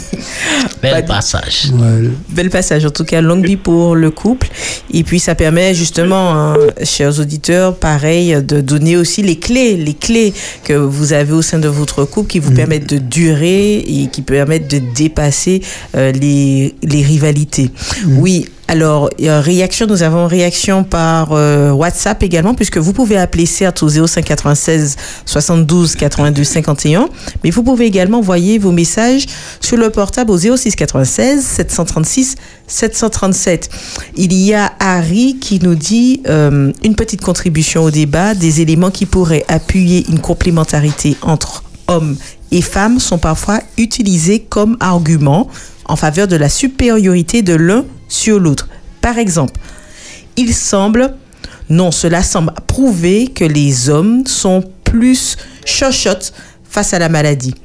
Bel passage. Bel passage, en tout cas, longue vie pour le couple. Et puis, ça permet justement, hein, chers auditeurs, pareil, de donner aussi les clés, les clés que vous avez au sein de votre couple qui vous permettent de durer et qui permettent de dépasser euh, les, les rivalités. Oui. Alors, euh, réaction, nous avons réaction par euh, WhatsApp également, puisque vous pouvez appeler certes au 0596 72 82 51, mais vous pouvez également envoyer vos messages sur le portable au 0696 736 737. Il y a Harry qui nous dit euh, une petite contribution au débat, des éléments qui pourraient appuyer une complémentarité entre hommes et femmes sont parfois utilisés comme argument en faveur de la supériorité de l'un l'autre. Par exemple, il semble, non, cela semble prouver que les hommes sont plus chochottes face à la maladie.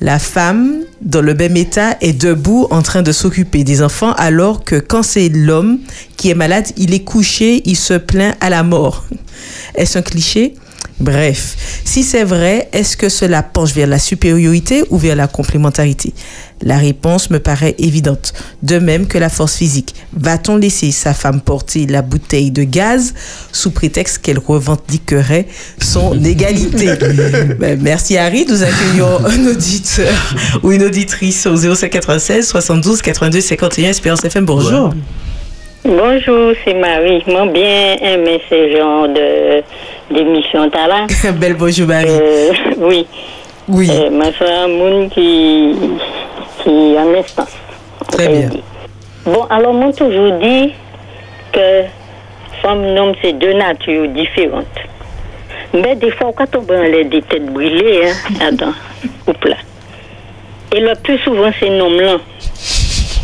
La femme, dans le même état, est debout en train de s'occuper des enfants, alors que quand c'est l'homme qui est malade, il est couché, il se plaint à la mort. Est-ce un cliché? Bref, si c'est vrai, est-ce que cela penche vers la supériorité ou vers la complémentarité? La réponse me paraît évidente. De même que la force physique. Va-t-on laisser sa femme porter la bouteille de gaz sous prétexte qu'elle revendiquerait son égalité? Ben, Merci Harry, nous accueillons un auditeur ou une auditrice au 0796 72 82 51 Espérance FM. Bonjour. Bonjour, c'est Marie. Moi, bien aimé ce genre de d'émission talent. Belle bonjour Marie. Euh, oui. Oui. Euh, ma soeur Moon qui qui en instance. Très bien. Bon, alors moi toujours dit que femme homme c'est deux natures différentes. Mais des fois quand on prend les des têtes brûlées hein, dans couple là. Et le plus souvent c'est l'homme là.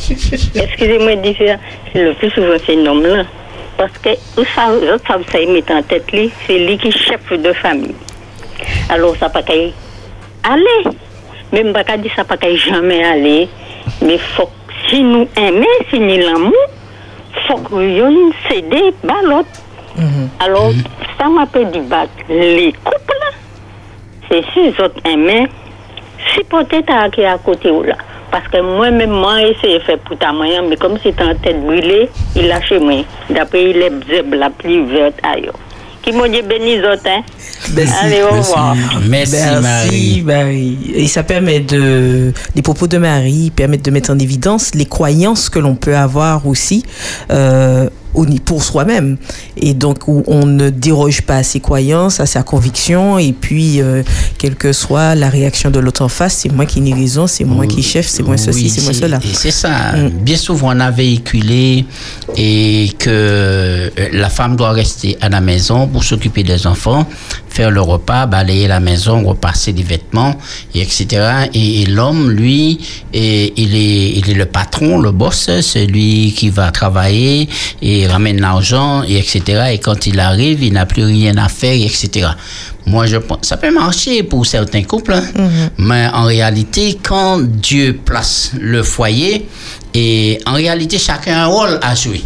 Excusez-moi de dire ça, c'est le plus souvent c'est l'homme là. Parce que vous savez, vous savez, ça il met en tête lui, c'est lui qui est chef de famille. Alors ça pas qu'à aller. Même pas qu'à dire ça pas qu'à jamais aller. Mais faut si nous aimons, si nous l'amour, faut que nous céder à l'autre. Alors, ça m'a pas dit battre les couples. C'est si les autres aimaient, si peut-être à qui à côté ou là. Parce que moi-même, moi, essayé de faire pour ta moyen, mais comme c'est en tête brûlée, il lâche moi. D'après, il est zeb la plus verte ailleurs. Qui m'a dit béni les autres, hein? Allez, au revoir. Merci, Merci, Marie. Et ça permet de, les propos de Marie permettent de mettre en évidence les croyances que l'on peut avoir aussi euh, pour soi-même. Et donc, où on ne déroge pas à ses croyances, à sa conviction, et puis, euh, quelle que soit la réaction de l'autre en face, c'est moi qui n'ai raison, c'est moi qui chef, c'est moi ceci, Oui, c'est moi cela. C'est ça. Bien souvent, on a véhiculé et que euh, la femme doit rester à la maison pour s'occuper des enfants, faire le repas, balayer la maison, repasser les vêtements, et etc. Et, et l'homme, lui, et, il, est, il est le patron, le boss, c'est lui qui va travailler et ramène l'argent, et etc. Et quand il arrive, il n'a plus rien à faire, et etc. Moi, je pense, ça peut marcher pour certains couples, hein. mais en réalité, quand Dieu place le foyer, et en réalité, chacun a un rôle à jouer.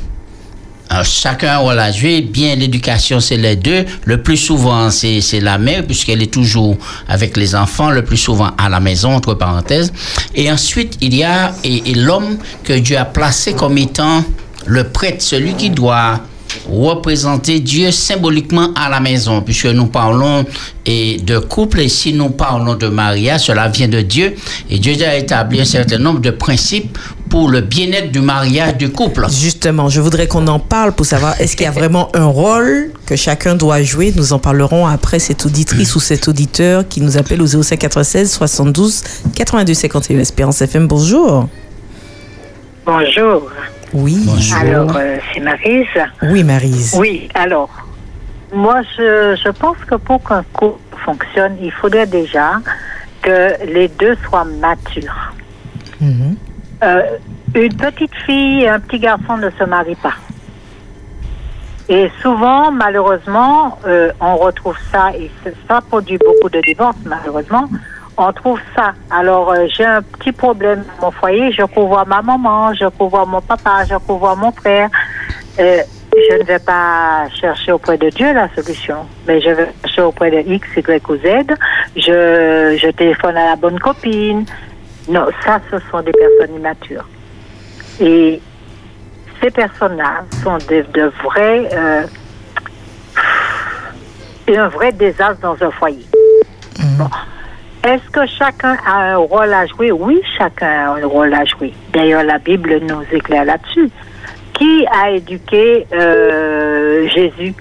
Alors, chacun a un rôle à jouer. Bien, l'éducation, c'est les deux. Le plus souvent, c'est c'est la mère, puisqu'elle est toujours avec les enfants, le plus souvent à la maison, entre parenthèses. Et ensuite, il y a et, et l'homme que Dieu a placé comme étant le prêtre, celui qui doit représenter Dieu symboliquement à la maison, puisque nous parlons et de couple, et si nous parlons de mariage, cela vient de Dieu, et Dieu a établi un certain nombre de principes pour le bien-être du mariage du couple. Justement, je voudrais qu'on en parle pour savoir est-ce qu'il y a vraiment un rôle que chacun doit jouer? Nous en parlerons après cette auditrice ou cet auditeur qui nous appelle au 0596 72 82 51 Espérance FM. Bonjour. Bonjour. Oui. Alors, euh, c'est Marise. Oui, Marise. Oui, alors, moi, je, je pense que pour qu'un couple fonctionne, il faudrait déjà que les deux soient matures. Mhm. Euh, une petite fille et un petit garçon ne se marient pas. Et souvent, malheureusement, euh, on retrouve ça, et ça produit beaucoup de divorces, malheureusement. On trouve ça. Alors, euh, j'ai un petit problème dans mon foyer, je voir ma maman, je voir mon papa, je voir mon frère. Euh, je ne vais pas chercher auprès de Dieu la solution, mais je vais chercher auprès de X, Y ou Z. Je, je téléphone à la bonne copine. Non, ça, ce sont des personnes immatures. Et ces personnes-là sont de, de vrais, euh, un vrai désastre dans un foyer. Bon. Est-ce que chacun a un rôle à jouer? Oui, chacun a un rôle à jouer. D'ailleurs, la Bible nous éclaire là-dessus. Qui a éduqué euh, Jésus?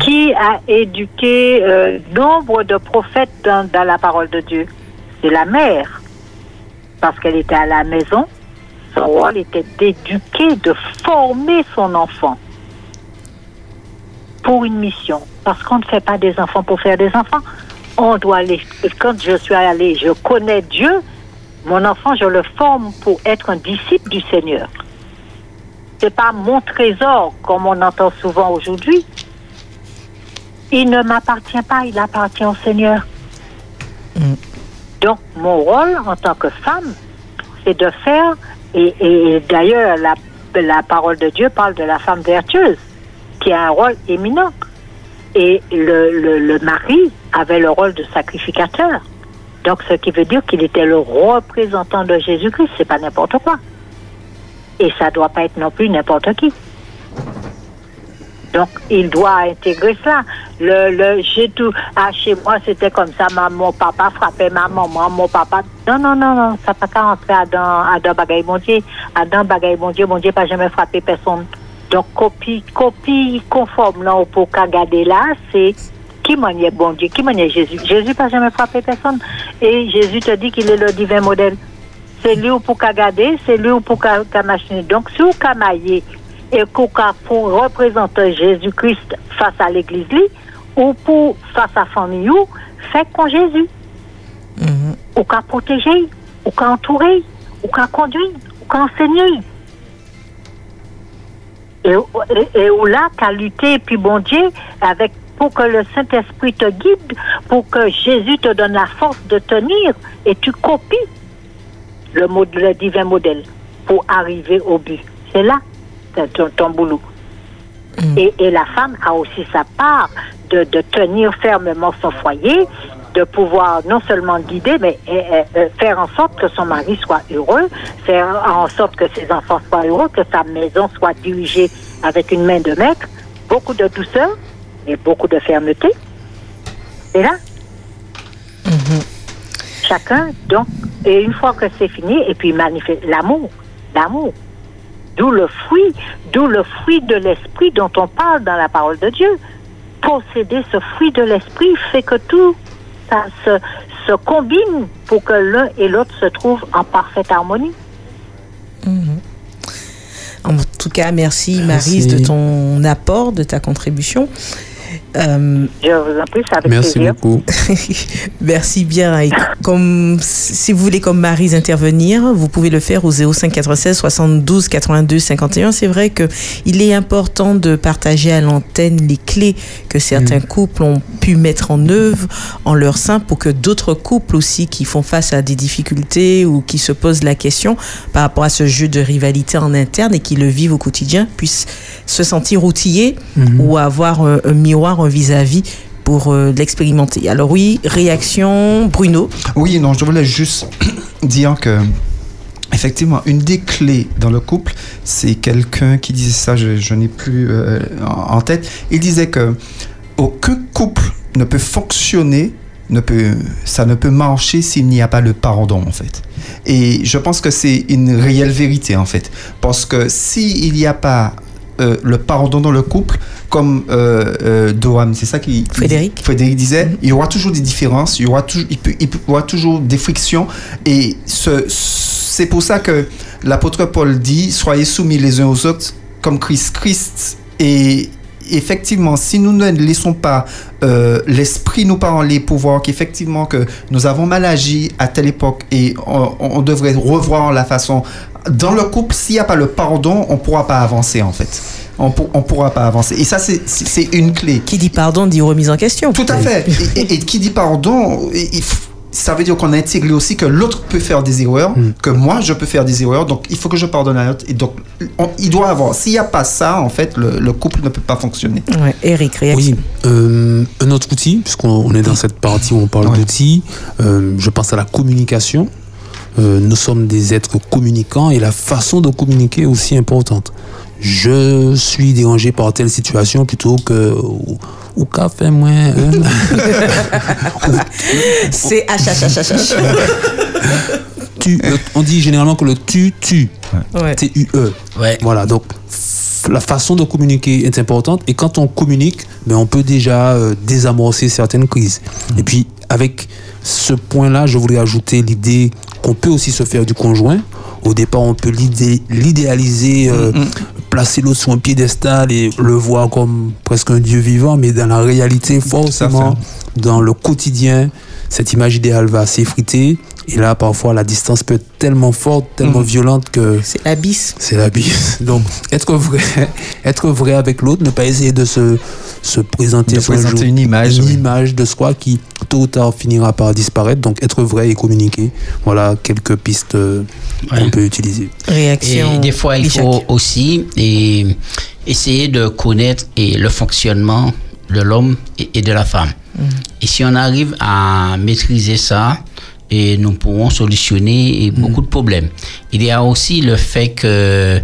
Qui a éduqué euh, nombre de prophètes dans, dans la parole de Dieu? C'est la mère. Parce qu'elle était à la maison. Son rôle était d'éduquer, de former son enfant pour une mission. Parce qu'on ne fait pas des enfants pour faire des enfants. On doit aller. Quand je suis allée, je connais Dieu. Mon enfant, je le forme pour être un disciple du Seigneur. C'est pas mon trésor, comme on entend souvent aujourd'hui. Il ne m'appartient pas, il appartient au Seigneur. Donc, mon rôle en tant que femme, c'est de faire, et, et d'ailleurs, la, la parole de Dieu parle de la femme vertueuse, qui a un rôle éminent. Et le, le, mari avait le rôle de sacrificateur. Donc, ce qui veut dire qu'il était le représentant de Jésus-Christ, c'est pas n'importe quoi. Et ça doit pas être non plus n'importe qui. Donc, il doit intégrer cela. Le, le, j'ai tout, ah, chez moi, c'était comme ça, ma, mon papa frappait ma maman, mon papa. Non, non, non, non, ça pas qu'à entrer à dans, à dans bagaille mon Dieu. À dans bagaille mon Dieu, mon Dieu pas jamais frappé personne. Donc, copie, copie conforme, là, pour qu'à garder là, c'est qui maniait bon Dieu, qui maniait Jésus? Jésus pas jamais frappé personne. Et Jésus te dit qu'il est le divin modèle. C'est lui ou pour qu'à garder, c'est lui ou pour qu'à machiner. Donc, si vous qu'à mailler, et qu'on pour représenter Jésus-Christ face à l'Église, li, ou pour face à la famille, ou, fait qu'on Jésus. Ou qu'à protéger, ou qu'à entourer, ou qu'à conduire, ou qu'à enseigner. Et, et, et ou là, qu'à lutter, puis bon Dieu, avec, pour que le Saint-Esprit te guide, pour que Jésus te donne la force de tenir, et tu copies le, le divin modèle pour arriver au but. C'est là ton, ton boulot. Et, et la femme a aussi sa part de, de tenir fermement son foyer, de pouvoir non seulement guider, mais euh, faire en sorte que son mari soit heureux, faire en sorte que ses enfants soient heureux, que sa maison soit dirigée avec une main de maître, beaucoup de douceur et beaucoup de fermeté. Et là, chacun, donc, et une fois que c'est fini, et puis manifeste l'amour, l'amour. D'où le fruit, d'où le fruit de l'esprit dont on parle dans la parole de Dieu. Posséder ce fruit de l'esprit fait que tout se, combine pour que l'un et l'autre se trouvent en parfaite harmonie. En tout cas, merci, Marise de ton apport, de ta contribution. Euh, Je vous en prie, c'est avec Merci plaisir. beaucoup. Merci bien. Et comme, si vous voulez, comme Marie, intervenir, vous pouvez le faire au 05 96 72 82 51. C'est vrai que il est important de partager à l'antenne les clés que certains couples ont pu mettre en œuvre en leur sein pour que d'autres couples aussi qui font face à des difficultés ou qui se posent la question par rapport à ce jeu de rivalité en interne et qui le vivent au quotidien puissent se sentir outillés Mhm. ou avoir un, un miroir, un vis-à-vis pour euh, l'expérimenter. Alors oui, réaction, Bruno. Oui, non, je voulais juste dire que, effectivement, une des clés dans le couple, c'est quelqu'un qui disait ça, je, n'ai plus euh, en en tête. Il disait que aucun couple ne peut fonctionner, ne peut, ça ne peut marcher s'il n'y a pas le pardon, en fait. Et je pense que c'est une réelle vérité, en fait. Parce que s'il n'y a pas euh, le pardon dans le couple, comme euh, euh, Doham, c'est ça qui Frédéric. Frédéric disait, il y aura toujours des différences, il y aura, toujours, il, peut- il peut- il y aura toujours des frictions, et ce- c'est pour ça que l'apôtre Paul dit, soyez soumis les uns aux autres comme Christ. Christ et effectivement, si nous ne laissons pas euh, l'esprit nous parler pour voir qu'effectivement que nous avons mal agi à telle époque et on, on devrait revoir la façon dans le couple, s'il n'y a pas le pardon, on ne pourra pas avancer en fait. On ne pourra pas avancer. Et ça, c'est- une clé. Qui dit pardon dit remise en question. Tout à fait. Et, et- et qui dit pardon, il- il f- ça veut dire qu'on a intégré aussi que l'autre peut faire des erreurs, que moi je peux faire des erreurs, donc il faut que je pardonne à l'autre. Et donc, on- il doit avoir. S'il n'y a pas ça, en fait, le, le couple ne peut pas fonctionner. Ouais, Eric, réaction. Oui, euh, un autre outil, puisqu'on on est dans cette partie où on parle d'outils, euh, je pense à la communication. Euh, nous sommes des êtres communicants et la façon de communiquer est aussi importante. Je suis dérangé par telle situation plutôt que ou, qu'a fait moins. C'est H, H, H, H, H. tu, le- on dit généralement que le tu, tu. Ouais. T-U-E. Voilà, donc la façon de communiquer est importante. Et quand on communique, ben, on peut déjà euh, désamorcer certaines crises. Et puis, avec ce point-là, je voulais ajouter l'idée qu'on peut aussi se faire du conjoint. Au départ, on peut l'idé- l'idéaliser, euh, placer l'autre sur un piédestal et le voir comme presque un Dieu vivant, mais dans la réalité, forcément, dans le quotidien, cette image idéale va s'effriter. Et là, parfois, la distance peut être tellement forte, tellement Mhm. violente que. C'est l'abysse. C'est l'abysse. Donc, être vrai, être vrai avec l'autre, ne pas essayer de se, se présenter, De présenter jour- une image, une oui. image de soi qui, tôt ou tard, finira par disparaître. Donc, être vrai et communiquer. Voilà quelques pistes euh, qu'on peut utiliser. Réaction. Et des fois, il faut aussi et, essayer de connaître et le fonctionnement de l'homme et, et de la femme. Et si on arrive à maîtriser ça, et nous pourrons solutionner beaucoup de problèmes. Il y a aussi le fait que,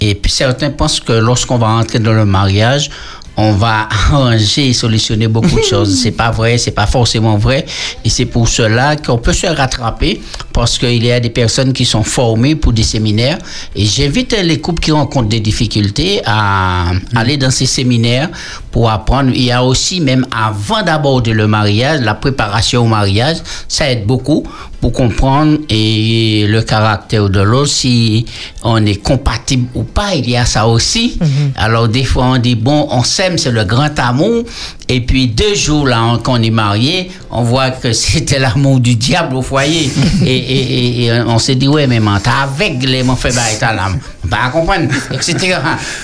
et puis certains pensent que lorsqu'on va entrer dans le mariage, on va arranger et solutionner beaucoup de choses. C'est pas vrai, c'est pas forcément vrai. Et c'est pour cela qu'on peut se rattraper parce qu'il y a des personnes qui sont formées pour des séminaires. Et j'invite les couples qui rencontrent des difficultés à aller dans ces séminaires pour apprendre. Il y a aussi, même avant d'aborder le mariage, la préparation au mariage, ça aide beaucoup pour comprendre et le caractère de l'autre, si on est compatible ou pas, il y a ça aussi. Alors des fois on dit, bon, on s'aime, c'est le grand amour, et puis deux jours là on- qu'on est marié, on voit que c'était l'amour du diable au foyer. et, et- et- et on s'est dit, ouais, mais man, t'as avec les mon fait bail ta l'âme. Pas comprendre, etc.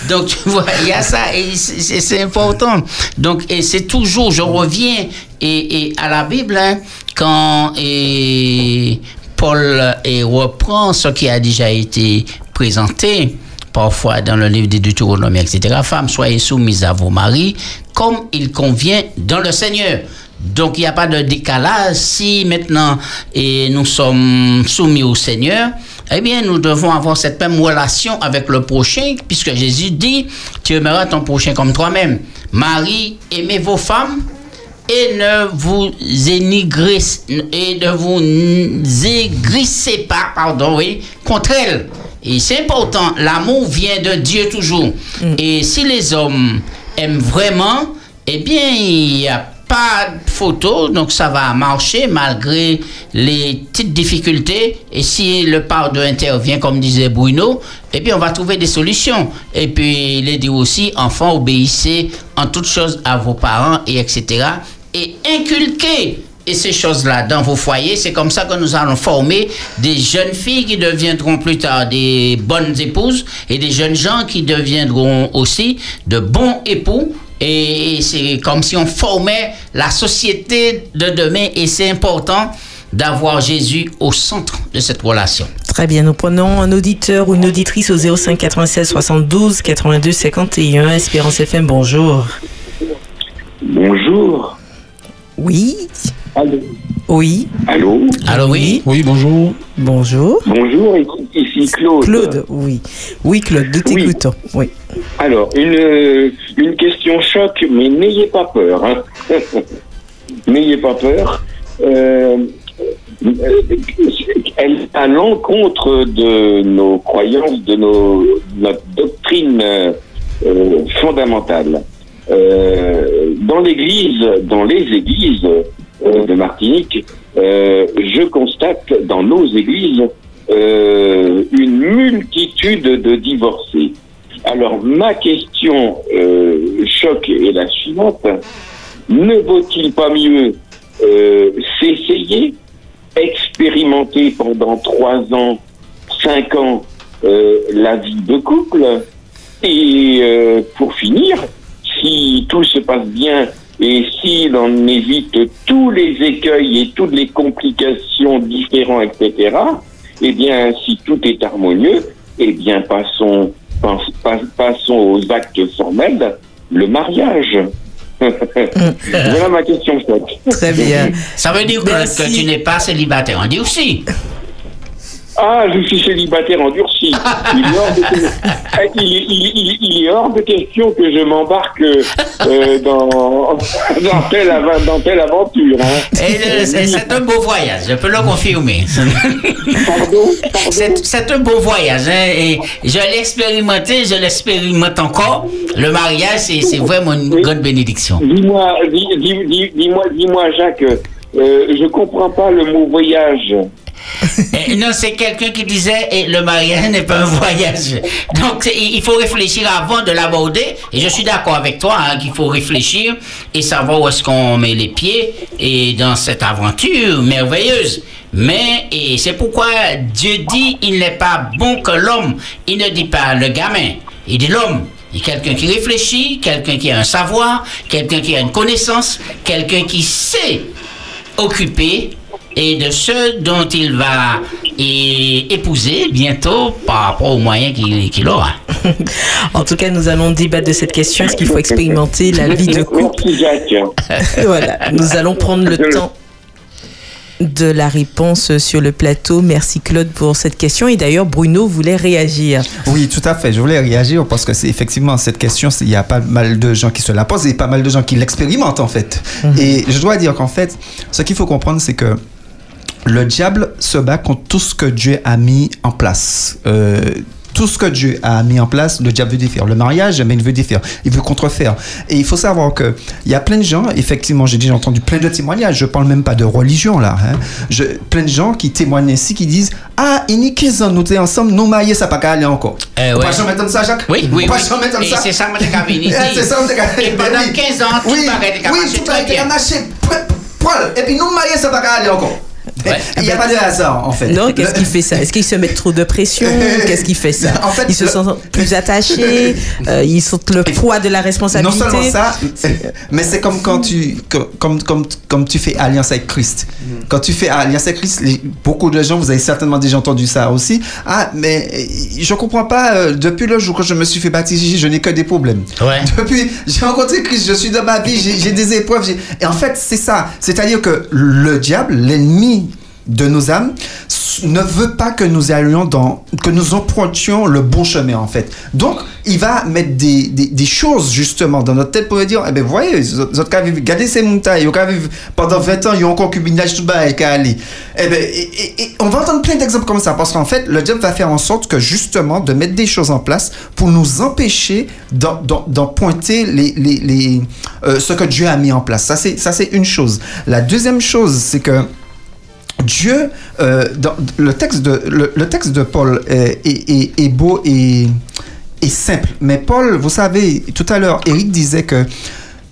Donc tu vois, il y a ça, et c'est- important. Donc, et c'est toujours, je reviens et, et à la Bible, hein, quand et Paul et reprend ce qui a déjà été présenté, parfois dans le livre des Deutéronomies, etc. Femmes, soyez soumises à vos maris comme il convient dans le Seigneur. Donc, il n'y a pas de décalage. Si maintenant et nous sommes soumis au Seigneur, eh bien, nous devons avoir cette même relation avec le prochain, puisque Jésus dit, tu aimeras ton prochain comme toi-même. Marie, aimez vos femmes et ne vous énigrissez et ne vous aigrissez pas, pardon, oui, contre elles. Et c'est important, l'amour vient de Dieu toujours. Et si les hommes aiment vraiment, eh bien, il n'y a pas de photo, donc ça va marcher malgré les petites difficultés. Et si le pardo intervient, comme disait Bruno, eh bien, on va trouver des solutions. Et puis, il est dit aussi, enfants, obéissez en toutes choses à vos parents, et etc. Et inculquez et ces choses-là dans vos foyers. C'est comme ça que nous allons former des jeunes filles qui deviendront plus tard des bonnes épouses et des jeunes gens qui deviendront aussi de bons époux. Et c'est comme si on formait la société de demain et c'est important d'avoir Jésus au centre de cette relation. Très bien, nous prenons un auditeur ou une auditrice au 05 96 72 82 51. Espérance FM, bonjour. Bonjour. Oui. Allô. Oui. Allô. Allô, oui. Oui, bonjour. Bonjour. Bonjour, ici ici Claude. Claude, oui. Oui, Claude, nous t'écoutons. Oui. Alors, une, euh, une question choc, mais n'ayez pas peur. hein. n'ayez pas peur. Euh, elle est à l'encontre de nos croyances, de nos, notre doctrine euh, euh, fondamentale. Euh, dans l'église, dans les églises euh, de Martinique, euh, je constate dans nos églises euh, une multitude de divorcés. Alors ma question euh, choc est la suivante. Ne vaut-il pas mieux euh, s'essayer, expérimenter pendant trois ans, cinq ans euh, la vie de couple? Et euh, pour finir, si tout se passe bien et si l'on évite tous les écueils et toutes les complications différentes, etc., eh bien, si tout est harmonieux, eh bien, passons, pas- pas- passons aux actes formels, le mariage. voilà ma question choc. Très bien. Ça veut dire que tu n'es pas célibataire. On dit aussi. Ah, je suis célibataire endurci. Il est hors de, il, est- il- il- il est hors de question que je m'embarque euh, dans, dans, telle, ava- dans telle aventure. hein. Et c'est un beau voyage, je peux le confirmer. C'est c'est un beau voyage. hein, et je l'ai expérimenté, je l'expérimente encore. Le mariage, c'est vraiment une grande bénédiction. Dis-moi, dis, dis, dis, dis-moi, dis-moi, Jacques, euh, je comprends pas le mot voyage. Non, c'est quelqu'un qui disait eh, le mariage n'est pas un voyage. Donc, il faut réfléchir avant de l'aborder. Et je suis d'accord avec toi hein, qu'il faut réfléchir et savoir où est-ce qu'on met les pieds et dans cette aventure merveilleuse. Mais, et c'est pourquoi Dieu dit il n'est pas bon que l'homme. Il ne dit pas le gamin, il dit l'homme. Il quelqu'un qui réfléchit, quelqu'un qui a un savoir, quelqu'un qui a une connaissance, quelqu'un qui sait occuper et de ceux dont il va épouser bientôt par rapport aux moyens qu'il aura. En tout cas, nous allons débattre de cette question. Est-ce qu'il faut expérimenter la vie de couple? Voilà, nous allons prendre le temps de la réponse sur le plateau. Merci Claude pour cette question. Et d'ailleurs, Bruno voulait réagir. Oui, tout à fait. Je voulais réagir parce que c'est effectivement cette question, il y a pas mal de gens qui se la posent et pas mal de gens qui l'expérimentent en fait. Et je dois dire qu'en fait, ce qu'il faut comprendre, c'est que le diable se bat contre tout ce que Dieu a mis en place. Euh, tout ce que Dieu a mis en place, le diable veut défaire. Le mariage, mais il veut défaire. Il veut contrefaire. Et il faut savoir que il y a plein de gens, effectivement, j'ai déjà entendu plein de témoignages. Je parle même pas de religion là. hein. Je, plein de gens qui témoignent ainsi, qui disent Ah, il y a 15 ans, nous étions ensemble, nous mariés, ça pas qu'à aller encore. Eh On ouais. jamais comme ça, Jacques Oui, oui, On oui. jamais comme Et ça. c'est ça, venir Eh. C'est ça, on t'es qu'à- Et pendant Oui. 15 ans, tout oui, qu'à Oui, tout paraît qu'à bien. marcher. Poil. Et puis nous mariés, ça va qu'à aller encore. Ouais. Il n'y a pas de hasard, en fait. Non, qu'est-ce qui fait ça? Est-ce qu'ils se mettent trop de pression? Qu'est-ce qui fait ça? En fait, Ils se le- sentent plus attachés euh, Ils sentent le poids de la Non responsabilité seulement ça, mais c'est comme quand tu, comme, comme, comme tu fais alliance avec Christ. Quand tu fais alliance avec Christ, les- beaucoup de gens, vous avez certainement déjà entendu ça aussi. Ah, mais euh, je comprends pas, euh, depuis le jour que je me suis fait baptiser, je n'ai que des problèmes. Ouais. Depuis, j'ai rencontré Christ, je suis dans ma vie, j'ai des épreuves. Et en fait, c'est ça. C'est-à-dire que le diable, l'ennemi de nos âmes ne veut pas que nous allions dans, que nous empruntions le bon chemin en fait. Donc, il va mettre des, des, choses justement dans notre tête pour dire, eh ben voyez, les autres cas vivent, regardez ces montagnes, vivre pendant 20 ans, ils ont un concubinage tout bas et qu'à aller. Eh ben, et, on va entendre plein d'exemples comme ça parce qu'en fait, le diable va faire en sorte que justement de mettre des choses en place pour nous empêcher d'en pointer les, les, les, euh, ce que Dieu a mis en place. Ça, c'est ça, c'est une chose. La deuxième chose, c'est que Dieu, euh, le texte de, le, texte de Paul est, est- est- est beau et, et simple. Mais Paul, vous savez, tout à l'heure, Eric disait que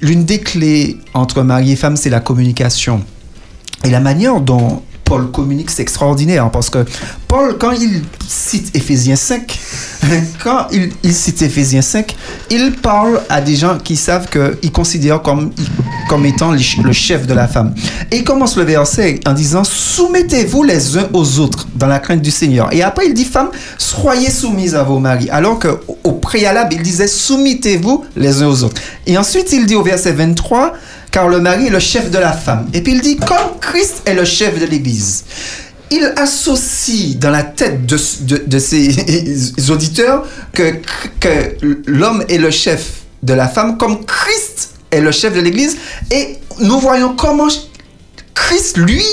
l'une des clés entre mari et femme, c'est la communication. Et la manière dont Paul communique, c'est extraordinaire hein, parce que Paul, quand il cite Éphésiens 5, quand il, cite Éphésiens 5, il parle à des gens qui savent qu'il considère comme, comme étant le ch- le chef de la femme. Et il commence le verset en disant Soumettez-vous les uns aux autres dans la crainte du Seigneur. Et après, il dit Femmes, soyez soumises à vos maris. Alors qu'au au préalable, il disait Soumettez-vous les uns aux autres. Et ensuite, il dit au verset 23 Car le mari est le chef de la femme. Et puis il dit Comme Christ est le chef de l'Église il associe dans la tête de, de, de ses auditeurs que, que l'homme est le chef de la femme, comme Christ est le chef de l'Église, et nous voyons comment Christ, lui,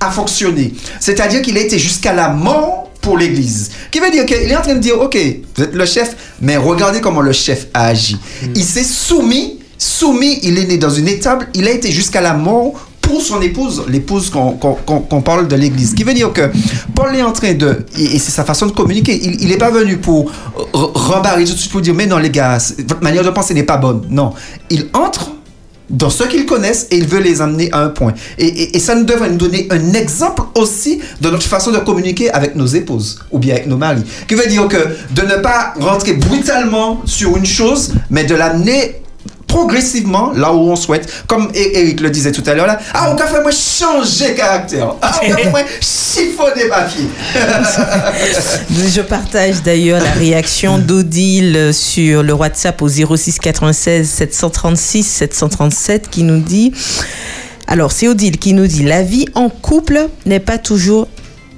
a fonctionné. C'est-à-dire qu'il a été jusqu'à la mort pour l'Église. Qui veut dire qu'il est en train de dire, ok, vous êtes le chef, mais regardez comment le chef a agi. Il s'est soumis, soumis, il est né dans une étable, il a été jusqu'à la mort pour son épouse, l'épouse qu'on parle de l'Église. Ce qui veut dire que Paul est en train de, et c'est sa façon de communiquer, il n'est pas venu pour re- rembarrer tout de suite pour dire, mais non les gars, votre manière de penser n'est pas bonne. Non, il entre dans ceux qu'ils connaissent et il veut les amener à un point. Et, et- et ça nous devrait nous donner un exemple aussi de notre façon de communiquer avec nos épouses ou bien avec nos maris. Qui veut dire que de ne pas rentrer brutalement sur une chose, mais de l'amener progressivement là où on souhaite. Comme Eric le disait tout à l'heure là, ah, on a fait moi changer caractère. Ah, on a fait moi chiffonner papier. Je partage d'ailleurs la réaction d'Odile sur le WhatsApp au 06 96 736 737 qui nous dit alors c'est Odile qui nous dit la vie en couple n'est pas toujours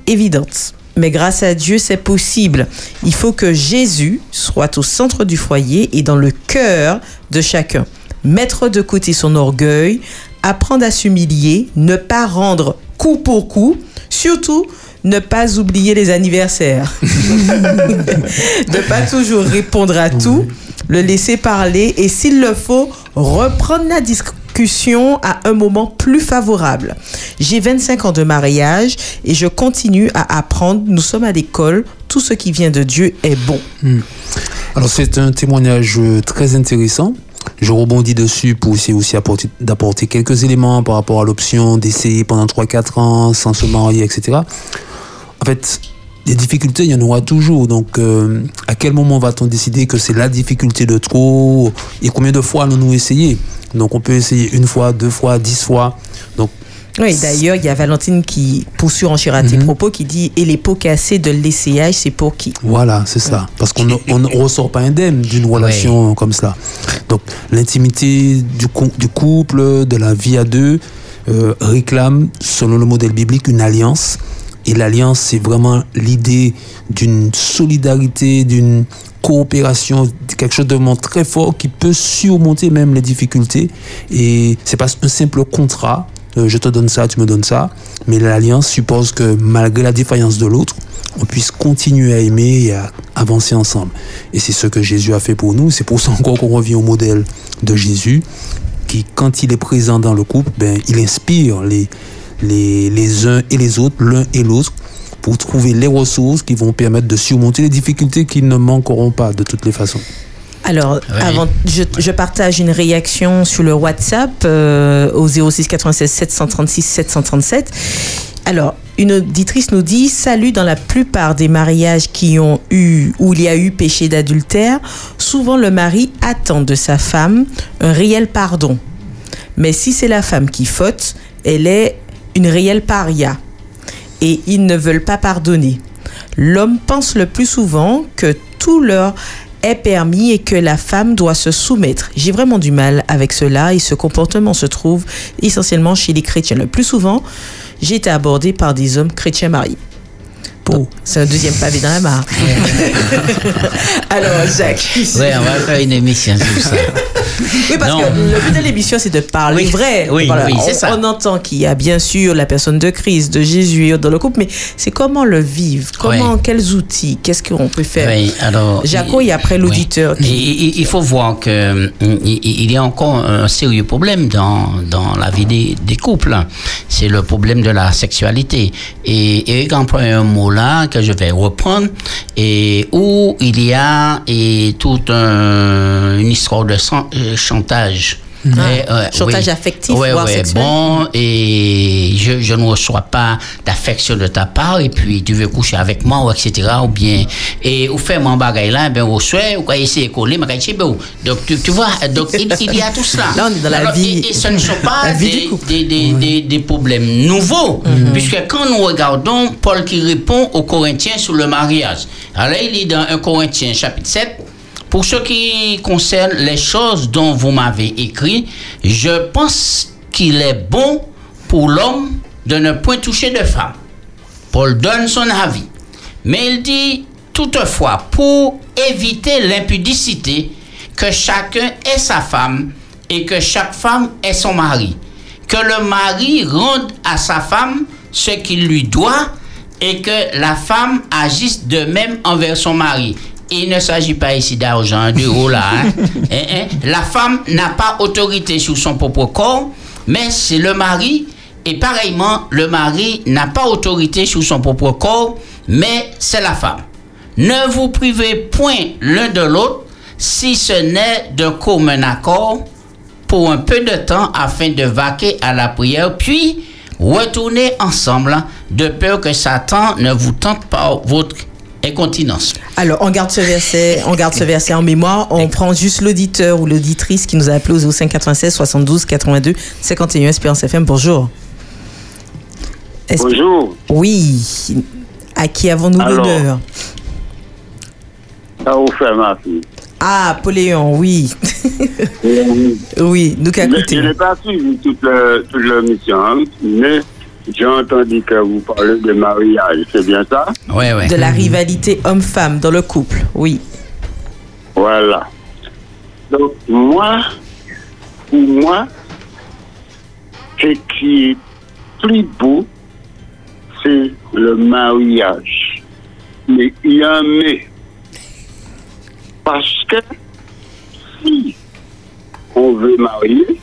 évidente. Mais grâce à Dieu, c'est possible. Il faut que Jésus soit au centre du foyer et dans le cœur de chacun. Mettre de côté son orgueil, apprendre à s'humilier, ne pas rendre coup pour coup, surtout ne pas oublier les anniversaires. ne pas toujours répondre à tout, le laisser parler et s'il le faut, reprendre la discussion à un moment plus favorable. J'ai 25 ans de mariage et je continue à apprendre. Nous sommes à l'école. Tout ce qui vient de Dieu est bon. Hmm. Alors c'est un témoignage euh, très intéressant. Je rebondis dessus pour essayer aussi apporter- d'apporter quelques éléments par rapport à l'option d'essayer pendant 3-4 ans sans se marier, etc. En fait, des difficultés, il y en aura toujours. Donc, euh, à quel moment va-t-on décider que c'est la difficulté de trop Et combien de fois allons-nous essayer? Donc, on peut essayer une fois, deux fois, dix fois. Donc, Oui, d'ailleurs, il y a Valentine qui poursuit en à tes propos qui dit Et les pots cassés de l'essayage, c'est pour qui? Voilà, c'est ça. Parce qu'on ne- ressort pas indemne d'une relation comme cela. Donc, l'intimité du, du couple, de la vie à deux, euh, réclame, selon le modèle biblique, une alliance. Et l'alliance, c'est vraiment l'idée d'une solidarité, d'une coopération, quelque chose de vraiment très fort qui peut surmonter même les difficultés. Et c'est pas un simple contrat, euh, je te donne ça, tu me donnes ça, mais l'alliance suppose que malgré la défaillance de l'autre, on puisse continuer à aimer et à avancer ensemble. Et c'est ce que Jésus a fait pour nous. C'est pour ça encore qu'on revient au modèle de Jésus, qui, quand il est présent dans le couple, ben, il inspire les, les, les uns et les autres, l'un et l'autre, pour trouver les ressources qui vont permettre de surmonter les difficultés qui ne manqueront pas de toutes les façons. Alors, avant, je, je partage une réaction sur le WhatsApp euh, au 06 96 736 737. Alors, une auditrice nous dit Salut, dans la plupart des mariages qui ont eu, où il y a eu péché d'adultère, souvent le mari attend de sa femme un réel pardon. Mais si c'est la femme qui faute, elle est une réelle paria. Et ils ne veulent pas pardonner. L'homme pense le plus souvent que tout leur est permis et que la femme doit se soumettre. J'ai vraiment du mal avec cela et ce comportement se trouve essentiellement chez les chrétiens. Le plus souvent, j'ai été abordée par des hommes chrétiens mariés. Bon, c'est un deuxième pavé dans la mare. Alors, Jacques. Oui, on va faire une émission sur ça. Oui, parce Non. que le but de l'émission, c'est de parler Oui, vrai. oui, oui, c'est on, ça. on entend qu'il y a bien sûr la personne de Christ, de Jésus dans le couple, mais c'est comment le vivre, comment, quels outils, qu'est-ce qu'on peut faire? Alors. Jaco, et après l'auditeur. Il, il- il faut voir que hum, il, il y a encore un sérieux problème dans, dans la vie des, des couples. C'est le problème de la sexualité. Et Eric emploie un mot là que je vais reprendre et où il y a et toute un- une histoire de san- euh, chantage. Ah, euh, chantage affectif, ouais, voire ouais, sexuel. Bon, et je, je ne reçois pas d'affection de ta part, et puis tu veux coucher avec moi, ou etc. Ou bien, et ou faire mon bagage là, ben, au souhait, ou quoi, essayer de coller, ma chez ben, Donc, tu, tu vois, donc il, il y a tout cela. Là, on est dans la Alors, vie- Et, et ce ne sont pas des, des, des, des, des problèmes nouveaux, puisque quand nous regardons Paul qui répond aux Corinthiens sur le mariage, alors il est dans 1 Corinthiens chapitre 7, pour ce qui concerne les choses dont vous m'avez écrit, je pense qu'il est bon pour l'homme de ne point toucher de femme. Paul donne son avis. Mais il dit toutefois, pour éviter l'impudicité, que chacun ait sa femme et que chaque femme ait son mari. Que le mari rende à sa femme ce qu'il lui doit et que la femme agisse de même envers son mari. Il ne s'agit pas ici d'argent, d'euros là. hein. Hein, hein. La femme n'a pas autorité sur son propre corps, mais c'est le mari. Et pareillement, le mari n'a pas autorité sur son propre corps, mais c'est la femme. Ne vous privez point l'un de l'autre, si ce n'est de commun accord, pour un peu de temps afin de vaquer à la prière, puis retourner ensemble, de peur que Satan ne vous tente par votre incontinence. Alors, on garde ce verset, on garde ce verset en mémoire. On prend juste l'auditeur ou l'auditrice qui nous a appelé au 596 72 82 51 Espérance FM. Bonjour. Bonjour. Oui. À qui avons-nous l'honneur? Ça vous fait ma fille. Ah, Poléon, oui. oui, nous qu'à Je n'ai pas suivi toute l'émission, hein, mais j'ai entendu que vous parlez de mariage, c'est bien ça? Ouais, ouais. De la rivalité homme-femme dans le couple, oui. Voilà. Donc, moi, pour moi, ce qui est plus beau, c'est le mariage. Mais il y a un mais. Parce que si on veut marier,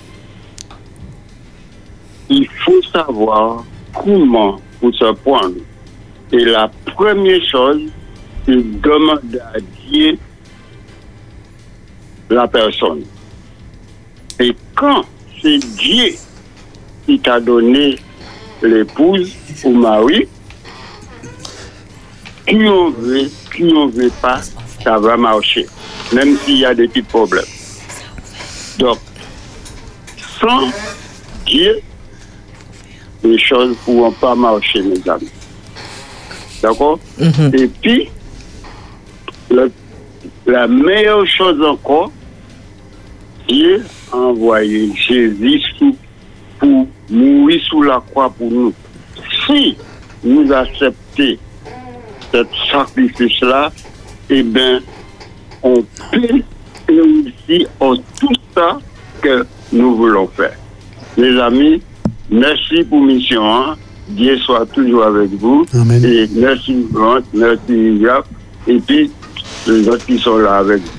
il faut savoir comment pour se prendre. Et la première chose, c'est demander à Dieu la personne. Et quand c'est Dieu qui t'a donné l'épouse ou mari, qui on veut, qui on veut pas, ça va marcher, même s'il y a des petits problèmes. Donc, sans Dieu, les choses ne pourront pas marcher, mes amis. D'accord Et puis, le- la meilleure chose encore, Dieu a envoyé Jésus sous- pour mourir sous la croix pour nous. Si nous acceptons ce sacrifice-là, eh bien, on peut réussir en tout ça que nous voulons faire. Les amis, merci pour mission. hein. Dieu soit toujours avec vous. Et merci, Grant, merci, Jacques. Et puis, les autres qui sont là avec vous.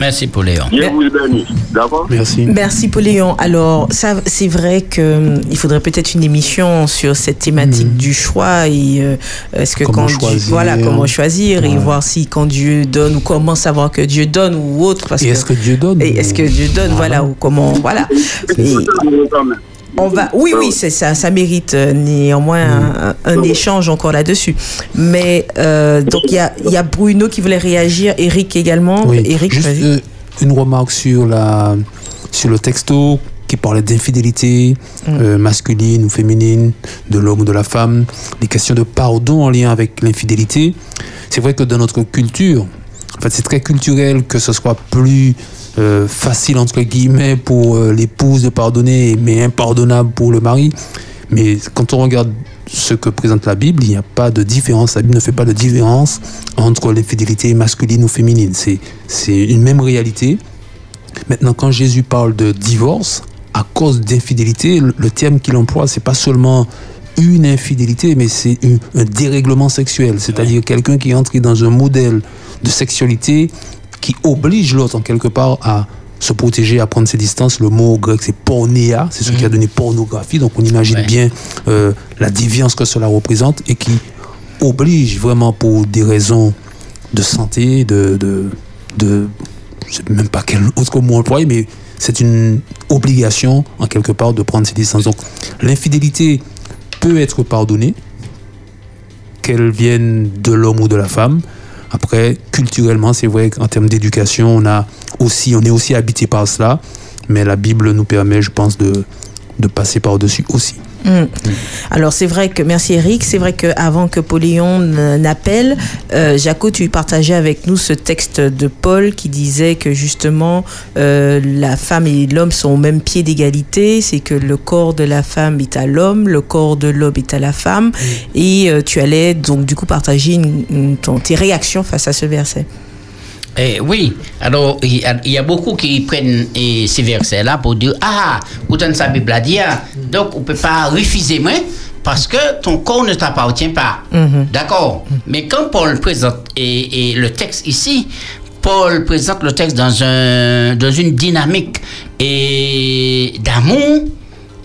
Merci pour Léon. Dieu vous bénisse. D'accord? Merci. Merci Poléon. Alors, ça, c'est vrai que hum, il faudrait peut-être une émission sur cette thématique du choix et euh, est-ce que. Comment quand Dieu- choisir. voilà comment choisir et voir si quand Dieu donne ou comment savoir que Dieu donne ou autre parce Et est-ce que Dieu donne et est-ce que Dieu donne voilà ou comment voilà. Et on va oui oui c'est ça ça mérite euh, néanmoins un, un échange encore là-dessus. Mais euh, donc il y a il y a Bruno qui voulait réagir, Eric également. Oui. Eric, Juste euh, une remarque sur, la, sur le texto qui parlait d'infidélité euh, masculine ou féminine, de l'homme ou de la femme, les questions de pardon en lien avec l'infidélité. C'est vrai que dans notre culture, En fait, c'est très culturel que ce soit plus euh, facile, entre guillemets, pour euh, l'épouse de pardonner, mais impardonnable pour le mari. Mais quand on regarde ce que présente la Bible, il n'y a pas de différence. La Bible ne fait pas de différence entre les fidélités masculines ou féminines. C'est, c'est une même réalité. Maintenant, quand Jésus parle de divorce, à cause d'infidélité, le, terme qu'il emploie, c'est pas seulement une infidélité, mais c'est un dérèglement sexuel. C'est-à-dire quelqu'un qui est entré dans un modèle de sexualité qui oblige l'autre, en quelque part, à se protéger, à prendre ses distances. Le mot grec, c'est pornéa, c'est ce qui a donné pornographie. Donc on imagine Ouais. bien euh, la déviance que cela représente et qui oblige vraiment pour des raisons de santé, de, de, de je sais même pas quel autre mot employer, mais c'est une obligation en quelque part de prendre ses distances. Donc l'infidélité peut être pardonnée, qu'elle vienne de l'homme ou de la femme. Après, culturellement, c'est vrai qu'en termes d'éducation, on on est aussi habité par cela, mais la Bible nous permet, je pense, de, de passer par-dessus aussi. Mm. Alors c'est vrai que merci Eric, c'est vrai que avant que Poléon n'appelle, euh, Jaco, tu partageais avec nous ce texte de Paul qui disait que justement euh, la femme et l'homme sont au même pied d'égalité, c'est que le corps de la femme est à l'homme, le corps de l'homme est à la femme, et euh, tu allais donc du coup partager une- une- ton- tes réactions face à ce verset. Eh, oui, alors il y, a, il y a beaucoup qui prennent eh, ces versets-là pour dire Ah, autant sa Bible a dit, donc on ne peut pas refuser moi parce que ton corps ne t'appartient pas. D'accord Mais quand Paul présente et, et le texte ici, Paul présente le texte dans, un, dans une dynamique et d'amour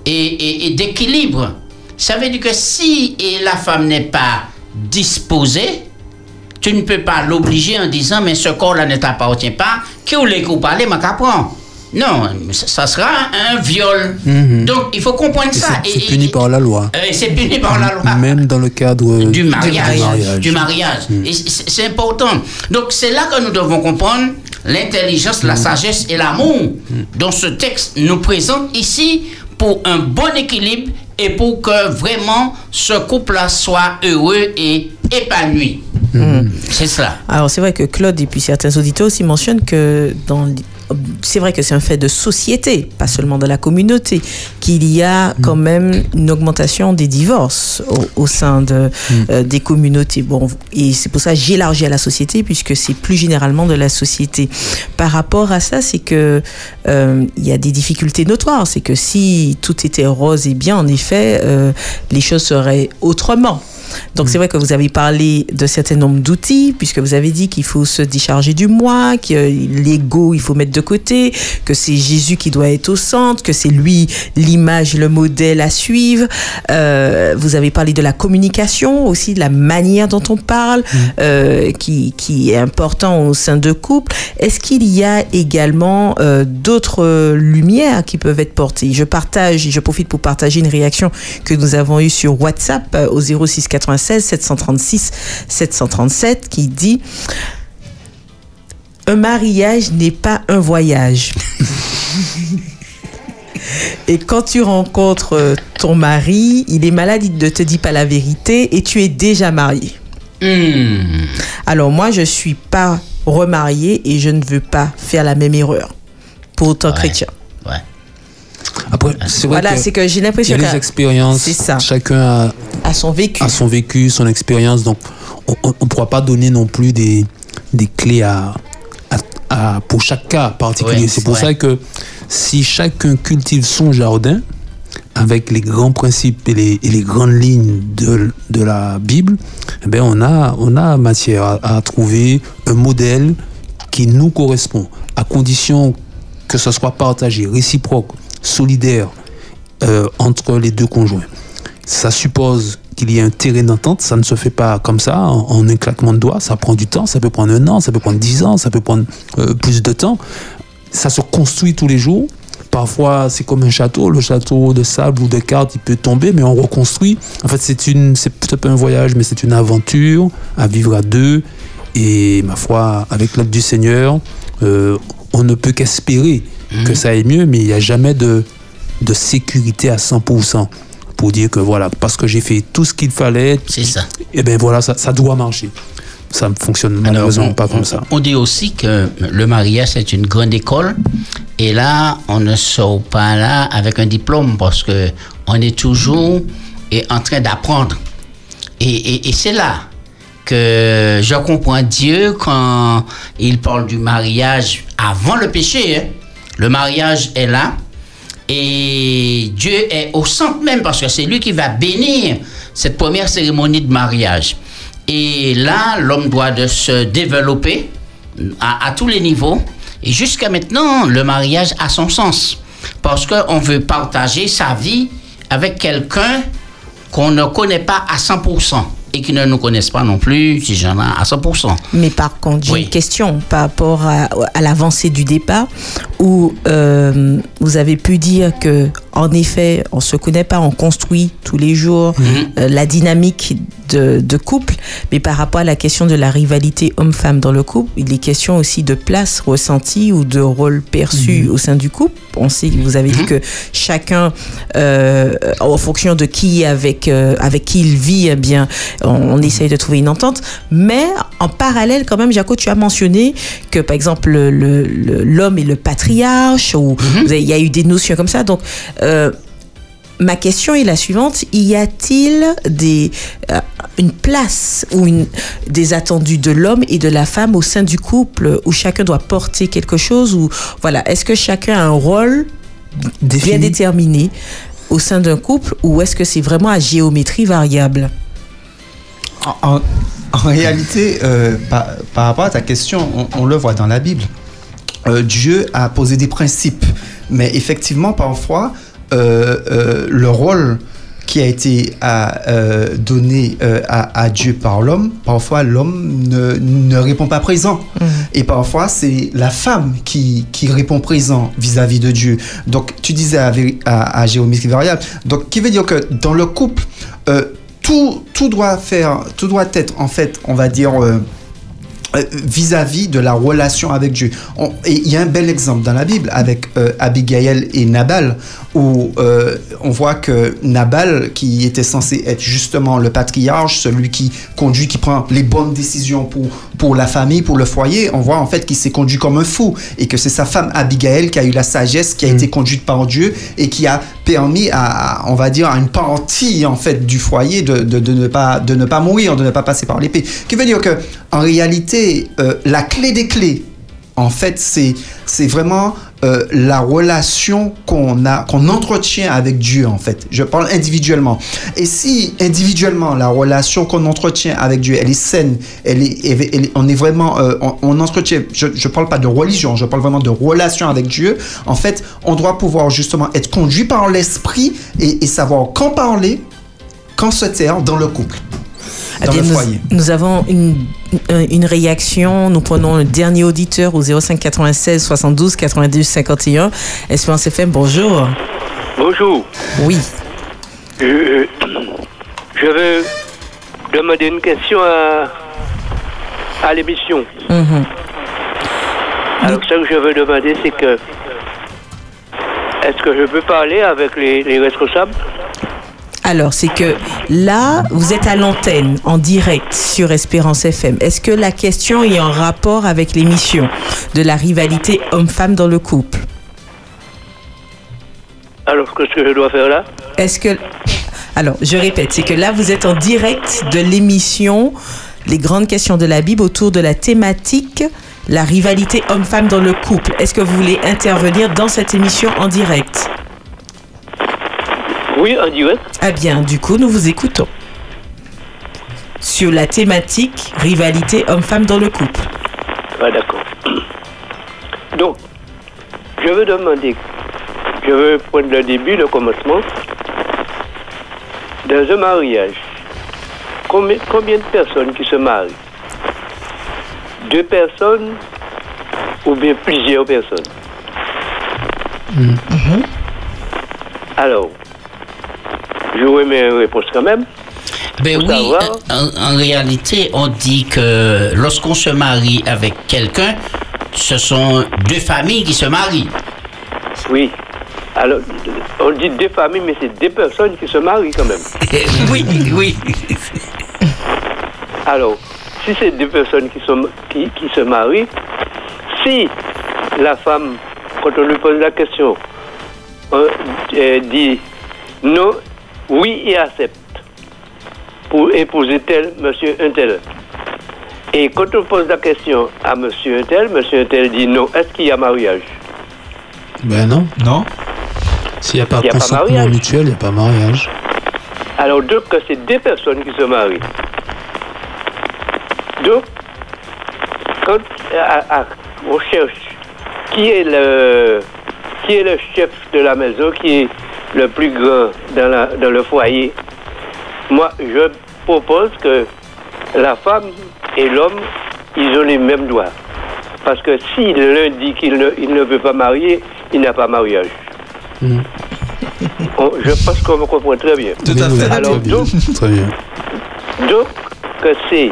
et, et- d'équilibre. Ça veut dire que si et la femme n'est pas disposée, tu ne peux pas l'obliger en disant mais ce corps-là ne t'appartient pas. Qui voulait qu'on parle, ma qu'apprend. Non, ça, ça sera un viol. Mhm. Donc il faut comprendre Et ça. c'est- Et- puni par la loi. c'est puni par la loi. Même dans le cadre Du mariage. mariage. Du mariage. Mm. Et c'est c'est important. Donc c'est là que nous devons comprendre l'intelligence, la sagesse et l'amour dont ce texte nous présente ici pour un bon équilibre et pour que vraiment ce couple-là soit heureux et épanoui. C'est cela. Alors c'est vrai que Claude et puis certains auditeurs aussi mentionnent que dans c'est vrai que c'est un fait de société, pas seulement de la communauté, qu'il y a quand même une augmentation des divorces au, au sein de, euh, des communautés. Bon, et c'est pour ça que j'élargis à la société, puisque c'est plus généralement de la société. Par rapport à ça, c'est que euh, il y a des difficultés notoires. C'est que si tout était rose et bien, en effet, euh, les choses seraient autrement. Donc c'est vrai que vous avez parlé de certain nombre d'outils, puisque vous avez dit qu'il faut se décharger du moi, que l'ego il faut mettre de côté, que c'est Jésus qui doit être au centre, que c'est lui l'image, le modèle à suivre. Euh, vous avez parlé de la communication aussi, de la manière dont on parle, euh, qui, qui est important au sein de couple. Est-ce qu'il y a également euh, d'autres euh, lumières qui peuvent être portées? Je partage, je profite pour partager une réaction que nous avons eue sur WhatsApp euh, au 06 96 736 737 qui dit un mariage n'est pas un voyage. Et quand tu rencontres ton mari, il est malade, il ne te dit pas la vérité et tu es déjà marié. Alors moi, je suis pas remariée et je ne veux pas faire la même erreur pour autant chrétien. Après, c'est vrai Voilà, que c'est que j'ai l'impression que des expériences. c'est ça. Chacun a, son vécu. a son vécu, son expérience. Donc, on ne pourra pas donner non plus des, des clés à, à- à- pour chaque cas particulier. Ouais, c'est pour ouais. ça que si chacun cultive son jardin avec les grands principes et les, et les grandes lignes de, de la Bible, eh ben on, a, on a matière à, à trouver un modèle qui nous correspond, à condition que ce soit partagé, réciproque, solidaire euh, entre les deux conjoints. Ça suppose qu'il y ait un terrain d'entente, ça ne se fait pas comme ça, en, un claquement de doigts, ça prend du temps, ça peut prendre un an, ça peut prendre dix ans, ça peut prendre euh, plus de temps. Ça se construit tous les jours. Parfois, c'est comme un château, le château de sable ou de cartes, il peut tomber, mais on reconstruit. En fait, c'est peut-être pas un voyage, mais c'est une aventure à vivre à deux. Et ma foi, avec l'aide du Seigneur, euh, on ne peut qu'espérer que ça aille mieux, mais il n'y a jamais de, de sécurité à 100% pour dire que voilà, parce que j'ai fait tout ce qu'il fallait, ça. Et ben voilà, ça, ça doit marcher. ça ne fonctionne malheureusement pas comme ça. On dit aussi que le mariage, c'est une grande école. Et là, on ne sort pas là avec un diplôme parce que on est toujours et en train d'apprendre. Et, et- et c'est là que je comprends Dieu quand il parle du mariage avant le péché. hein. Le mariage est là. Et Dieu est au centre même parce que c'est lui qui va bénir cette première cérémonie de mariage. Et là, l'homme doit se développer à, à tous les niveaux. Et jusqu'à maintenant, le mariage a son sens. Parce qu'on veut partager sa vie avec quelqu'un qu'on ne connaît pas à 100% et qui ne nous connaissent pas non plus, si j'en ai à 100%. Mais par contre, j'ai une question par rapport à, à l'avancée du débat, où euh, vous avez pu dire que, en effet, on se connaît pas, on construit tous les jours euh, la dynamique de, de couple, mais par rapport à la question de la rivalité homme-femme dans le couple, il est question aussi de place ressentie ou de rôle perçu au sein du couple. On sait, vous avez dit que chacun, euh, en fonction de qui avec euh, avec qui il vit, eh bien, on, on essaye de trouver une entente. Mais en parallèle, quand même, Jaco, tu as mentionné que, par exemple, le- le- le- l'homme est le patriarche, ou il y a eu des notions comme ça. Donc, euh, ma question est la suivante. Y a-t-il des euh, une place ou une des attendus de l'homme et de la femme au sein du couple où chacun doit porter quelque chose ou voilà est-ce que chacun a un rôle bien déterminé au sein d'un couple ou est-ce que c'est vraiment à géométrie variable? En, en- en réalité, euh, par, par rapport à ta question, on, on le voit dans la Bible. Euh, Dieu a posé des principes, mais effectivement, parfois, le rôle qui a été à, euh, donné euh, à, à Dieu par l'homme, parfois l'homme ne, ne répond pas présent. Et parfois, c'est la femme qui, qui répond présent vis-à-vis de Dieu. Donc, tu disais à, à, à géométrie variable. Donc, qui veut dire que dans le couple, euh, tout, tout doit faire, tout doit être, en fait, on va dire, euh, vis-à-vis de la relation avec Dieu. On- et il y a un bel exemple dans la Bible avec euh, Abigail et Nabal, où euh, on voit que Nabal, qui était censé être justement le patriarche, celui qui conduit, qui prend les bonnes décisions pour, pour la famille, pour le foyer, on voit en fait qu'il s'est conduit comme un fou et que c'est sa femme Abigail qui a eu la sagesse, qui a été conduite par Dieu et qui a permis à, à, on va dire, à une partie en fait du foyer de, de, de ne pas, de ne pas mourir, de ne pas passer par l'épée. Qui veut dire que en réalité, euh, la clé des clés, en fait, c'est vraiment euh, la relation qu'on a, qu'on entretient avec Dieu, en fait. Je parle individuellement. Et si individuellement la relation qu'on entretient avec Dieu, elle est saine, elle est, on est vraiment, euh, on, entretient. Je, je parle pas de religion, je parle vraiment de relation avec Dieu. En fait, on doit pouvoir justement être conduit par l'esprit et savoir quand parler, quand se taire dans le couple, Eh dans bien, le nous, foyer. nous avons une, une- réaction. Nous prenons le dernier auditeur au 05 96 72 92 51. Espérance FM, bonjour. Bonjour. Oui. Je, je veux demander une question à, à l'émission. Mhm. Alors, ce que je veux demander, c'est que est-ce que je peux parler avec les, les responsables? Alors, c'est que là, vous êtes à l'antenne, en direct sur Espérance FM. Est-ce que la question est en rapport avec l'émission de la rivalité homme-femme dans le couple? Alors, qu'est-ce que je dois faire là? Est-ce que. Alors, je répète, c'est que là, vous êtes en direct de l'émission Les grandes questions de la Bible autour de la thématique la rivalité homme-femme dans le couple. Est-ce que vous voulez intervenir dans cette émission en direct? Oui, en direct. Ah bien, du coup, nous vous écoutons. Sur la thématique rivalité homme-femme dans le couple. Ah, d'accord. Donc, je veux demander, je veux prendre le début, le commencement. Dans un mariage, combien, combien de personnes qui se marient? Deux personnes ou bien plusieurs personnes? Alors, je remets une réponse quand même. Ben Pour oui, euh, en, en réalité, on dit que lorsqu'on se marie avec quelqu'un, ce sont deux familles qui se marient. Oui. Alors, on dit deux familles, mais c'est deux personnes qui se marient quand même. oui, oui. Alors, si c'est deux personnes qui, sont, qui, qui se marient, si la femme, quand on lui pose la question, euh, euh, dit non, oui et accepte pour épouser tel, monsieur un tel. Et quand on pose la question à monsieur un tel, monsieur un tel dit non, est-ce qu'il y a mariage? Ben non. Non. S'il n'y a pas Il pas consentement mariage. mutuel, il n'y a pas mariage. Alors donc c'est deux personnes qui se marient. Donc, quand à- à- on cherche qui est le qui est le chef de la maison, qui est le plus grand dans, la- dans le foyer, moi je propose que la femme et l'homme, ils ont les mêmes droits. Parce que si l'un dit qu'il ne, il ne veut pas marier, il n'a pas mariage. On- je pense qu'on me comprend très bien. Tout à fait. Alors, Très bien. donc, Très bien. donc, que c'est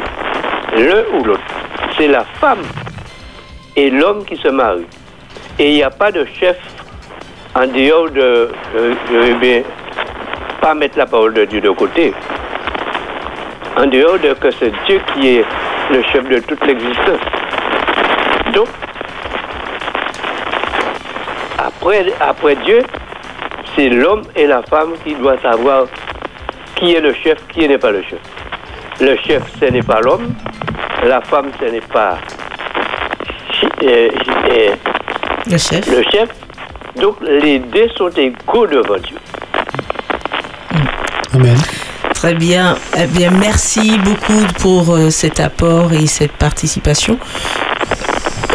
l'un ou l'autre. C'est la femme et l'homme qui se marient. Et il n'y a pas de chef en dehors de. je vais bien pas mettre la parole de Dieu de côté. En dehors de que c'est Dieu qui est le chef de toute l'existence. Donc, après, après Dieu, c'est l'homme et la femme qui doivent savoir qui est le chef, qui n'est pas le chef. Le chef, ce n'est pas l'homme. La femme, ce n'est pas euh, euh, Le chef. le chef. Donc, les deux sont égaux devant Dieu. Amen. Très bien. Eh bien, merci beaucoup pour euh, cet apport et cette participation.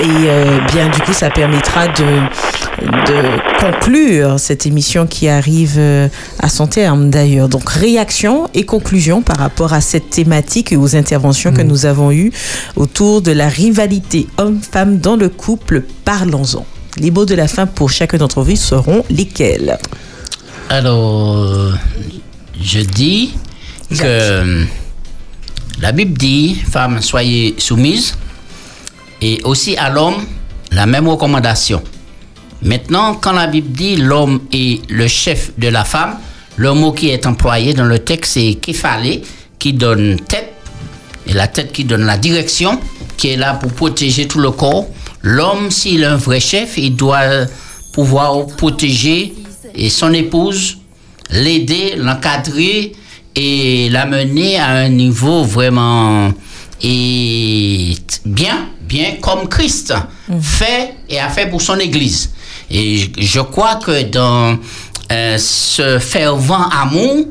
Et euh, bien, du coup, ça permettra de, de conclure cette émission qui arrive euh, à son terme d'ailleurs. Donc, réaction et conclusion par rapport à cette thématique et aux interventions que nous avons eues autour de la rivalité homme-femme dans le couple. Parlons-en. Les mots de la fin pour chacun d'entre vous seront lesquels? Alors, je dis que la Bible dit, femmes, soyez soumises, et aussi à l'homme, la même recommandation. Maintenant, quand la Bible dit l'homme est le chef de la femme, le mot qui est employé dans le texte, c'est képhale, qui donne tête, et la tête qui donne la direction, qui est là pour protéger tout le corps. L'homme, s'il est un vrai chef, il doit pouvoir protéger et son épouse, l'aider, l'encadrer et l'amener à un niveau vraiment et bien, bien comme Christ fait et a fait pour son Église. Et je- je crois que dans euh, ce fervent amour,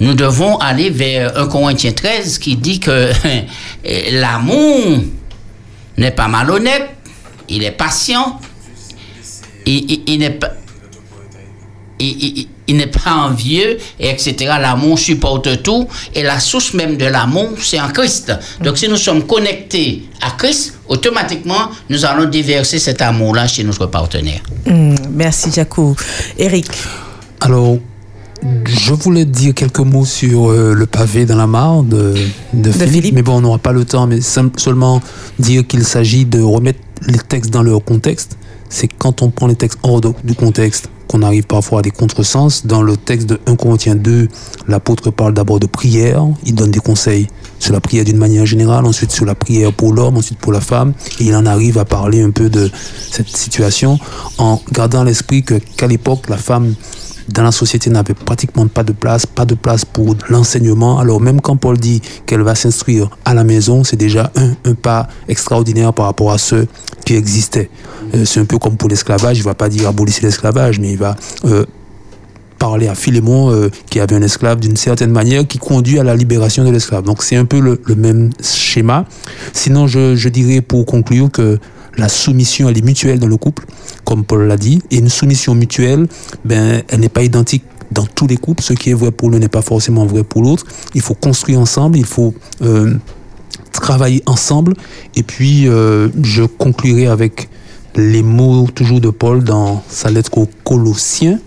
nous devons aller vers 1 Corinthiens 13 qui dit que l'amour n'est pas malhonnête, il est patient, il, il- il n'est pas il, il- il n'est pas envieux, et etc. L'amour supporte tout. Et la source même de l'amour, c'est en Christ. Donc, si nous sommes connectés à Christ, automatiquement, nous allons déverser cet amour-là chez notre partenaire. Hmm, Merci, Jaco. Eric Alors, je voulais dire quelques mots sur euh, le pavé dans la mare de, de Philippe, mais bon, on n'aura pas le temps, mais seulement dire qu'il s'agit de remettre les textes dans leur contexte. C'est quand on prend les textes hors de- du contexte qu'on arrive parfois à des contresens. Dans le texte de 1 Corinthiens 2, l'apôtre parle d'abord de prière, il donne des conseils sur la prière d'une manière générale, ensuite sur la prière pour l'homme, ensuite pour la femme, et il en arrive à parler un peu de cette situation en gardant à l'esprit que qu'à l'époque, la femme dans la société n'avait pratiquement pas de place, pas de place pour l'enseignement. Alors même quand Paul dit qu'elle va s'instruire à la maison, c'est déjà un, un pas extraordinaire par rapport à ce qui existait. Euh, c'est un peu comme pour l'esclavage, il va pas dire abolissez l'esclavage, mais il va euh, parler à Philémon euh, qui avait un esclave d'une certaine manière qui conduit à la libération de l'esclave. Donc c'est un peu le, même schéma. Sinon, je dirais pour conclure que la soumission, elle est mutuelle dans le couple, comme Paul l'a dit. Et une soumission mutuelle, ben, elle n'est pas identique dans tous les couples. Ce qui est vrai pour l'un n'est pas forcément vrai pour l'autre. Il faut construire ensemble, il faut euh, travailler ensemble. Et puis, euh, je conclurai avec les mots toujours de Paul dans sa lettre aux Colossiens.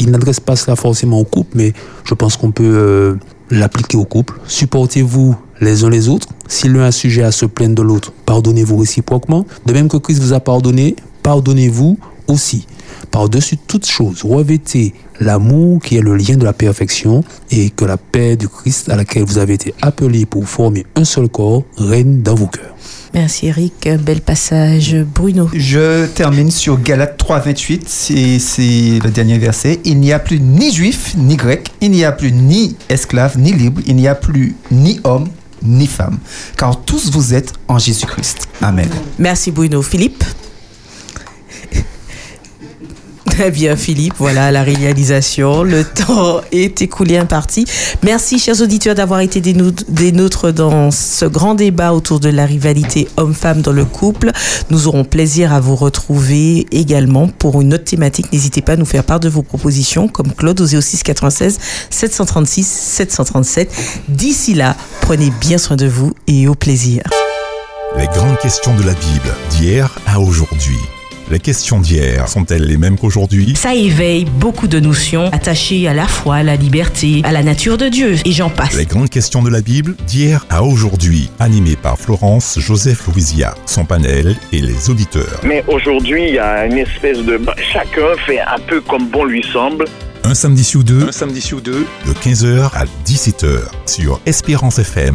Il n'adresse pas cela forcément au couple, mais je pense qu'on peut euh, l'appliquer au couple. Supportez-vous les uns les autres. Si l'un a sujet à se plaindre de l'autre, pardonnez-vous réciproquement. De même que Christ vous a pardonné, pardonnez-vous aussi. Par-dessus toute chose, revêtez l'amour qui est le lien de la perfection et que la paix du Christ à laquelle vous avez été appelés pour former un seul corps règne dans vos cœurs. Merci Eric, bel passage. Bruno. Je termine sur Galates 3.28, c'est c'est le dernier verset. Il n'y a plus ni juif ni grec, il n'y a plus ni esclave ni libre, il n'y a plus ni homme ni femme, car tous vous êtes en Jésus-Christ. Amen. Merci Bruno. Philippe Très bien Philippe, voilà la réalisation. Le temps est écoulé en partie. Merci chers auditeurs d'avoir été des nôtres dans ce grand débat autour de la rivalité homme-femme dans le couple. Nous aurons plaisir à vous retrouver également pour une autre thématique. N'hésitez pas à nous faire part de vos propositions comme Claude au 06 96 736 737. D'ici là, prenez bien soin de vous et au plaisir. Les grandes questions de la Bible, d'hier à aujourd'hui. Les questions d'hier sont-elles les mêmes qu'aujourd'hui? Ça éveille beaucoup de notions attachées à la foi, à la liberté, à la nature de Dieu, et j'en passe. Les grandes questions de la Bible, d'hier à aujourd'hui, animées par Florence Joseph Louisia, son panel et les auditeurs. Mais aujourd'hui, il y a une espèce de... Chacun fait un peu comme bon lui semble. Un samedi sur deux, un samedi sur deux, de 15h à 17h sur Espérance FM.